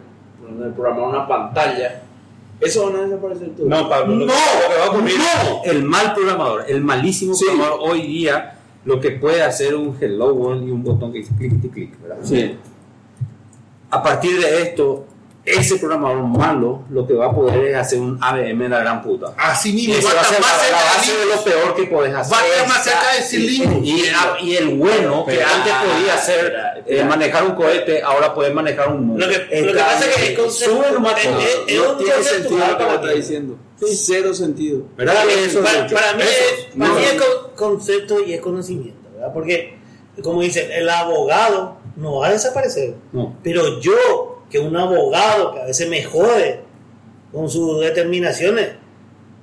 [SPEAKER 1] programar una pantalla, eso a desaparecer todo.
[SPEAKER 5] No, Pablo, lo,
[SPEAKER 6] No,
[SPEAKER 5] lo que va a ocurrir,
[SPEAKER 6] no.
[SPEAKER 5] el mal programador, el malísimo
[SPEAKER 1] Sí.
[SPEAKER 5] programador hoy día, lo que puede hacer un hello world y un botón que dice clic y clic, ¿verdad?
[SPEAKER 1] Sí.
[SPEAKER 5] A partir de esto, ese programador malo lo que va a poder es hacer un ABM de la gran puta.
[SPEAKER 6] Así mismo,
[SPEAKER 5] Ese
[SPEAKER 6] va a
[SPEAKER 5] ser
[SPEAKER 6] más
[SPEAKER 5] la, base de lo peor que podés hacer.
[SPEAKER 6] Va a estar más cerca de ese limbo.
[SPEAKER 5] Y, y- y el bueno, que antes podía hacer eh, manejar un cohete, ahora puede manejar un mundo.
[SPEAKER 2] Lo que, lo que pasa es que el concepto es-
[SPEAKER 5] todo.
[SPEAKER 2] es- es
[SPEAKER 1] no
[SPEAKER 2] un
[SPEAKER 1] tiene sentido lo que
[SPEAKER 2] para
[SPEAKER 1] está diciendo. Cero sentido.
[SPEAKER 5] ¿Verdad
[SPEAKER 2] Para,
[SPEAKER 5] eso
[SPEAKER 2] para-
[SPEAKER 5] mucho?
[SPEAKER 2] para mí,
[SPEAKER 5] Eso.
[SPEAKER 2] es, para
[SPEAKER 5] No.
[SPEAKER 2] mí es con- concepto y es conocimiento, ¿verdad? Porque, como dicen, el abogado no va a desaparecer.
[SPEAKER 5] No.
[SPEAKER 2] Pero yo, que un abogado que a veces me jode con sus determinaciones,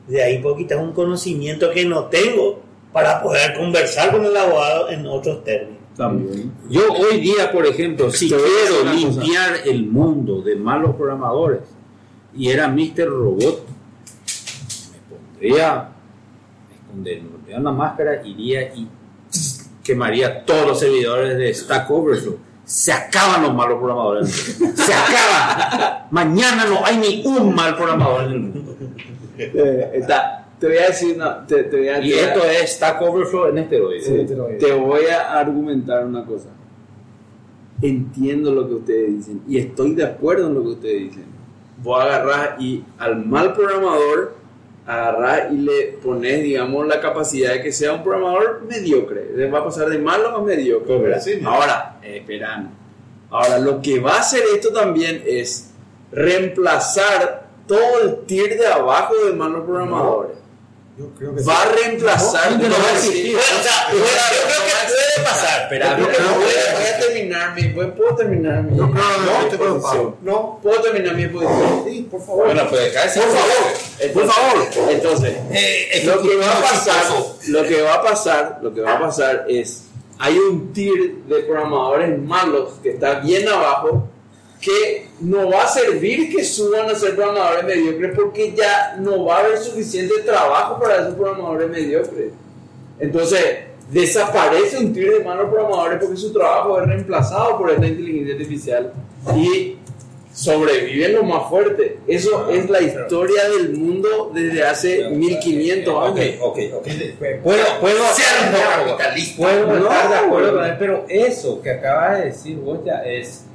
[SPEAKER 2] de ahí puedo quitar un conocimiento que no tengo para poder conversar con el abogado en otros términos.
[SPEAKER 1] También.
[SPEAKER 5] Yo hoy día, por ejemplo, si quiero
[SPEAKER 1] una cosa.
[SPEAKER 5] limpiar el mundo de malos programadores y era Mr. Robot, me pondría, me escondería, me pondría una máscara, iría y quemaría todos los servidores de Stack Overflow. Se acaban los malos programadores. Se acaban. Mañana no hay ni un mal programador en el mundo.
[SPEAKER 1] Eh, está, te voy a decir, una- te, te voy a
[SPEAKER 5] Y esto es Stack Overflow en esteroides.
[SPEAKER 1] Sí, te voy a argumentar una cosa. Entiendo lo que ustedes dicen y estoy de acuerdo en lo que ustedes dicen. Vos agarrás y al mal programador agarrás y le pones, digamos, la capacidad de que sea un programador mediocre. Le va a pasar de malo a mediocre. ¿verdad?
[SPEAKER 6] Sí, ¿no?
[SPEAKER 1] Ahora, eh, esperan. Ahora, lo que va a hacer esto también es reemplazar todo el tier de abajo de malos programadores.
[SPEAKER 4] Yo creo que
[SPEAKER 1] Va a reemplazar
[SPEAKER 5] No, no, no
[SPEAKER 1] todo
[SPEAKER 5] va a
[SPEAKER 1] el
[SPEAKER 5] existir.
[SPEAKER 1] tier.
[SPEAKER 2] Bueno, o sea,
[SPEAKER 1] Claro,
[SPEAKER 2] yo creo
[SPEAKER 1] no
[SPEAKER 2] que puede pasar.
[SPEAKER 5] Espera,
[SPEAKER 1] yo creo que
[SPEAKER 5] espera,
[SPEAKER 1] voy, a, voy a terminar mi. ¿Puedo terminar mi.?
[SPEAKER 4] Preocupado.
[SPEAKER 1] exposición?
[SPEAKER 4] No,
[SPEAKER 1] ¿Puedo terminar mi exposición?
[SPEAKER 4] sí, por favor.
[SPEAKER 5] Bueno, pues
[SPEAKER 1] Por favor, por favor. Entonces,
[SPEAKER 5] Eh,
[SPEAKER 1] lo que va a pasar, lo que va a pasar, lo que va a pasar es, hay un tier de programadores malos que está bien abajo que no va a servir que suban a ser programadores mediocres porque ya no va a haber suficiente trabajo para esos programadores mediocres. Entonces, desaparece un tier de malos programadores porque su trabajo es reemplazado por esta inteligencia artificial y sobreviven los más fuertes. Eso es la historia del mundo desde hace 1500
[SPEAKER 5] Ok,
[SPEAKER 1] años.
[SPEAKER 5] ok, ok. Puedo, puedo, puedo-
[SPEAKER 6] capitalista.
[SPEAKER 5] puedo estar de acuerdo
[SPEAKER 1] güey.
[SPEAKER 5] con él, pero eso que acabas de decir vos ya es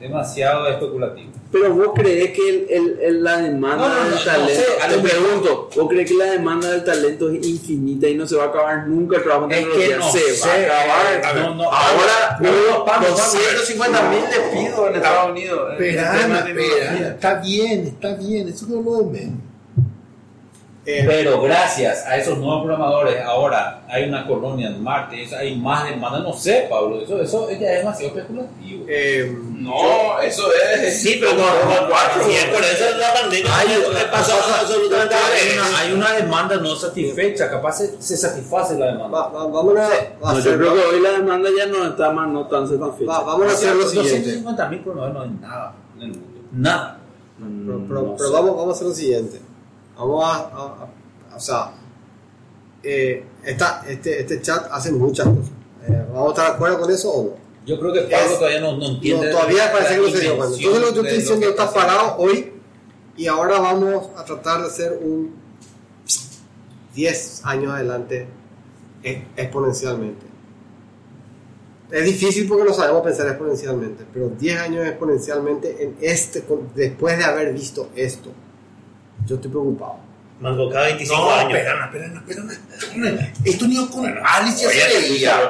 [SPEAKER 5] demasiado especulativo.
[SPEAKER 1] Pero vos crees que el, el- el- la demanda
[SPEAKER 5] No, no, no,
[SPEAKER 1] del
[SPEAKER 5] no
[SPEAKER 1] talento,
[SPEAKER 5] sé, a
[SPEAKER 1] te pregunto, ¿vos crees que la demanda del talento es infinita y no se va a acabar nunca el trabajo
[SPEAKER 5] Es que no
[SPEAKER 1] se
[SPEAKER 5] sé,
[SPEAKER 1] va a acabar.
[SPEAKER 5] a ver, no, no,
[SPEAKER 1] Ahora,
[SPEAKER 5] no, no,
[SPEAKER 1] hubo
[SPEAKER 5] vamos, vamos,
[SPEAKER 1] 250 mil despidos en Estados Unidos. el
[SPEAKER 6] Espera, está bien, está bien, eso no lo menos.
[SPEAKER 4] Eh,
[SPEAKER 5] Pero gracias a esos nuevos programadores, ahora hay una colonia en Marte, hay más demanda, no sé, Pablo, eso, eso ya es demasiado especulativo.
[SPEAKER 4] eh,
[SPEAKER 1] No, eso es.
[SPEAKER 2] Sí, pero no, no,
[SPEAKER 1] cuatro.
[SPEAKER 2] sí, por eso la pandemia
[SPEAKER 5] Hay,
[SPEAKER 2] absolutamente
[SPEAKER 5] hay, una, hay una demanda no satisfecha, capaz se, se satisface la demanda.
[SPEAKER 4] va- va- vámonos a, a
[SPEAKER 1] No, yo
[SPEAKER 4] hacer,
[SPEAKER 1] creo que hoy la demanda ya no está más, no tan satisfecha.
[SPEAKER 4] va- vamos a hacer lo siguiente.
[SPEAKER 5] 250 mil programadores no es nada en el mundo. Nada.
[SPEAKER 4] Pero, pero-
[SPEAKER 1] No
[SPEAKER 4] pero
[SPEAKER 1] sé.
[SPEAKER 4] vamos, vamos a hacer lo siguiente. Vamos a, a- a- o sea, eh, esta- este, este chat hace muchas cosas. Eh, ¿Vamos a estar de acuerdo con eso o no?
[SPEAKER 5] Yo creo que Pablo
[SPEAKER 4] Es-
[SPEAKER 5] todavía no, no
[SPEAKER 4] No,
[SPEAKER 5] entiende.
[SPEAKER 4] todavía parece que no se dio cuenta.
[SPEAKER 5] dimensión
[SPEAKER 4] Entonces lo que yo estoy diciendo
[SPEAKER 5] que
[SPEAKER 4] está parado hoy y ahora vamos a tratar de hacer un 10 años adelante e- exponencialmente. Es difícil porque no sabemos pensar exponencialmente, pero 10 años exponencialmente en este, después de haber visto esto, yo estoy preocupado.
[SPEAKER 2] Mango cada 25
[SPEAKER 6] No,
[SPEAKER 2] años.
[SPEAKER 6] espera, espera, espera, espera. Esto ni con Alice ya se veía.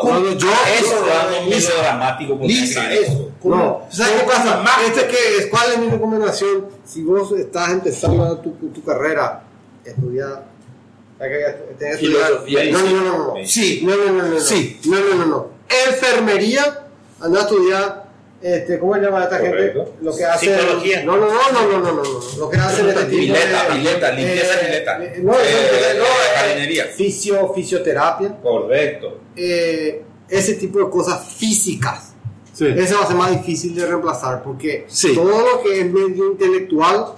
[SPEAKER 4] Cuando yo-
[SPEAKER 5] eso medio dramático.
[SPEAKER 6] Lisa, eso.
[SPEAKER 4] No, ¿sabes qué
[SPEAKER 6] ¿Cómo
[SPEAKER 4] pasa?
[SPEAKER 6] más?
[SPEAKER 4] Este que es, ¿Cuál es mi recomendación? Si vos estás empezando tu, tu carrera, estudia.
[SPEAKER 1] Filosofía y
[SPEAKER 4] No, no, no, no, no.
[SPEAKER 6] Sí.
[SPEAKER 4] No, no, no, no, no.
[SPEAKER 6] Sí.
[SPEAKER 4] No, no, no, no. Enfermería, anda a estudiar. Este, ¿Cómo se llama esta
[SPEAKER 5] Correcto.
[SPEAKER 4] gente? Lo que hace.
[SPEAKER 2] Psicología.
[SPEAKER 4] No, no, no, no, no, no, no, no. Lo que hacen este tipo
[SPEAKER 5] Pileta,
[SPEAKER 4] de.
[SPEAKER 5] pileta, limpieza
[SPEAKER 4] eh,
[SPEAKER 5] pileta.
[SPEAKER 4] eh, No, no,
[SPEAKER 5] Eh,
[SPEAKER 4] no, eh,
[SPEAKER 5] jardinería.
[SPEAKER 4] Fisio, fisioterapia.
[SPEAKER 5] Correcto.
[SPEAKER 4] eh, ese tipo de cosas físicas. Eso va a ser más difícil de reemplazar porque
[SPEAKER 1] Sí.
[SPEAKER 4] todo lo que es medio intelectual,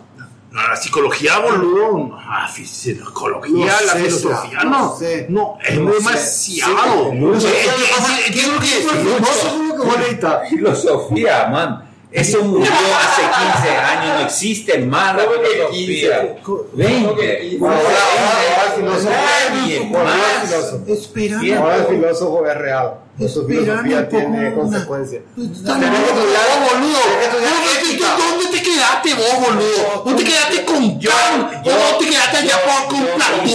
[SPEAKER 6] la psicología, boludo. Ah, fi- psicología,
[SPEAKER 4] No
[SPEAKER 6] la
[SPEAKER 4] sé,
[SPEAKER 6] filosofía,
[SPEAKER 4] no
[SPEAKER 6] no.
[SPEAKER 4] sé.
[SPEAKER 6] No, es
[SPEAKER 4] No
[SPEAKER 6] demasiado. No
[SPEAKER 4] sí,
[SPEAKER 6] es lo que es
[SPEAKER 4] necesitas.
[SPEAKER 5] Filosofía, man. Eso murió hace 15 años, no existe más la
[SPEAKER 1] ¿Cómo que
[SPEAKER 5] filosofía.
[SPEAKER 1] 15?
[SPEAKER 5] 20.
[SPEAKER 1] que 15?
[SPEAKER 4] Ahora, ahora, ahora,
[SPEAKER 5] Nadie
[SPEAKER 4] filosofía.
[SPEAKER 5] más.
[SPEAKER 2] filósofo.
[SPEAKER 6] Esperando.
[SPEAKER 5] Bien.
[SPEAKER 4] Ahora el filósofo es real.
[SPEAKER 6] Esperando
[SPEAKER 4] filosofía tiene consecuencias.
[SPEAKER 6] Vos, boludo. ¿Dónde, dónde te quedaste vos, boludo? ¿Vos te quedaste con Kant? ¿O vos te quedaste allá con Platón?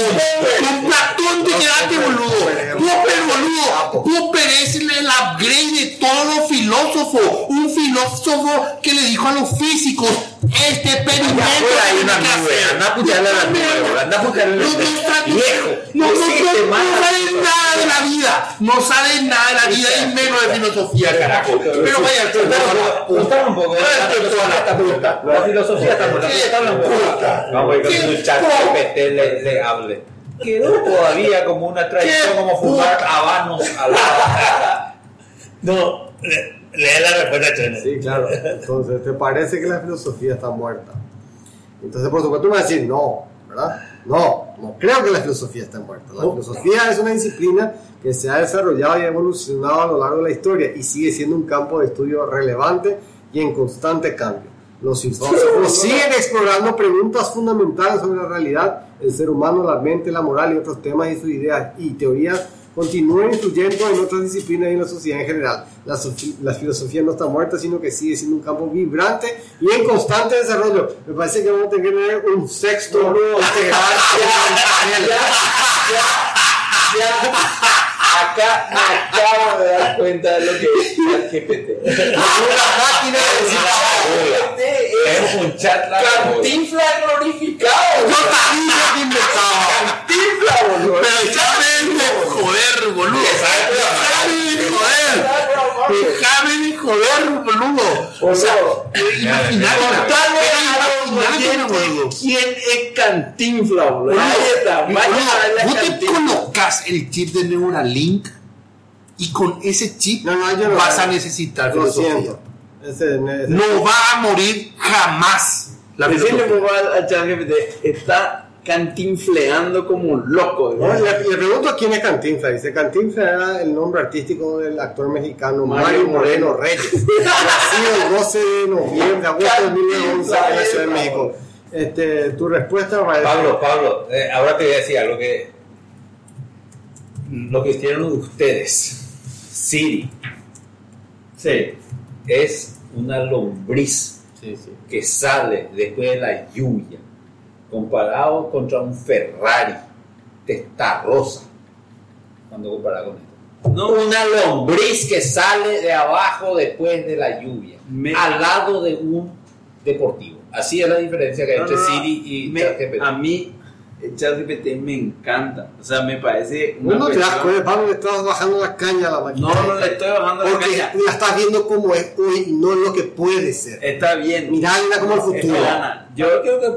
[SPEAKER 6] Con Platón te quedaste, boludo. Popper, boludo. Popper es el, el upgrade de todos los filósofos. Un filósofo que le dijo a los físicos, este
[SPEAKER 5] Afuera hay una
[SPEAKER 6] que
[SPEAKER 5] nube,
[SPEAKER 6] hacer".
[SPEAKER 5] anda a putearle a la nube, anda a putearle a la Viejo,
[SPEAKER 6] no, no, sabes nada de la vida. No sabes nada de la vida y menos de filosofía, carajo. Pero vaya,
[SPEAKER 5] Preguntar un poco, la filosofía está muerta. Vamos a ir con su chat GPT le, le hable. Quedó todavía como una tradición, como fumar habanos al lado.
[SPEAKER 2] No, lee la respuesta, Chene.
[SPEAKER 4] Sí, claro. Entonces, ¿te parece que la filosofía está muerta? Entonces, por supuesto, tú me vas a decir, no, ¿verdad? No, no creo que la filosofía esté muerta. La filosofía es una disciplina que se ha desarrollado y ha evolucionado a lo largo de la historia y sigue siendo un campo de estudio relevante y en constante cambio. Los filósofos siguen explorando preguntas fundamentales sobre la realidad, el ser humano, la mente, la moral y otros temas y sus ideas y teorías continúan influyendo en otras disciplinas y en la sociedad en general. La, la filosofía no está muerta, sino que sigue siendo un campo vibrante y en constante desarrollo. Me parece que vamos a tener un sexto integral en el panel.
[SPEAKER 1] Acá me acabo de dar cuenta de lo que es el GPT.
[SPEAKER 4] Una máquina de decir,
[SPEAKER 5] Es un chat.
[SPEAKER 1] Cantinfla glorificado.
[SPEAKER 6] Yo también he inventado.
[SPEAKER 1] Cantinfla, boludo.
[SPEAKER 6] Pero joder, boludo. Déjame de joder. Déjame de joder, boludo. O sea,
[SPEAKER 1] a
[SPEAKER 6] Imagínate, boludo.
[SPEAKER 1] oyentes quién es Cantinfla, boludo. A a
[SPEAKER 6] Vos te colocas el chip de Neuralink y con ese chip
[SPEAKER 4] No, no, yo no-
[SPEAKER 6] vas a necesitar
[SPEAKER 4] Lo
[SPEAKER 6] filosofía.
[SPEAKER 4] siento. Ese- ese-
[SPEAKER 6] No va a morir jamás la
[SPEAKER 1] Decirle
[SPEAKER 6] filosofía.
[SPEAKER 1] por favor al chat GPT, está cantinfleando como un loco.
[SPEAKER 4] No, le, le pregunto quién es Cantinflas. Dice Cantinflas era el nombre artístico del actor mexicano Mario,
[SPEAKER 1] Mario
[SPEAKER 4] Moreno
[SPEAKER 1] Moreno.
[SPEAKER 4] Reyes. Nacido el 12 de noviembre, agosto de 1911 en la Ciudad de México. Este, tu respuesta va a
[SPEAKER 5] Pablo, Pablo, eh, ahora te voy a decir algo que lo que hicieron ustedes, Siri,
[SPEAKER 1] Sí.
[SPEAKER 5] es una lombriz
[SPEAKER 4] Sí, sí.
[SPEAKER 5] que sale después de la lluvia, comparado contra un Ferrari testarrosa, cuando comparado con esto.
[SPEAKER 1] No.
[SPEAKER 5] Una lombriz que sale de abajo después de la lluvia,
[SPEAKER 1] Me-
[SPEAKER 5] al lado de un deportivo. Así es la diferencia que hay
[SPEAKER 1] No,
[SPEAKER 5] entre
[SPEAKER 1] no.
[SPEAKER 5] Siri y
[SPEAKER 1] Me- a mí ChatGPT me encanta. O sea, me parece una
[SPEAKER 4] Bueno, te das cuenta, Pablo, le estás bajando la caña a la máquina.
[SPEAKER 1] No, no le estoy bajando la
[SPEAKER 4] Porque
[SPEAKER 1] caña.
[SPEAKER 4] la estás viendo como es hoy y no lo que puede ser.
[SPEAKER 1] Está bien.
[SPEAKER 4] Mirala como el futuro.
[SPEAKER 1] Ana, yo,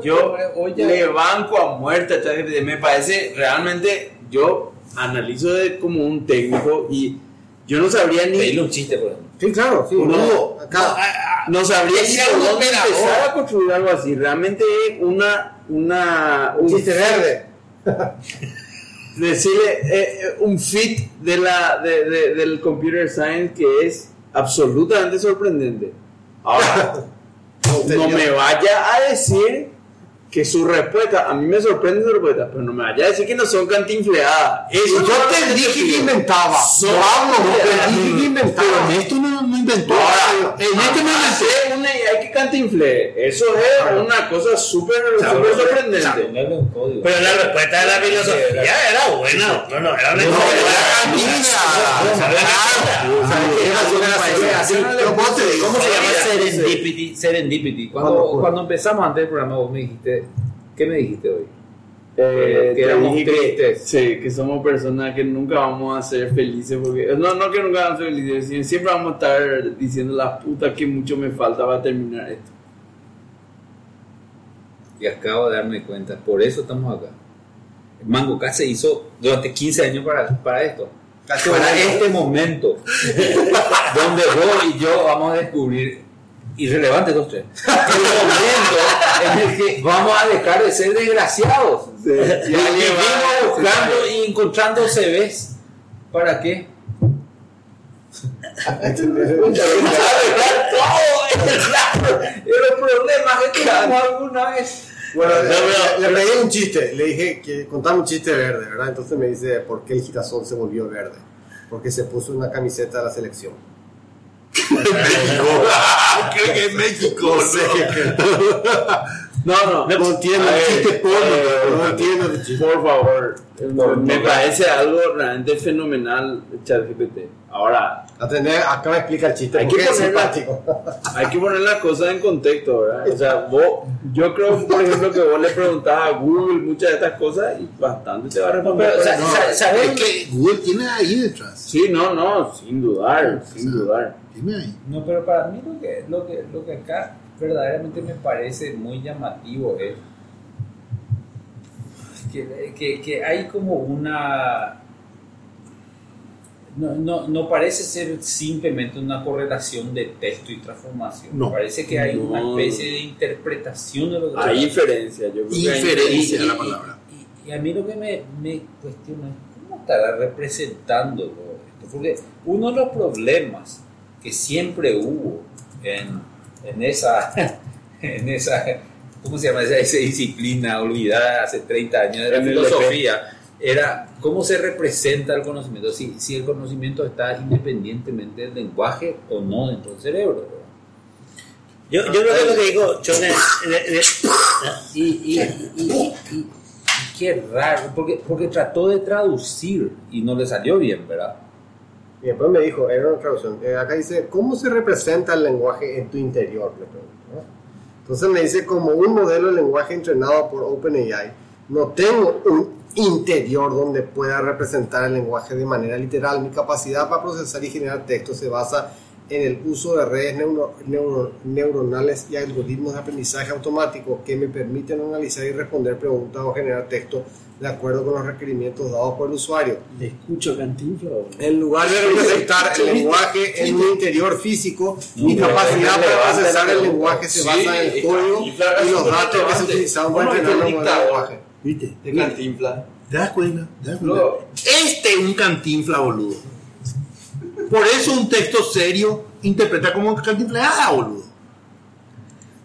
[SPEAKER 1] yo le banco a muerte a ChatGPT. Me parece realmente, yo analizo de, como un técnico y yo no sabría ni.
[SPEAKER 5] Pedirle un chiste, por ejemplo.
[SPEAKER 4] Sí, claro, sí.
[SPEAKER 1] No,
[SPEAKER 4] acá.
[SPEAKER 1] No sabría ni
[SPEAKER 6] un
[SPEAKER 1] dónde empezar a construir algo así. Realmente es una. Una
[SPEAKER 4] Un chiste verde.
[SPEAKER 1] decirle eh, eh, un fit de la, de- de- del computer science que es absolutamente sorprendente. Ahora, no me vaya a decir que su respuesta, a mí me sorprende su respuesta, pero no me vaya a decir que no son cantinfleadas. Eso
[SPEAKER 4] Yo
[SPEAKER 1] no
[SPEAKER 4] te dije que inventaba.
[SPEAKER 1] Son-
[SPEAKER 4] Pablo, te dije que
[SPEAKER 6] Pero
[SPEAKER 4] inventaba.
[SPEAKER 6] en esto no, no inventó.
[SPEAKER 1] Ahora,
[SPEAKER 6] en este
[SPEAKER 1] una que cantinfle, eso es una cosa súper sorprendente.
[SPEAKER 2] Pero la respuesta de la filosofía era buena. No, no, era una
[SPEAKER 5] ¿Cómo se llama serendipity? Serendipity.
[SPEAKER 4] Cuando
[SPEAKER 5] cuando empezamos antes del programa, vos me dijiste, ¿qué me dijiste hoy?
[SPEAKER 1] Eh,
[SPEAKER 5] Que éramos
[SPEAKER 1] dije que-
[SPEAKER 5] tristes.
[SPEAKER 1] sí, que somos personas que nunca vamos a ser felices. porque No, no que nunca vamos a ser felices, sino siempre vamos a estar diciendo la puta que mucho me falta para terminar esto.
[SPEAKER 5] Y acabo de darme cuenta, por eso estamos acá. Mango K se hizo durante 15 años para, para esto. Para este momento, donde vos y yo vamos a descubrir, irrelevante los tres, el momento en el que vamos a dejar de ser desgraciados. Y vivimos buscando y encontrando CVs. ¿Para qué? Y los problemas que tuvimos alguna vez.
[SPEAKER 4] Bueno,
[SPEAKER 2] No,
[SPEAKER 4] le- le, le pedí un chiste, le dije que contame un chiste verde, ¿verdad? Entonces me dice, ¿por qué el girasol se volvió verde? Porque se puso una camiseta de la selección.
[SPEAKER 3] Creo que es México.
[SPEAKER 4] No sé
[SPEAKER 1] No, no.
[SPEAKER 4] No entiendo el
[SPEAKER 1] ver,
[SPEAKER 4] chiste porno,
[SPEAKER 1] eh,
[SPEAKER 4] no entiendo el chiste.
[SPEAKER 1] Por favor, me parece algo realmente fenomenal ChatGPT. Ahora,
[SPEAKER 4] Atender, acá me explica el chiste,
[SPEAKER 1] Hay que ponerla-
[SPEAKER 4] simpático.
[SPEAKER 1] hay que poner las cosas en contexto, ¿verdad? O sea, vos, yo creo, por ejemplo, que vos le preguntabas a Google muchas de estas cosas y bastante te va a responder.
[SPEAKER 2] Pero, o sea,
[SPEAKER 1] No,
[SPEAKER 2] sa- ¿sabes?
[SPEAKER 6] Es que Google tiene ahí detrás.
[SPEAKER 1] sí, no, no, sin dudar, sin dudar.
[SPEAKER 6] Tiene ahí.
[SPEAKER 5] No, pero para mí lo que, lo que, lo que acá verdaderamente me parece muy llamativo es que, que, que hay como una... No, no, no parece ser simplemente una correlación de texto y transformación.
[SPEAKER 6] No.
[SPEAKER 5] Parece que hay una especie de interpretación de lo que
[SPEAKER 1] Hay inferencia, yo creo que hay
[SPEAKER 6] Inferencia es
[SPEAKER 5] y-
[SPEAKER 6] la palabra.
[SPEAKER 5] Y, y a mí lo que me, me cuestiona es cómo estará representando todo esto. Porque uno de los problemas que siempre hubo en, en esa, en esa, ¿cómo se llama? Esa, esa disciplina olvidada hace 30 años
[SPEAKER 1] el
[SPEAKER 5] filosofía, era cómo se representa el conocimiento, si, si el conocimiento está independientemente del lenguaje o no dentro del cerebro.
[SPEAKER 2] Yo, yo creo que lo que digo, Chone, de- de-
[SPEAKER 5] Y, y, y- y- y qué raro, porque, porque trató de traducir y no le salió bien, ¿verdad?
[SPEAKER 4] Y después me dijo, era una traducción, eh, acá dice, ¿cómo se representa el lenguaje en tu interior? Le pregunto. Entonces me dice, como un modelo de lenguaje entrenado por OpenAI, no tengo un interior donde pueda representar el lenguaje de manera literal. Mi capacidad para procesar y generar texto se basa en el uso de redes neuro- neuro- neuronales y algoritmos de aprendizaje automático que me permiten analizar y responder preguntas o generar texto de acuerdo con los requerimientos dados por el usuario.
[SPEAKER 1] Le escucho cantinflas.
[SPEAKER 4] En lugar de representar el lenguaje en un interior físico, mi
[SPEAKER 1] No,
[SPEAKER 4] capacidad
[SPEAKER 1] no,
[SPEAKER 4] para procesar el lenguaje se
[SPEAKER 1] Sí,
[SPEAKER 4] basa en el código
[SPEAKER 1] y
[SPEAKER 4] los datos que se utilizaron para
[SPEAKER 1] ¿Cómo es que
[SPEAKER 4] entrenar
[SPEAKER 1] el
[SPEAKER 4] lenguaje.
[SPEAKER 6] ¿Viste?
[SPEAKER 1] De cantinflas.
[SPEAKER 6] ¿Te das cuenta? ¿Te das cuenta? Este es un cantinfla, boludo. Por eso un texto serio interpreta como cantinfleada, boludo.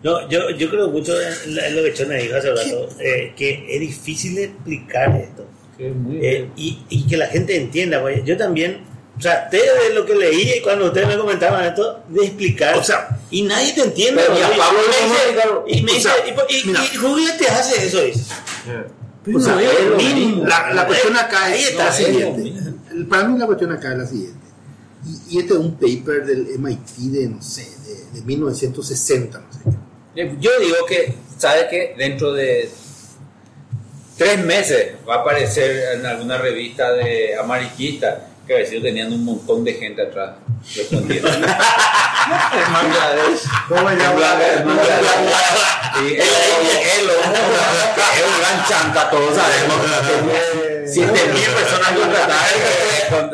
[SPEAKER 2] No, yo, yo creo mucho en, en lo que Chone dijo hace rato, eh, que es difícil explicar esto. Eh, y, y que la gente entienda. porque yo también traté de lo que leí y cuando ustedes me comentaban esto, de explicar.
[SPEAKER 6] O sea,
[SPEAKER 2] y nadie te entiende.
[SPEAKER 1] pero
[SPEAKER 2] y,
[SPEAKER 1] Pablo
[SPEAKER 2] me
[SPEAKER 1] no
[SPEAKER 2] dice, y me dice, y, y, juguete hace eso. dice.
[SPEAKER 6] O sea,
[SPEAKER 2] no es lo
[SPEAKER 6] la-
[SPEAKER 2] mismo.
[SPEAKER 6] la, la cuestión acá
[SPEAKER 2] Ahí
[SPEAKER 6] es
[SPEAKER 2] está,
[SPEAKER 6] la
[SPEAKER 2] es lo
[SPEAKER 6] siguiente. Para mí la cuestión acá es la siguiente. Y, y este es un paper del MIT de, no sé, de, de 1960, no sé qué.
[SPEAKER 5] Eh, Yo digo que, ¿sabe qué? Dentro de tres meses va a aparecer en alguna revista de amarillista que a veces tenían un montón de gente atrás respondiendo. es, un gran chanta, todos sabemos.
[SPEAKER 4] Eh,
[SPEAKER 5] personas contratadas.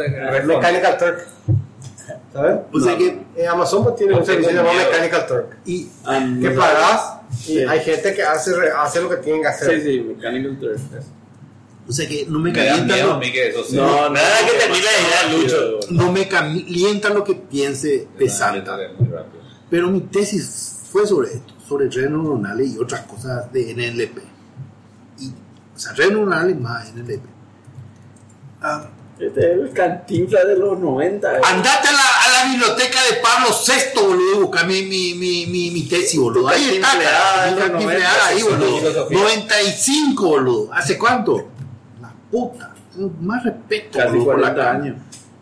[SPEAKER 5] eh,
[SPEAKER 4] Turk. ¿Sabes?
[SPEAKER 6] O sea que,
[SPEAKER 4] Eh, Amazon pues, tiene un servicio llamado. Mechanical Turk.
[SPEAKER 6] y,
[SPEAKER 1] Ah,
[SPEAKER 4] Que
[SPEAKER 1] no.
[SPEAKER 4] pagas y
[SPEAKER 1] Sí.
[SPEAKER 4] hay gente que hace, hace lo que tienen que hacer.
[SPEAKER 1] Sí, sí, Mechanical Turk.
[SPEAKER 6] o sea que no me
[SPEAKER 5] Me
[SPEAKER 6] calienta
[SPEAKER 5] miedo
[SPEAKER 6] lo,
[SPEAKER 5] mí que eso sea.
[SPEAKER 1] No,
[SPEAKER 2] Nada que termine de idea, Lucho.
[SPEAKER 6] no me calienta lo que piense Pesanta. Pero mi tesis fue sobre esto, sobre redes neuronales y otras cosas de NLP. Y, o sea, redes neuronales más NLP. Ah,
[SPEAKER 1] es el cantinflas de los 90. eh.
[SPEAKER 6] andate a la, a la biblioteca de Pablo VI, boludo, busca mi, mi, mi, mi, mi tesis, boludo. Ahí está,
[SPEAKER 1] Cantinfleada
[SPEAKER 6] cara,
[SPEAKER 1] de
[SPEAKER 6] mi
[SPEAKER 1] los
[SPEAKER 6] cantinfleada
[SPEAKER 1] 90,
[SPEAKER 6] ahí, boludo.
[SPEAKER 5] filosofía.
[SPEAKER 6] 95, boludo. ¿Hace cuánto? La puta. Más respeto,
[SPEAKER 1] Casi
[SPEAKER 6] boludo, por la
[SPEAKER 1] 40 años.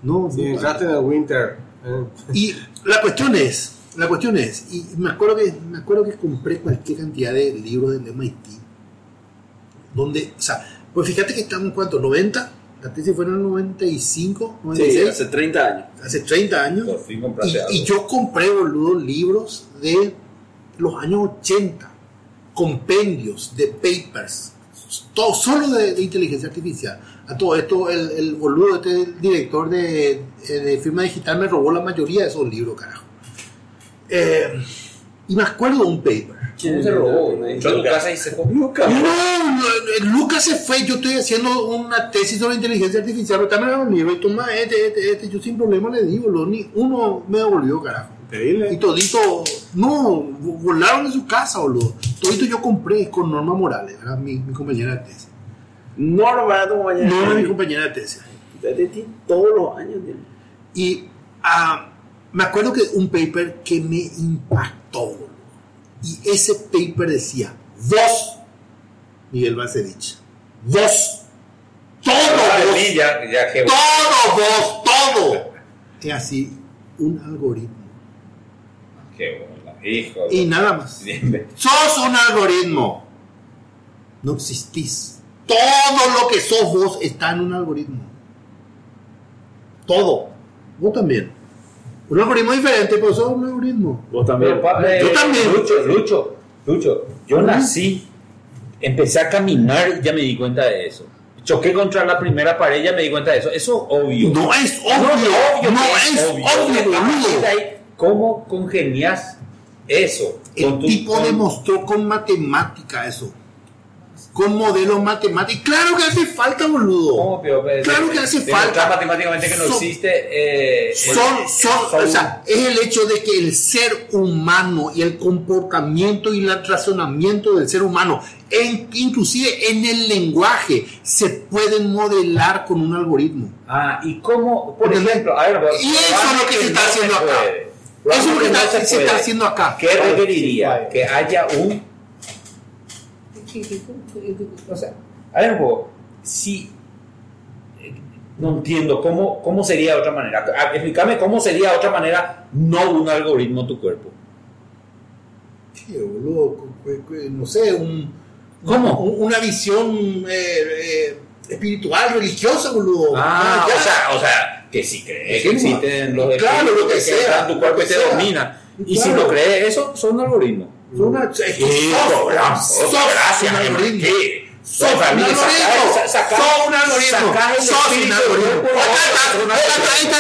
[SPEAKER 6] No,
[SPEAKER 4] en el Winter. eh.
[SPEAKER 6] Y la cuestión es, la cuestión es, y me acuerdo que me acuerdo que compré cualquier cantidad de libros del MIT, donde, o sea, pues fíjate que estamos en cuánto, 90, la tesis fue en el 95,
[SPEAKER 1] Sí,
[SPEAKER 6] 96,
[SPEAKER 1] hace 30 años.
[SPEAKER 6] hace 30 años,
[SPEAKER 5] Por fin
[SPEAKER 6] y,
[SPEAKER 5] compraste algo.
[SPEAKER 6] y yo compré, boludo, libros de los años 80, compendios de papers, todo, solo de, de inteligencia artificial. A todo esto, el, el boludo, este el director de, eh, de firma digital, me robó la mayoría de esos libros, carajo. Eh, y me acuerdo de un paper.
[SPEAKER 5] ¿Quién se robó? Entró a tu casa y se comió.
[SPEAKER 1] Lucas.
[SPEAKER 6] No, Lucas se fue, yo estoy haciendo una tesis sobre inteligencia artificial, pero también un libro, y toma este, este, este, yo sin problema le digo, lo, ni uno me devolvió, carajo.
[SPEAKER 4] Increíble.
[SPEAKER 6] Y todito, no, vo- volaron de su casa, boludo. Todito yo compré con Norma Morales, mi, mi compañera de tesis.
[SPEAKER 1] Norma, tu compañera.
[SPEAKER 6] Norma mi compañera de tesis.
[SPEAKER 1] De ti todos los años tiene.
[SPEAKER 6] Y ah, me acuerdo que un paper que me impactó, boludo. Y ese paper decía, vos, Miguel Balcevich, vos, todo
[SPEAKER 5] Ah,
[SPEAKER 6] vos,
[SPEAKER 5] sí, ya, ya que
[SPEAKER 6] todo vos, todo. Es así, un algoritmo.
[SPEAKER 5] Qué bola, hijo.
[SPEAKER 6] Y nada más. Sos un algoritmo. No existís. Todo lo que sos vos está en un algoritmo. Todo. Vos también. Un algoritmo diferente, pero sos un algoritmo.
[SPEAKER 1] Vos también.
[SPEAKER 5] Pero, eh,
[SPEAKER 6] Yo también.
[SPEAKER 5] Lucho, Lucho, Lucho, yo nací, empecé a caminar y ya me di cuenta de eso. Choqué contra la primera pared y ya me di cuenta de eso. Eso es obvio.
[SPEAKER 6] No es
[SPEAKER 5] No,
[SPEAKER 6] obvio. No, es obvio,
[SPEAKER 5] ahí, ¿Cómo congenias eso?
[SPEAKER 6] El
[SPEAKER 5] con tu-
[SPEAKER 6] tipo
[SPEAKER 5] con-
[SPEAKER 6] demostró con matemática eso. Con modelos matemáticos. Claro que hace falta, boludo.
[SPEAKER 5] ¿Cómo, pero,
[SPEAKER 6] Claro
[SPEAKER 5] de-
[SPEAKER 6] que hace
[SPEAKER 5] demostrar
[SPEAKER 6] falta.
[SPEAKER 5] matemáticamente que no
[SPEAKER 6] Son-
[SPEAKER 5] existe. eh, el-
[SPEAKER 6] son, son, o sea, es el hecho de que el ser humano y el comportamiento y el razonamiento del ser humano, en- inclusive en el lenguaje, se pueden modelar con un algoritmo.
[SPEAKER 5] Ah, y cómo, por
[SPEAKER 6] ¿Entendés?
[SPEAKER 5] ejemplo, a ver,
[SPEAKER 6] Y eso es lo que se está haciendo acá. Eso es lo que se está haciendo acá.
[SPEAKER 5] ¿Qué requeriría? Que haya un. O sea, a ver, un poco, si. eh, No entiendo, ¿cómo, ¿cómo sería de otra manera? Ah, Explícame cómo sería de otra manera no un algoritmo tu cuerpo.
[SPEAKER 6] ¿Qué, boludo? No sé, un,
[SPEAKER 5] ¿Cómo?
[SPEAKER 6] un- una visión eh, eh, espiritual, religiosa, boludo.
[SPEAKER 5] Ah,
[SPEAKER 6] ya.
[SPEAKER 5] o sea, o sea, que si crees que existen los
[SPEAKER 6] claro,
[SPEAKER 5] espíritus
[SPEAKER 6] lo que
[SPEAKER 5] que
[SPEAKER 6] sea,
[SPEAKER 5] tu cuerpo
[SPEAKER 6] que
[SPEAKER 5] y te domina. Y si lo crees, eso son algoritmos.
[SPEAKER 6] Una- es que algoritmo. un algoritmo. Sos un algoritmo. Algoritmo.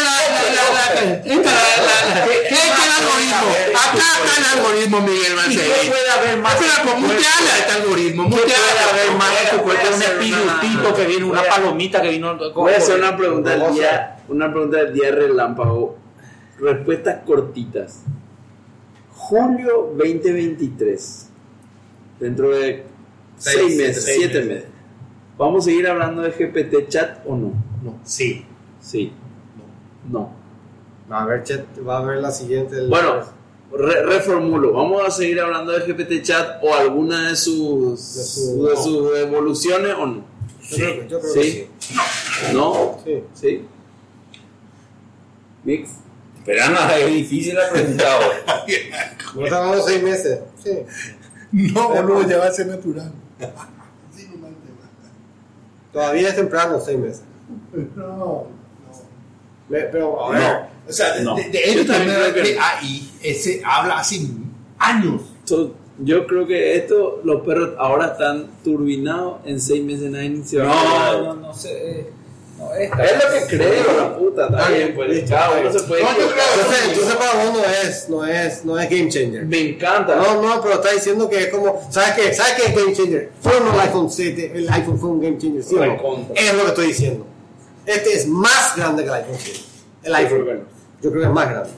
[SPEAKER 6] El algoritmo. Acá está el algoritmo, Miguel este algoritmo.
[SPEAKER 5] Un espirutito que viene, una palomita que vino.
[SPEAKER 1] Voy a hacer una pregunta del día, una pregunta del día relámpago. Respuestas cortitas. Julio 2023. Dentro de
[SPEAKER 5] Seis,
[SPEAKER 1] 6 meses,
[SPEAKER 5] seis
[SPEAKER 1] 7
[SPEAKER 5] meses.
[SPEAKER 1] ¿Vamos a seguir hablando de GPT chat o no?
[SPEAKER 6] No, sí.
[SPEAKER 1] Sí. No.
[SPEAKER 4] Va a haber chat, va a haber la siguiente. el-
[SPEAKER 1] Bueno, re- reformulo. ¿Vamos a seguir hablando de GPT chat o alguna de sus,
[SPEAKER 4] De su-
[SPEAKER 1] de sus evoluciones o no?
[SPEAKER 4] yo creo que- yo creo que
[SPEAKER 1] ¿Sí? ¿No?
[SPEAKER 4] sí.
[SPEAKER 1] ¿Sí? Mix.
[SPEAKER 5] Pero no, es difícil la pregunta.
[SPEAKER 4] No estamos de seis meses. Sí.
[SPEAKER 6] No, boludo, ya va a ser natural. Sí, no mal tema.
[SPEAKER 4] Todavía es temprano, seis meses.
[SPEAKER 6] No, no.
[SPEAKER 4] Me- Pero, a
[SPEAKER 6] No,
[SPEAKER 4] ver,
[SPEAKER 6] o sea, de,
[SPEAKER 1] No.
[SPEAKER 6] de, de de
[SPEAKER 1] no.
[SPEAKER 6] AI, ese habla hace años.
[SPEAKER 1] So, yo creo que esto, los perros ahora están turbinados, en seis meses nadie se va a
[SPEAKER 5] No,
[SPEAKER 1] acordar.
[SPEAKER 5] no, no sé. No, es
[SPEAKER 1] Es lo que creo, la puta, está bien, pues,
[SPEAKER 4] bien.
[SPEAKER 1] se puede
[SPEAKER 6] No, yo
[SPEAKER 1] equivocar.
[SPEAKER 6] creo-
[SPEAKER 4] entonces, entonces para vos no es, no es, no es game changer.
[SPEAKER 1] Me encanta.
[SPEAKER 4] No, no, pero está diciendo que es como, ¿sabes qué? ¿Sabes qué es game changer? Fue o no el iPhone 7, el iPhone fue un game changer, ¿sí no? Es lo que estoy diciendo. Este es más grande que el iPhone 7. El iPhone. Yo creo que es más grande.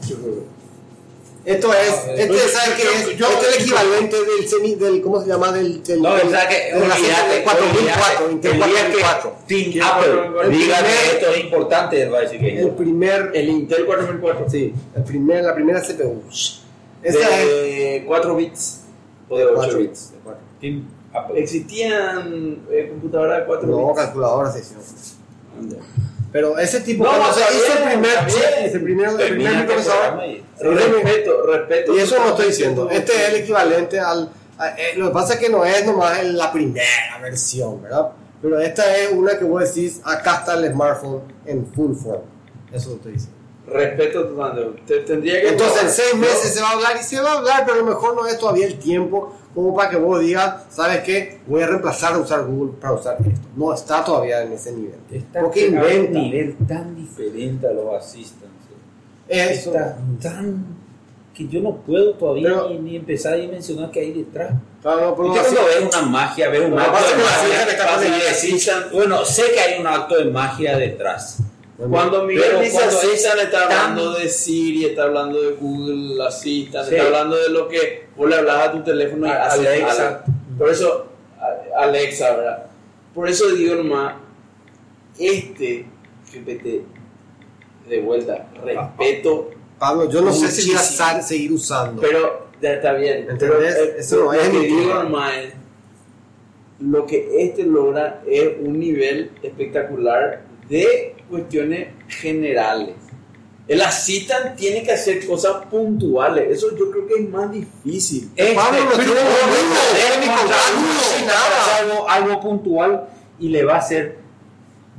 [SPEAKER 4] Esto es, este,
[SPEAKER 6] yo-
[SPEAKER 4] ¿sabes qué
[SPEAKER 6] yo-
[SPEAKER 4] es?
[SPEAKER 6] yo-
[SPEAKER 4] este es el equivalente del semi, del, ¿cómo se llama? Del, del,
[SPEAKER 5] No,
[SPEAKER 4] del,
[SPEAKER 5] o sea que
[SPEAKER 4] de la serie
[SPEAKER 5] olvídate,
[SPEAKER 4] de 4004,
[SPEAKER 5] olvídate.
[SPEAKER 4] Intel
[SPEAKER 5] El día que
[SPEAKER 4] 4004.
[SPEAKER 5] Team
[SPEAKER 1] ¿Quién
[SPEAKER 5] Apple que esto es importante, va a decir que
[SPEAKER 4] El primer,
[SPEAKER 1] El Intel 4004.
[SPEAKER 4] sí, el primer, la primera CPU. Esta es
[SPEAKER 1] de 4 bits o de 8
[SPEAKER 4] cuatro.
[SPEAKER 1] bits.
[SPEAKER 5] Team Apple.
[SPEAKER 1] ¿Existían eh, computadoras de 4
[SPEAKER 4] no
[SPEAKER 1] bits?
[SPEAKER 4] calculadora, sí, sí. Pero ese tipo,
[SPEAKER 1] No,
[SPEAKER 4] cuando
[SPEAKER 1] está
[SPEAKER 4] se hizo el primer ese primer, el primer microprocesador,
[SPEAKER 1] Respeto, respeto.
[SPEAKER 4] Y eso no estoy diciendo. Este es el equivalente al. a- eh, lo que pasa es que no es nomás el- la primera versión, ¿verdad? Pero esta es una que vos decís, acá está el smartphone en full form. Eso lo estoy diciendo.
[SPEAKER 1] Respeto. Te- Tendría que
[SPEAKER 4] Entonces en seis
[SPEAKER 1] ¿no?
[SPEAKER 4] meses se va a hablar y se va a hablar, pero a lo mejor no es todavía el tiempo como para que vos digas, ¿sabes qué? Voy a reemplazar a usar Google para usar esto. No está todavía en ese nivel.
[SPEAKER 5] Está
[SPEAKER 4] Porque
[SPEAKER 5] a un
[SPEAKER 4] inventa.
[SPEAKER 5] nivel tan diferente a los assistants.
[SPEAKER 4] Eso.
[SPEAKER 5] Está tan que yo no puedo todavía
[SPEAKER 4] Pero-
[SPEAKER 5] ni, ni empezar a dimensionar qué hay detrás.
[SPEAKER 4] Claro, no, así-
[SPEAKER 5] ves una magia, ves un acto de magia,
[SPEAKER 4] que está
[SPEAKER 5] y bueno, sé que hay un acto de magia detrás.
[SPEAKER 1] Cuando Miguel dice
[SPEAKER 5] cuando
[SPEAKER 1] Assistant
[SPEAKER 5] es
[SPEAKER 1] está hablando de Siri, está hablando de Google Assistant,
[SPEAKER 5] Sí.
[SPEAKER 1] está hablando de lo que vos le hablas a tu teléfono y
[SPEAKER 5] A-
[SPEAKER 1] hace
[SPEAKER 5] Alexa.
[SPEAKER 1] Por eso, Alexa, ¿verdad? Por eso digo nomás, este GPT, de vuelta, respeto,
[SPEAKER 4] Pablo, yo no sé si voy a seguir usando.
[SPEAKER 1] pero ya está bien.
[SPEAKER 4] ¿Entendés?
[SPEAKER 1] Pero, eh,
[SPEAKER 4] no
[SPEAKER 1] lo que digo nomás es, lo que este logra es un nivel espectacular de cuestiones generales. El Assistant tiene que hacer cosas puntuales. Eso yo creo que es más difícil.
[SPEAKER 5] Este,
[SPEAKER 4] Pablo, no
[SPEAKER 5] pero algo, algo puntual y le va a hacer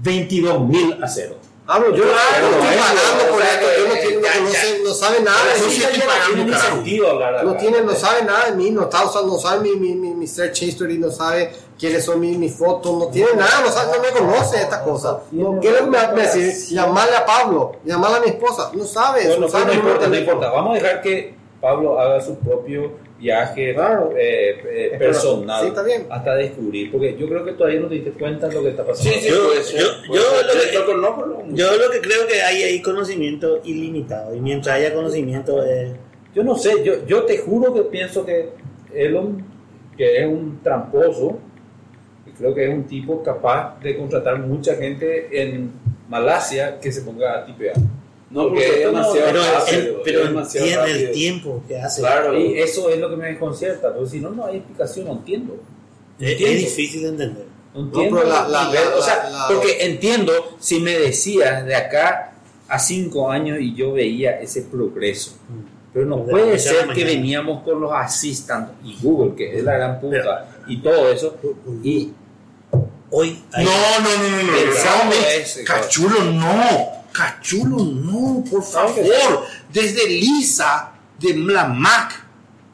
[SPEAKER 5] 22 mil a cero.
[SPEAKER 4] Pablo, yo no
[SPEAKER 5] Claro,
[SPEAKER 4] estoy
[SPEAKER 5] eso,
[SPEAKER 4] pagando por
[SPEAKER 5] o sea,
[SPEAKER 4] esto. Yo no, tiene-
[SPEAKER 5] ya,
[SPEAKER 4] no
[SPEAKER 5] ya.
[SPEAKER 4] sé- no sabe nada de mí.
[SPEAKER 5] no tiene sentido
[SPEAKER 4] No
[SPEAKER 5] acá.
[SPEAKER 4] tiene, no sabe nada de mí, no está usando, no sabe mi, mi, mi, mi search history, no sabe quiénes son mis, mis fotos, no tiene nada, no sabe, no me conoce estas cosas. No, ¿Qué que me va a decir? Llamarle a Pablo, llamarle a mi esposa, no sabe,
[SPEAKER 5] Bueno,
[SPEAKER 4] no sabe
[SPEAKER 5] importa, no importa. Vamos a dejar que Pablo haga su propio viaje
[SPEAKER 4] Claro.
[SPEAKER 5] eh, eh, personal
[SPEAKER 4] Sí, está bien.
[SPEAKER 5] hasta descubrir, porque yo creo que todavía no te diste cuenta de lo que está pasando.
[SPEAKER 1] Sí, sí,
[SPEAKER 2] Yo-
[SPEAKER 1] puede ser,
[SPEAKER 2] yo- lo que-
[SPEAKER 1] Yo conozco lo-
[SPEAKER 2] Yo lo que creo que hay ahí conocimiento ilimitado y mientras haya conocimiento eh,
[SPEAKER 5] Yo no sé, yo, yo te juro que pienso que Elon, que es un tramposo, creo que es un tipo capaz de contratar mucha gente en Malasia que se ponga a tipear.
[SPEAKER 1] No,
[SPEAKER 5] Porque
[SPEAKER 1] porque es
[SPEAKER 5] no-
[SPEAKER 1] demasiado
[SPEAKER 2] pero,
[SPEAKER 1] rápido.
[SPEAKER 2] el- pero
[SPEAKER 1] es
[SPEAKER 2] el,
[SPEAKER 1] demasiado
[SPEAKER 2] tiempo, el
[SPEAKER 1] rápido.
[SPEAKER 2] tiempo que hace
[SPEAKER 1] Claro.
[SPEAKER 5] Y eso es lo que me desconcierta, porque si no, no hay explicación, no entiendo. No
[SPEAKER 2] es, es
[SPEAKER 5] entiendo.
[SPEAKER 2] difícil de entender.
[SPEAKER 5] No entiendo
[SPEAKER 4] pero la- la- la-
[SPEAKER 5] o sea,
[SPEAKER 4] la- la-
[SPEAKER 5] porque entiendo si me decías de acá a cinco años y yo veía ese progreso. Pero no puede ser que veníamos con los assistant y Google, que es la gran puta, y todo eso. Y
[SPEAKER 2] Hoy hay,
[SPEAKER 6] No, no, no, no, no.
[SPEAKER 5] Pensamos
[SPEAKER 6] no,
[SPEAKER 5] ese,
[SPEAKER 6] Cachulo, no. Cachulo, no, por favor. Desde Lisa de la Mac,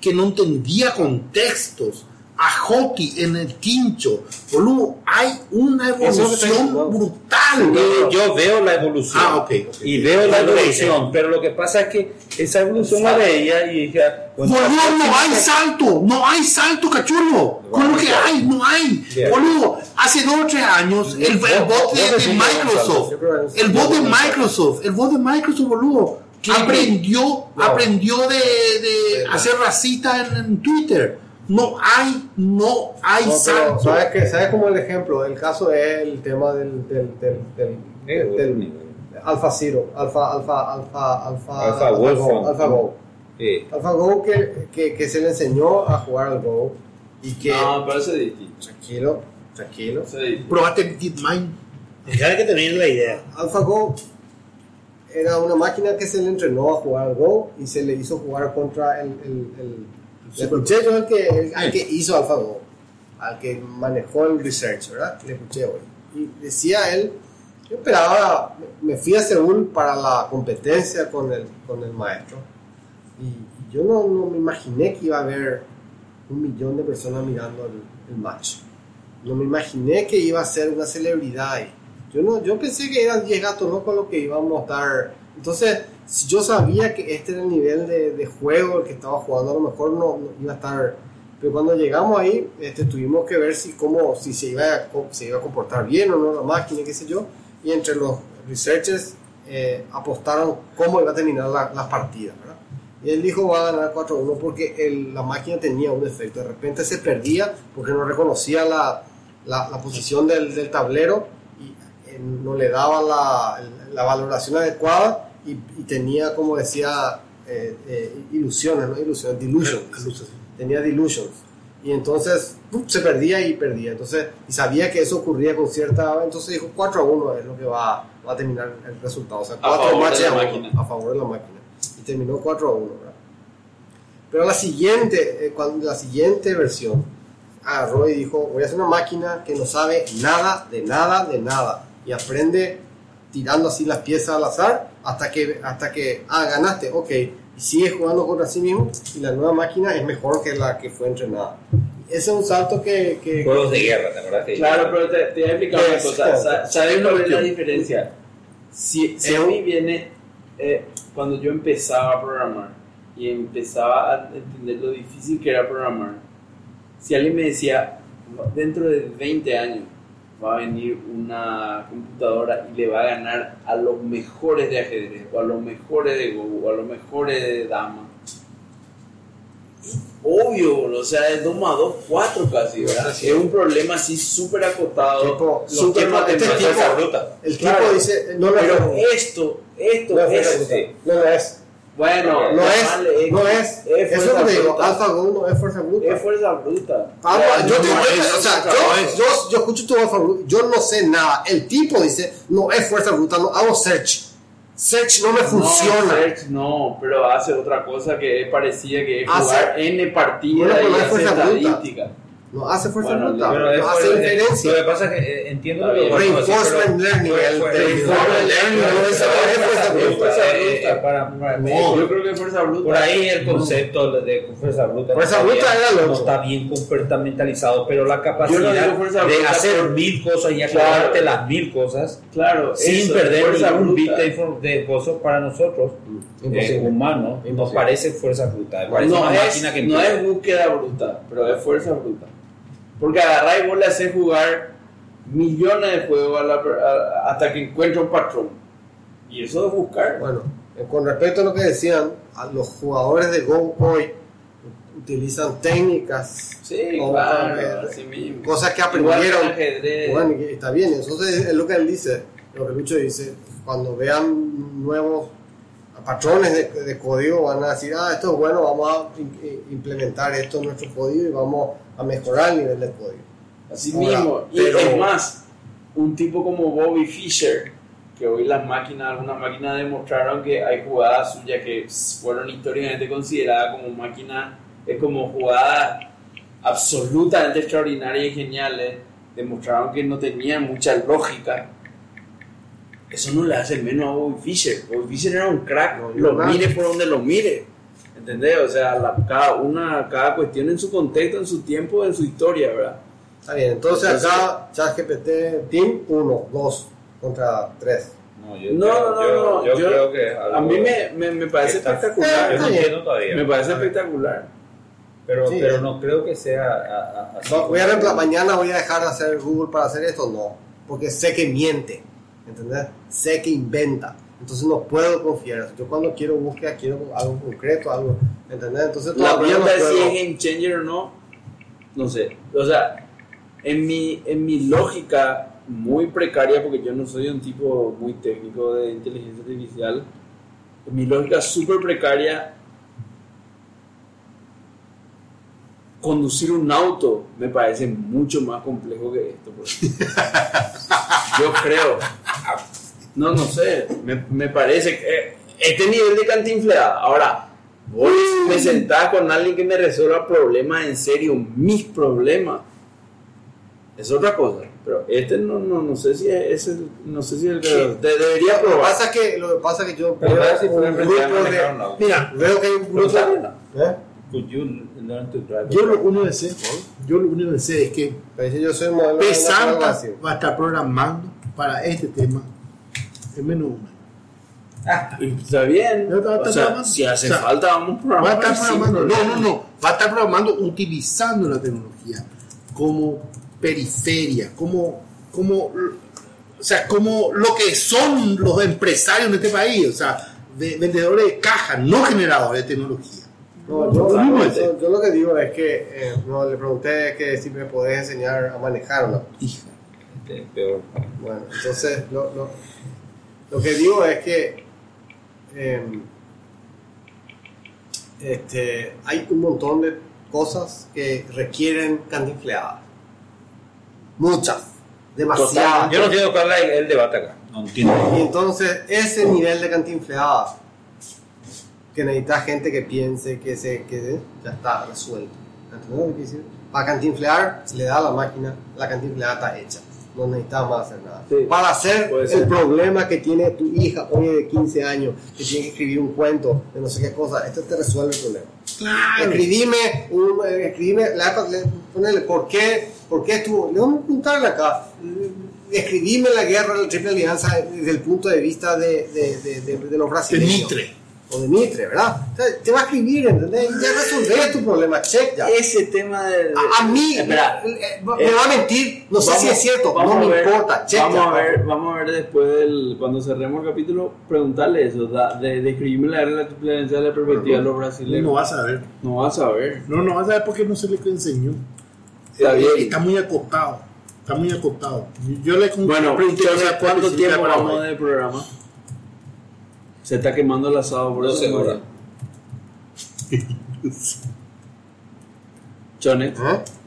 [SPEAKER 6] que no entendía contextos, a Hockey en el quincho, boludo, hay una
[SPEAKER 4] es
[SPEAKER 6] evolución
[SPEAKER 4] diciendo.
[SPEAKER 6] brutal.
[SPEAKER 5] y yo veo la evolución.
[SPEAKER 6] Ah, ok, ok.
[SPEAKER 5] Y veo la
[SPEAKER 2] Es
[SPEAKER 5] evolución, pero lo que pasa es que esa evolución la veía y dije, bueno,
[SPEAKER 6] Boludo, no hay salto, no hay salto, cachulo. Con lo que hay, no hay. Boludo, hace dos o tres años, el, el bot de, de Microsoft, el bot de Microsoft, el bot de Microsoft, boludo, aprendió, aprendió de, de hacer racista en, en Twitter. No hay, no hay
[SPEAKER 4] No,
[SPEAKER 6] salto.
[SPEAKER 4] ¿sabes qué? ¿Sabes como el ejemplo? El caso es el tema del, del, del, del, del. Alpha Zero, Alpha, Alpha, Alpha, Alpha,
[SPEAKER 5] Alpha Wolfram.
[SPEAKER 4] Go, Alpha Go.
[SPEAKER 5] Sí.
[SPEAKER 4] AlphaGo que, que, que se le enseñó a jugar al Go y que...
[SPEAKER 1] No, pero eso es distinto.
[SPEAKER 4] Tranquilo, tranquilo.
[SPEAKER 1] Distinto.
[SPEAKER 6] Probate DeepMind.
[SPEAKER 2] Dejar que termine la idea.
[SPEAKER 4] AlphaGo era una máquina que se le entrenó a jugar al Go y se le hizo jugar contra el... el, el le escuché yo al que, el- al que hizo AlphaGo, al que manejó el research, ¿verdad? Le escuché hoy. Y decía él, yo esperaba, me fui a Seúl para la competencia con el, con el maestro y, yo no, no me imaginé que iba a haber un millón de personas mirando el, el match. No me imaginé que iba a ser una celebridad ahí. Yo, no, yo pensé que eran 10 gatos locos lo que íbamos a estar. Entonces, si yo sabía que este era el nivel de, de juego el que estaba jugando, a lo mejor no, no iba a estar. Pero cuando llegamos ahí, este, tuvimos que ver si, cómo, si se, iba a, se iba a comportar bien o no la máquina, qué sé yo. Y entre los researchers eh, apostaron cómo iba a terminar la- las partidas. ¿verdad? Y él dijo va a ganar 4-1 porque el- la máquina tenía un defecto. De repente se perdía porque no reconocía la, la, la posición del, del tablero y eh, no le daba la, la valoración adecuada y, y tenía, como decía, eh, eh, ilusiones, no ilusiones, delusions. Tenía delusions. Y entonces ¡pum! se perdía y perdía. Entonces, y sabía que eso ocurría con cierta. Entonces dijo 4 a 1 es lo que va, va a terminar el resultado. O sea,
[SPEAKER 1] A
[SPEAKER 4] 4
[SPEAKER 1] favor de
[SPEAKER 4] matches a a favor de la máquina. Y terminó 4 a 1. ¿verdad? Pero la siguiente, eh, cuando, la siguiente versión agarró y dijo: Voy a hacer una máquina que no sabe nada, de nada, de nada. Y aprende tirando así las piezas al azar hasta que, hasta que ah, ganaste, ok. Y sigue jugando contra sí mismo. Y la nueva máquina es mejor que la que fue entrenada. Ese es un salto que. que
[SPEAKER 5] Juegos de guerra, ¿te acuerdas? que-
[SPEAKER 1] Claro, pero te, te voy a explicar una cosa. ¿Sabes cuál es la diferencia? Si, si a mí viene, eh, cuando yo empezaba a programar y empezaba a entender lo difícil que era programar, si alguien me decía, dentro de 20 años, va a venir una computadora y le va a ganar a los mejores de ajedrez, o a los mejores de Go, o a los mejores de Dama. Obvio, o sea, es 2 más 2, 4 casi, ¿verdad? Es un problema así súper acotado, súper
[SPEAKER 4] este
[SPEAKER 1] matemático.
[SPEAKER 4] tipo-. El
[SPEAKER 1] Claro.
[SPEAKER 4] tipo dice, no lo
[SPEAKER 1] Pero
[SPEAKER 4] es.
[SPEAKER 1] esto, esto,
[SPEAKER 4] No
[SPEAKER 1] esto.
[SPEAKER 4] bruta. No lo es.
[SPEAKER 1] Bueno,
[SPEAKER 4] No es,
[SPEAKER 1] vale,
[SPEAKER 4] no es. Eso es
[SPEAKER 1] fuerza
[SPEAKER 4] lo que digo.
[SPEAKER 1] bruta.
[SPEAKER 4] AlphaGo no es fuerza bruta.
[SPEAKER 1] Es fuerza bruta. Sea,
[SPEAKER 4] yo, digo,
[SPEAKER 1] es
[SPEAKER 4] o sea, yo, yo, yo escucho tu AlphaGo, yo no sé nada. El tipo dice, no es fuerza bruta, no hago search. Search no me funciona.
[SPEAKER 1] No, Search no, pero hace otra cosa que es parecida, que es
[SPEAKER 4] Hace-
[SPEAKER 1] jugar N partidas
[SPEAKER 4] Bueno,
[SPEAKER 1] y
[SPEAKER 4] es
[SPEAKER 1] hace
[SPEAKER 4] fuerza bruta. No hace fuerza
[SPEAKER 1] Bueno,
[SPEAKER 4] bruta,
[SPEAKER 5] Pero
[SPEAKER 4] no hace inferencia.
[SPEAKER 5] Lo que pasa es que eh, entiendo lo que
[SPEAKER 4] Reinforcement learning, reinforcement learning, no es- fuerza
[SPEAKER 5] fue-
[SPEAKER 4] bruta.
[SPEAKER 5] para- para-
[SPEAKER 4] No.
[SPEAKER 1] Yo creo que es fuerza bruta.
[SPEAKER 5] Por ahí el concepto de fuerza bruta,
[SPEAKER 4] Fuerza
[SPEAKER 5] no,
[SPEAKER 4] bruta
[SPEAKER 5] está
[SPEAKER 4] era lo
[SPEAKER 5] no está bien compartimentalizado, pero la capacidad de hacer
[SPEAKER 1] pero-
[SPEAKER 5] mil cosas y
[SPEAKER 1] Claro.
[SPEAKER 5] aclararte las mil cosas
[SPEAKER 1] Claro,
[SPEAKER 5] sin
[SPEAKER 1] eso,
[SPEAKER 5] perder ningún bit de, cosas para nosotros, eh, humanos, nos parece fuerza bruta.
[SPEAKER 1] No es búsqueda bruta, pero es fuerza bruta. Porque agarrar y vos le haces jugar millones de juegos a la a- hasta que encuentre un patrón. Y eso es buscar.
[SPEAKER 4] Bueno, eh, con respecto a lo que decían, a los jugadores de Go hoy utilizan técnicas,
[SPEAKER 1] Sí, claro, mismo.
[SPEAKER 4] cosas que aprendieron. Bueno, está bien, entonces es lo que él dice, lo que Lucho dice, cuando vean nuevos patrones de, de código van a decir, ah, esto es bueno, vamos a eh, implementar esto en nuestro código y vamos a mejorar el nivel de código.
[SPEAKER 1] Así
[SPEAKER 4] Ahora,
[SPEAKER 1] mismo. Y
[SPEAKER 4] pero-
[SPEAKER 1] es más, un tipo como Bobby Fischer, que hoy las máquinas, algunas máquinas demostraron que hay jugadas suyas que fueron históricamente consideradas como máquinas, es como jugadas absolutamente extraordinarias y geniales, demostraron que no tenían mucha lógica. Eso no le hace menos a Bobby Fischer. Bobby Fischer era un crack,
[SPEAKER 4] No,
[SPEAKER 1] lo
[SPEAKER 4] no.
[SPEAKER 1] mire por donde lo mire. ¿Entendés? O sea, la- cada, una, cada cuestión en su contexto, en su tiempo, en su historia, ¿verdad?
[SPEAKER 4] Está bien, entonces
[SPEAKER 1] Entonces-
[SPEAKER 4] acá ChatGPT Team 1, 2 contra 3.
[SPEAKER 5] No, yo,
[SPEAKER 1] No,
[SPEAKER 5] creo-
[SPEAKER 1] no,
[SPEAKER 5] yo-
[SPEAKER 1] no,
[SPEAKER 5] yo
[SPEAKER 1] yo-
[SPEAKER 5] creo que
[SPEAKER 1] A mí me, me, me parece espectacular.
[SPEAKER 5] Yo no
[SPEAKER 4] Está bien.
[SPEAKER 5] entiendo todavía.
[SPEAKER 1] Me parece
[SPEAKER 4] ver.
[SPEAKER 1] espectacular.
[SPEAKER 5] Pero,
[SPEAKER 4] Sí.
[SPEAKER 5] pero no creo que sea a- a- así.
[SPEAKER 4] No, voy a reemplazar, mañana voy a dejar de hacer Google para hacer esto, no, porque sé que miente, ¿entendés? Sé que inventa, entonces no puedo confiar. Yo cuando quiero búsqueda quiero algo concreto, algo, ¿entendés? Entonces
[SPEAKER 1] La
[SPEAKER 4] todavía
[SPEAKER 1] pregunta es si es game changer o no. No sé. O sea, en mi, en mi lógica muy precaria, porque yo no soy un tipo muy técnico de inteligencia artificial, en mi lógica súper precaria, conducir un auto me parece mucho más complejo que esto. Yo creo. No, no sé. Me, me parece que eh, este nivel de cantinfleada. Ahora, vos me sentás con alguien que me resuelva problemas en serio, mis problemas. Es otra cosa. Pero este no, no, no sé si es, ese, no sé si es el que de- debería
[SPEAKER 4] Lo que
[SPEAKER 1] probar.
[SPEAKER 4] pasa es que, lo que, pasa es que yo
[SPEAKER 5] Pero
[SPEAKER 4] veo
[SPEAKER 5] sí
[SPEAKER 4] un grupo de... Mira, veo que hay un grupo... ¿Eh?
[SPEAKER 5] Could you learn to drive a
[SPEAKER 6] Yo lo único que sé, yo lo único que sé es que
[SPEAKER 4] si yo soy
[SPEAKER 6] Pesanta va a estar programando para este tema en menos de un año.
[SPEAKER 1] Está bien. O sea, si hace
[SPEAKER 6] O sea,
[SPEAKER 1] falta, vamos a
[SPEAKER 6] Va a
[SPEAKER 1] programar.
[SPEAKER 6] estar programando, no, no, no, va a estar programando utilizando la tecnología como periferia, como, como, o sea, como lo que son los empresarios de este país, o sea, de- vendedores de caja, no generadores de tecnología.
[SPEAKER 4] No, yo, yo- yo lo que digo es que eh, no, le pregunté que si me podés enseñar a manejar o no.
[SPEAKER 6] Hija.
[SPEAKER 5] Este, peor.
[SPEAKER 4] Bueno, entonces lo, lo, lo que digo es que em, este, hay un montón de cosas que requieren cantinfleadas. Muchas, demasiadas.
[SPEAKER 5] Yo no entiendo cuál es el, el debate acá. No entiendo.
[SPEAKER 4] Y entonces ese nivel de cantinfleada que necesita gente que piense que se que ya está resuelto. ¿Entendés lo que quiero decir? Para cantinflear le da a la máquina, la cantinfleada está hecha. No necesitas más hacer nada.
[SPEAKER 1] Sí,
[SPEAKER 4] Para hacer el problema que tiene tu hija hoy de 15 años, que tiene que escribir un cuento de no sé qué cosa, esto te resuelve el problema.
[SPEAKER 6] Claro.
[SPEAKER 4] Escribime, un, eh, escribime, la, le, ponele, ¿por qué, por qué estuvo? Le vamos a preguntarle acá. Escribime la guerra de la Triple Alianza desde el punto de vista de, de, de, de- de los
[SPEAKER 6] De
[SPEAKER 4] brasileños.
[SPEAKER 6] Mitre.
[SPEAKER 4] O de Mitre, ¿verdad? Entonces, te va a escribir, ¿entendés? Ya resolvés tu problema, check ya.
[SPEAKER 1] Ese tema de...
[SPEAKER 4] A, a mí,
[SPEAKER 1] Espera,
[SPEAKER 4] eh, eh, me va a mentir, no sé si es cierto, no me
[SPEAKER 1] ver-
[SPEAKER 4] importa, check
[SPEAKER 1] Vamos
[SPEAKER 4] ya.
[SPEAKER 1] a ver, vamos a ver después del, cuando cerremos el capítulo, preguntarle eso, da- de, de escribirme la guerra de la perspectiva de los brasileños.
[SPEAKER 6] No vas a ver.
[SPEAKER 1] No vas a ver.
[SPEAKER 6] No, no vas a ver porque no se le enseñó.
[SPEAKER 1] Está
[SPEAKER 6] Eh,
[SPEAKER 1] bien.
[SPEAKER 6] Está muy acotado. Está muy acotado. Yo le
[SPEAKER 1] Bueno,
[SPEAKER 6] pregunté
[SPEAKER 1] ¿cuánto tiempo vamos
[SPEAKER 6] hoy.
[SPEAKER 1] de programa? Se está quemando el asado por eso.
[SPEAKER 5] horas.
[SPEAKER 1] Chone,
[SPEAKER 4] ¿Eh?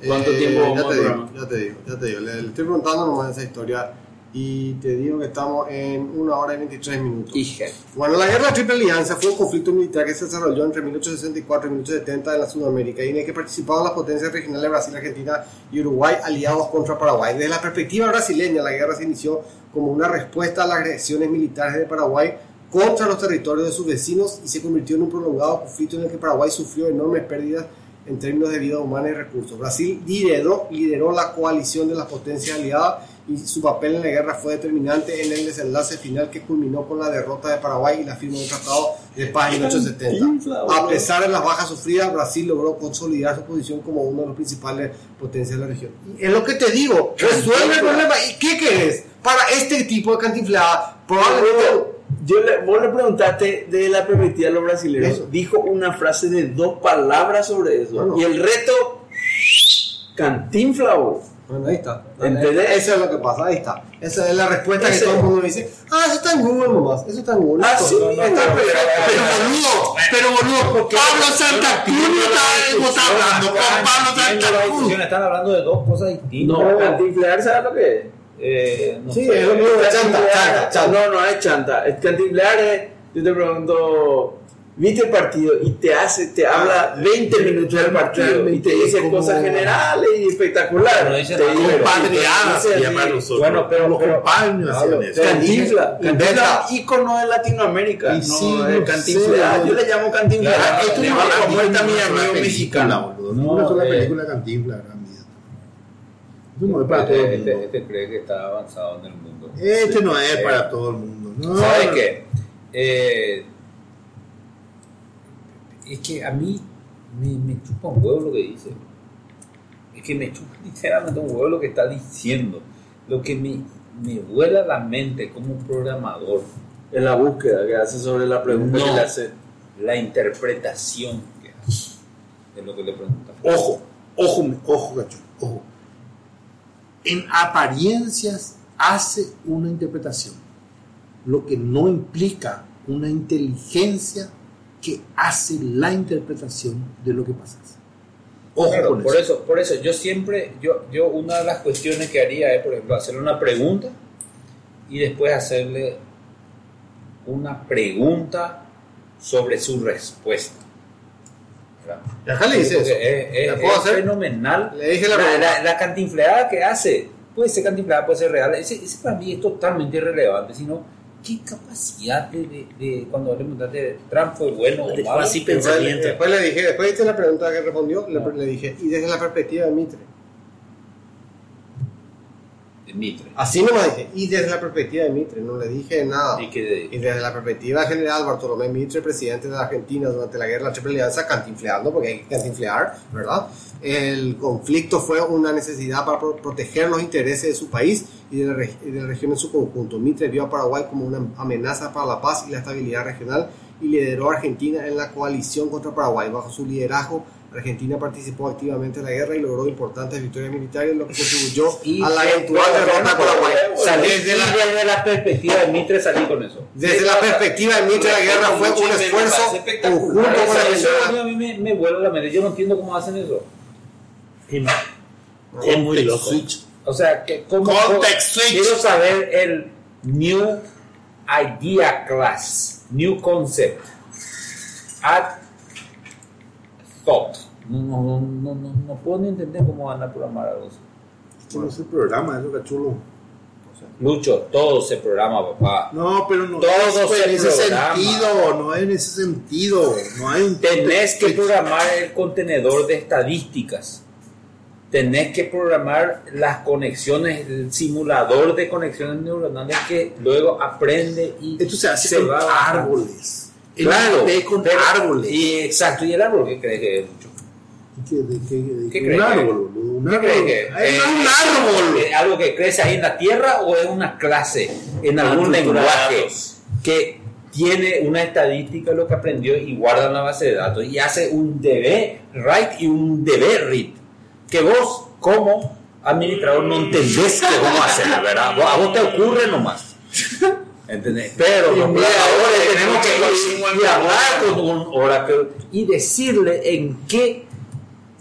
[SPEAKER 1] ¿cuánto
[SPEAKER 4] Eh,
[SPEAKER 1] tiempo vamos
[SPEAKER 4] ya te, digo, ya te digo, ya te digo. Le, le estoy preguntando nomás esa historia y te digo que estamos en una hora y 23 minutos.
[SPEAKER 1] Hija.
[SPEAKER 4] Bueno, la guerra de la Triple Alianza fue un conflicto militar que se desarrolló entre 1864 y 1870 en la Sudamérica y en el que participaban las potencias regionales Brasil, Argentina y Uruguay aliados contra Paraguay. Desde la perspectiva brasileña, la guerra se inició como una respuesta a las agresiones militares de Paraguay contra los territorios de sus vecinos y se convirtió en un prolongado conflicto en el que Paraguay sufrió enormes pérdidas en términos de vida humana y recursos. Brasil lideró, lideró la coalición de las potencias aliadas y su papel en la guerra fue determinante en el desenlace final que culminó con la derrota de Paraguay y la firma de un tratado de paz en 1870. A pesar de las bajas sufridas, Brasil logró consolidar su posición como uno de los principales potencias de la región. Es lo que te digo, resuelve el problema. ¿Y qué querés? Para este tipo de cantinflada, probablemente...
[SPEAKER 1] Yo le, vos le preguntaste de la perspectiva de los brasileños.
[SPEAKER 4] Eso.
[SPEAKER 1] Dijo una frase de dos palabras sobre eso.
[SPEAKER 4] Bueno.
[SPEAKER 1] Y el reto, cantinfla. vos.
[SPEAKER 4] Bueno, ahí está.
[SPEAKER 1] ¿Entendés?
[SPEAKER 4] Eso es lo que pasa, ahí está. Esa es la respuesta
[SPEAKER 1] Ese-
[SPEAKER 4] que todo el mundo me dice. Ah, eso está en Google nomás. Eso está en Google.
[SPEAKER 1] Ah, sí, está perfecto.
[SPEAKER 4] Pero boludo, pero boludo, Pablo Santa Cruz no está, no hablando con Pablo Santa Cruz.
[SPEAKER 5] Están hablando de dos cosas distintas.
[SPEAKER 1] No, cantinflear, ¿sabes lo que es?
[SPEAKER 5] Eh, no
[SPEAKER 4] Sí,
[SPEAKER 5] sé.
[SPEAKER 4] es lo mismo chanta,
[SPEAKER 1] Cantinflear-
[SPEAKER 4] chanta, chanta.
[SPEAKER 1] No, no es chanta. Es yo te pregunto, ¿viste el partido? Y te hace, te habla 20 minutos del partido y te dice
[SPEAKER 6] como-
[SPEAKER 1] cosas generales y espectaculares.
[SPEAKER 5] Pero dice
[SPEAKER 1] Te dice-
[SPEAKER 6] nosotros.
[SPEAKER 5] Bueno, pero-
[SPEAKER 6] los
[SPEAKER 5] pero-
[SPEAKER 6] compadres hacían eso.
[SPEAKER 1] Cantinfla. Cantinfla, ícono de Latinoamérica.
[SPEAKER 6] Y
[SPEAKER 1] no,
[SPEAKER 6] sí,
[SPEAKER 1] es
[SPEAKER 6] no
[SPEAKER 1] cantinflar.
[SPEAKER 6] sé,
[SPEAKER 1] Yo le llamo cantinflar.
[SPEAKER 5] Claro,
[SPEAKER 1] Esto
[SPEAKER 5] le
[SPEAKER 1] es
[SPEAKER 5] llamo
[SPEAKER 1] como está mi
[SPEAKER 6] Una
[SPEAKER 1] amigo
[SPEAKER 6] película,
[SPEAKER 1] mexicano.
[SPEAKER 6] boludo.
[SPEAKER 5] No,
[SPEAKER 6] Una sola
[SPEAKER 5] eh.
[SPEAKER 6] película. Eso no es para todo el
[SPEAKER 5] Este, este,
[SPEAKER 6] mundo.
[SPEAKER 5] este cree que está avanzado en el mundo.
[SPEAKER 6] Este no es
[SPEAKER 5] Eh,
[SPEAKER 6] para todo el mundo. No,
[SPEAKER 5] ¿Sabes qué? Eh, es que a mí me, me chupa un huevo lo que dice. Es que me chupa literalmente un huevo lo que está diciendo. Lo que me, me vuela la mente como programador,
[SPEAKER 1] En la búsqueda que hace sobre la pregunta
[SPEAKER 5] No.
[SPEAKER 1] que le hace.
[SPEAKER 5] la interpretación que hace de lo que le pregunta.
[SPEAKER 6] Ojo, ojo, ojo, gacho, ojo. En apariencias hace una interpretación, lo que no implica una inteligencia que hace la interpretación de lo que pasa. Ojo
[SPEAKER 5] Claro,
[SPEAKER 6] con
[SPEAKER 5] por
[SPEAKER 6] eso.
[SPEAKER 5] eso, por eso yo siempre, yo, yo una de las cuestiones que haría es, por ejemplo, hacerle una pregunta y después hacerle una pregunta sobre su respuesta.
[SPEAKER 4] Acá le dice eso.
[SPEAKER 5] Es, es-
[SPEAKER 4] ¿La puedo
[SPEAKER 5] es
[SPEAKER 4] hacer?
[SPEAKER 5] fenomenal.
[SPEAKER 4] Le dije la
[SPEAKER 5] la,
[SPEAKER 4] pregunta.
[SPEAKER 5] la- la cantinfleada que hace puede ser cantinfleada, puede ser real. Ese, ese para mí es totalmente irrelevante, sino qué capacidad de, de, de- cuando le preguntaste Trump fue bueno o malo.
[SPEAKER 2] pensamiento.
[SPEAKER 4] después le dije, después de la pregunta que respondió, le, le dije, y desde la perspectiva de Mitre.
[SPEAKER 5] De Mitre.
[SPEAKER 4] Así nomás dije, y desde la perspectiva de Mitre, no le dije nada.
[SPEAKER 5] Y que
[SPEAKER 4] Y desde la perspectiva general, Bartolomé Mitre, presidente de la Argentina durante la guerra de la Triple Alianza, cantinfleando, porque hay que cantinflear, ¿verdad? El conflicto fue una necesidad para pro- proteger los intereses de su país y de, la y de la región en su conjunto. Mitre vio a Paraguay como una amenaza para la paz y la estabilidad regional y lideró a Argentina en la coalición contra Paraguay. Bajo su liderazgo, Argentina participó activamente en la guerra y logró importantes victorias militares, lo que contribuyó
[SPEAKER 5] Y-
[SPEAKER 4] a la eventual derrota de Paraguay.
[SPEAKER 5] Salí
[SPEAKER 4] Desde la-
[SPEAKER 5] desde la perspectiva de Mitre salí con eso.
[SPEAKER 4] desde la perspectiva de Mitre, la guerra fue un esfuerzo conjunto con la Argentina.
[SPEAKER 5] a mí me, me vuela la mente. Yo no entiendo cómo hacen eso.
[SPEAKER 2] Es muy loco.
[SPEAKER 6] Switch.
[SPEAKER 5] O sea, que cómo,
[SPEAKER 6] Context switch.
[SPEAKER 5] quiero saber el New Idea Class, New Concept, Add Thought. No, no, no, no, no, no puedo ni entender cómo van a programar algo así.
[SPEAKER 6] No es el programa, eso cachulo.
[SPEAKER 5] Lucho, todo se programa, papá.
[SPEAKER 6] No, pero no
[SPEAKER 5] Todo
[SPEAKER 6] es
[SPEAKER 5] se
[SPEAKER 6] en ese
[SPEAKER 5] programa.
[SPEAKER 6] sentido, no es en ese sentido. No hay un
[SPEAKER 5] Tenés que programar el contenedor de estadísticas. Tenés que programar las conexiones, el simulador de conexiones neuronales que luego aprende y
[SPEAKER 6] Esto se hace
[SPEAKER 5] se
[SPEAKER 6] con
[SPEAKER 5] va
[SPEAKER 6] árboles. El
[SPEAKER 5] Claro,
[SPEAKER 6] té con
[SPEAKER 5] pero-
[SPEAKER 6] árboles.
[SPEAKER 5] Y exacto, ¿y el árbol qué crees que es, Lucho?
[SPEAKER 6] ¿Qué, de qué- de
[SPEAKER 5] ¿Qué
[SPEAKER 6] qué-
[SPEAKER 5] crees
[SPEAKER 6] un
[SPEAKER 5] que-
[SPEAKER 6] árbol, un
[SPEAKER 5] ¿Qué
[SPEAKER 6] árbol.
[SPEAKER 5] crees que
[SPEAKER 6] Ay,
[SPEAKER 5] eh,
[SPEAKER 6] no, un árbol.
[SPEAKER 5] ¿Es algo que crece ahí en la tierra o es una clase en algún lenguaje
[SPEAKER 1] datos.
[SPEAKER 5] que tiene una estadística de lo que aprendió y guarda en la base de datos y hace un DB write y un DB read que vos como administrador no entendés que a hacer, ¿verdad? A vos te ocurre nomás. ¿Entendés? Pero
[SPEAKER 1] mira,
[SPEAKER 5] programadores
[SPEAKER 1] ahora
[SPEAKER 5] tenemos que ir y hablar con un Oracle y decirle en qué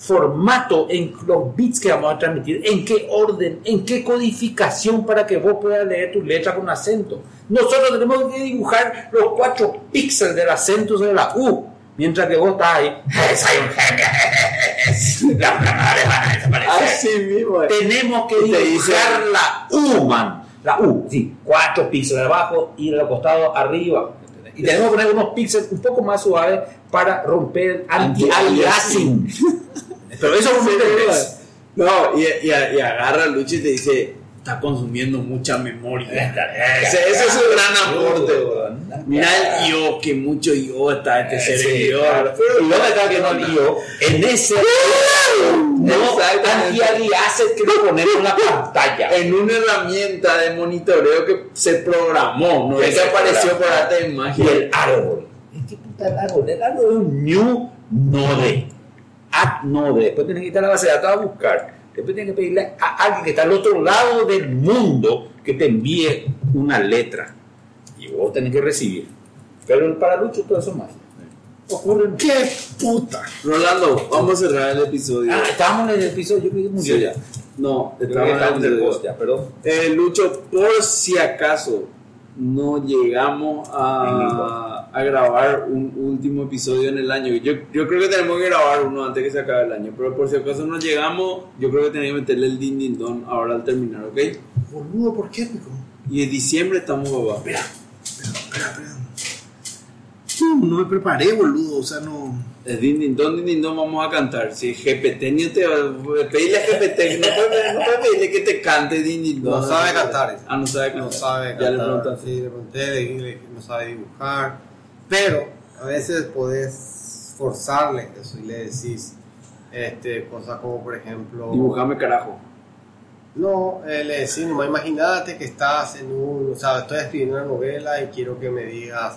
[SPEAKER 5] formato, en los bits que vamos a transmitir, en qué orden, en qué codificación para que vos puedas leer tu letra con acento. Nosotros tenemos que dibujar los cuatro píxeles del acento de la U, mientras que vos estás ahí. Soy un genio. Las van a desaparecer.
[SPEAKER 1] Así mismo.
[SPEAKER 5] Tenemos que
[SPEAKER 1] Y
[SPEAKER 5] dibujar la U, man. La U, sí, cuatro píxeles abajo y al costado arriba. ¿entendés? Y tenemos que poner unos píxeles un poco más suaves para romper anti-aliasing. Pero eso no
[SPEAKER 1] Sí,
[SPEAKER 5] entendés.
[SPEAKER 1] No, y, y, y agarra a Lucho y te dice, está consumiendo mucha memoria. Ese, ese es su gran aporte. Mira el IO, que mucho IO está este
[SPEAKER 5] Sí,
[SPEAKER 1] servidor.
[SPEAKER 5] claro. ¿Y está que no lío? En ese no
[SPEAKER 1] Exactamente.
[SPEAKER 5] anti-aliasing que le ponemos en la pantalla.
[SPEAKER 1] En una herramienta de monitoreo que se programó, no es que apareció por arte de
[SPEAKER 5] Y
[SPEAKER 1] magia.
[SPEAKER 5] el árbol. ¿Qué puta el árbol? El árbol es un new node. Add node. Después tienes que quitar la base de datos a buscar. Después tienes que pedirle a alguien que está al otro lado del mundo que te envíe una letra. Y vos tenés que recibir. Pero para Lucho todo eso es magia. Ocurre
[SPEAKER 6] ¡Qué puta!
[SPEAKER 1] Rolando, vamos a cerrar el episodio.
[SPEAKER 5] Ah, estábamos en el episodio. Yo creo que murió
[SPEAKER 1] Sí.
[SPEAKER 5] ya.
[SPEAKER 1] No,
[SPEAKER 5] estábamos en el post ya, perdón.
[SPEAKER 1] Eh, Lucho, por si acaso no llegamos a, a grabar un último episodio en el año, yo, yo creo que tenemos que grabar uno antes que se acabe el año, pero por si acaso no llegamos, yo creo que tenemos que meterle el din din don ahora al terminar, ¿ok?
[SPEAKER 6] Boludo, ¿por qué, pico?
[SPEAKER 1] Y en diciembre estamos papá.
[SPEAKER 6] Espera, espera, espera. No, no me preparé, boludo, o sea, no...
[SPEAKER 1] El din din don, din din don vamos a cantar. Si GPT ni te va pedirle a GPT, no puedes no puedes pedirle que te cante din din don.
[SPEAKER 4] No sabe cantar.
[SPEAKER 1] Ah, no sabe cantar.
[SPEAKER 4] No sabe
[SPEAKER 1] Ya le
[SPEAKER 4] cantar.
[SPEAKER 1] preguntaste.
[SPEAKER 4] Sí, le pregunté, le dije que no sabe dibujar. Pero a veces podés forzarle eso y le decís este, cosas como, por ejemplo.
[SPEAKER 1] Dibujame carajo.
[SPEAKER 4] No, eh, le decís, nomás imagínate que estás en un. O sea, estoy escribiendo una novela y quiero que me digas.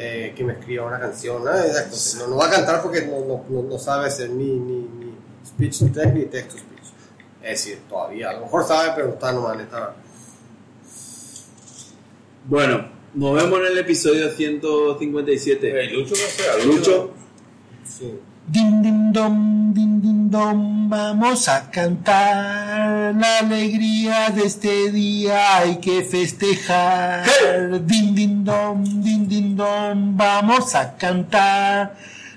[SPEAKER 4] Eh, que me escriba una canción, nada de esas cosas. No, no va a cantar porque no, no, no, no sabe hacer ni, ni, ni speech to text ni text to speech. Es decir, todavía, a lo mejor sabe, pero está nomás en esta.
[SPEAKER 1] Bueno, nos vemos en el episodio 157.
[SPEAKER 5] Lucho no sé,
[SPEAKER 1] Lucho,
[SPEAKER 4] Sí.
[SPEAKER 6] Din din dom, din din dom, vamos a cantar la alegría de este día, hay que festejar. Din din dom, din din dom, vamos a cantar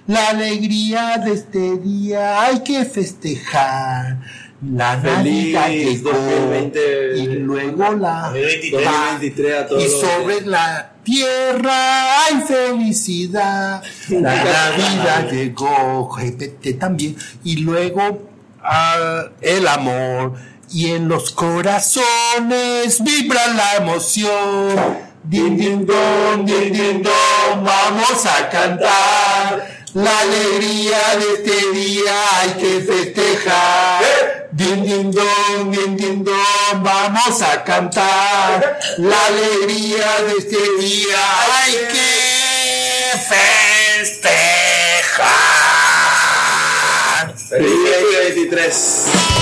[SPEAKER 6] la alegría de este día, hay que festejar. La Navidad
[SPEAKER 1] feliz
[SPEAKER 6] llegó
[SPEAKER 1] 2020.
[SPEAKER 6] y luego la
[SPEAKER 2] 2023.
[SPEAKER 1] 2023 a todos.
[SPEAKER 6] y sobre la tierra hay felicidad. La Navidad llegó, GPT también. Y luego ah, el amor. Y en los corazones vibra la emoción. Din, din, don, din, din, don, vamos a cantar. La alegría de este día hay que festejar. Din, din, don, din, din, don, vamos a cantar. La alegría de este día hay que festejar.
[SPEAKER 1] Feliz 2023.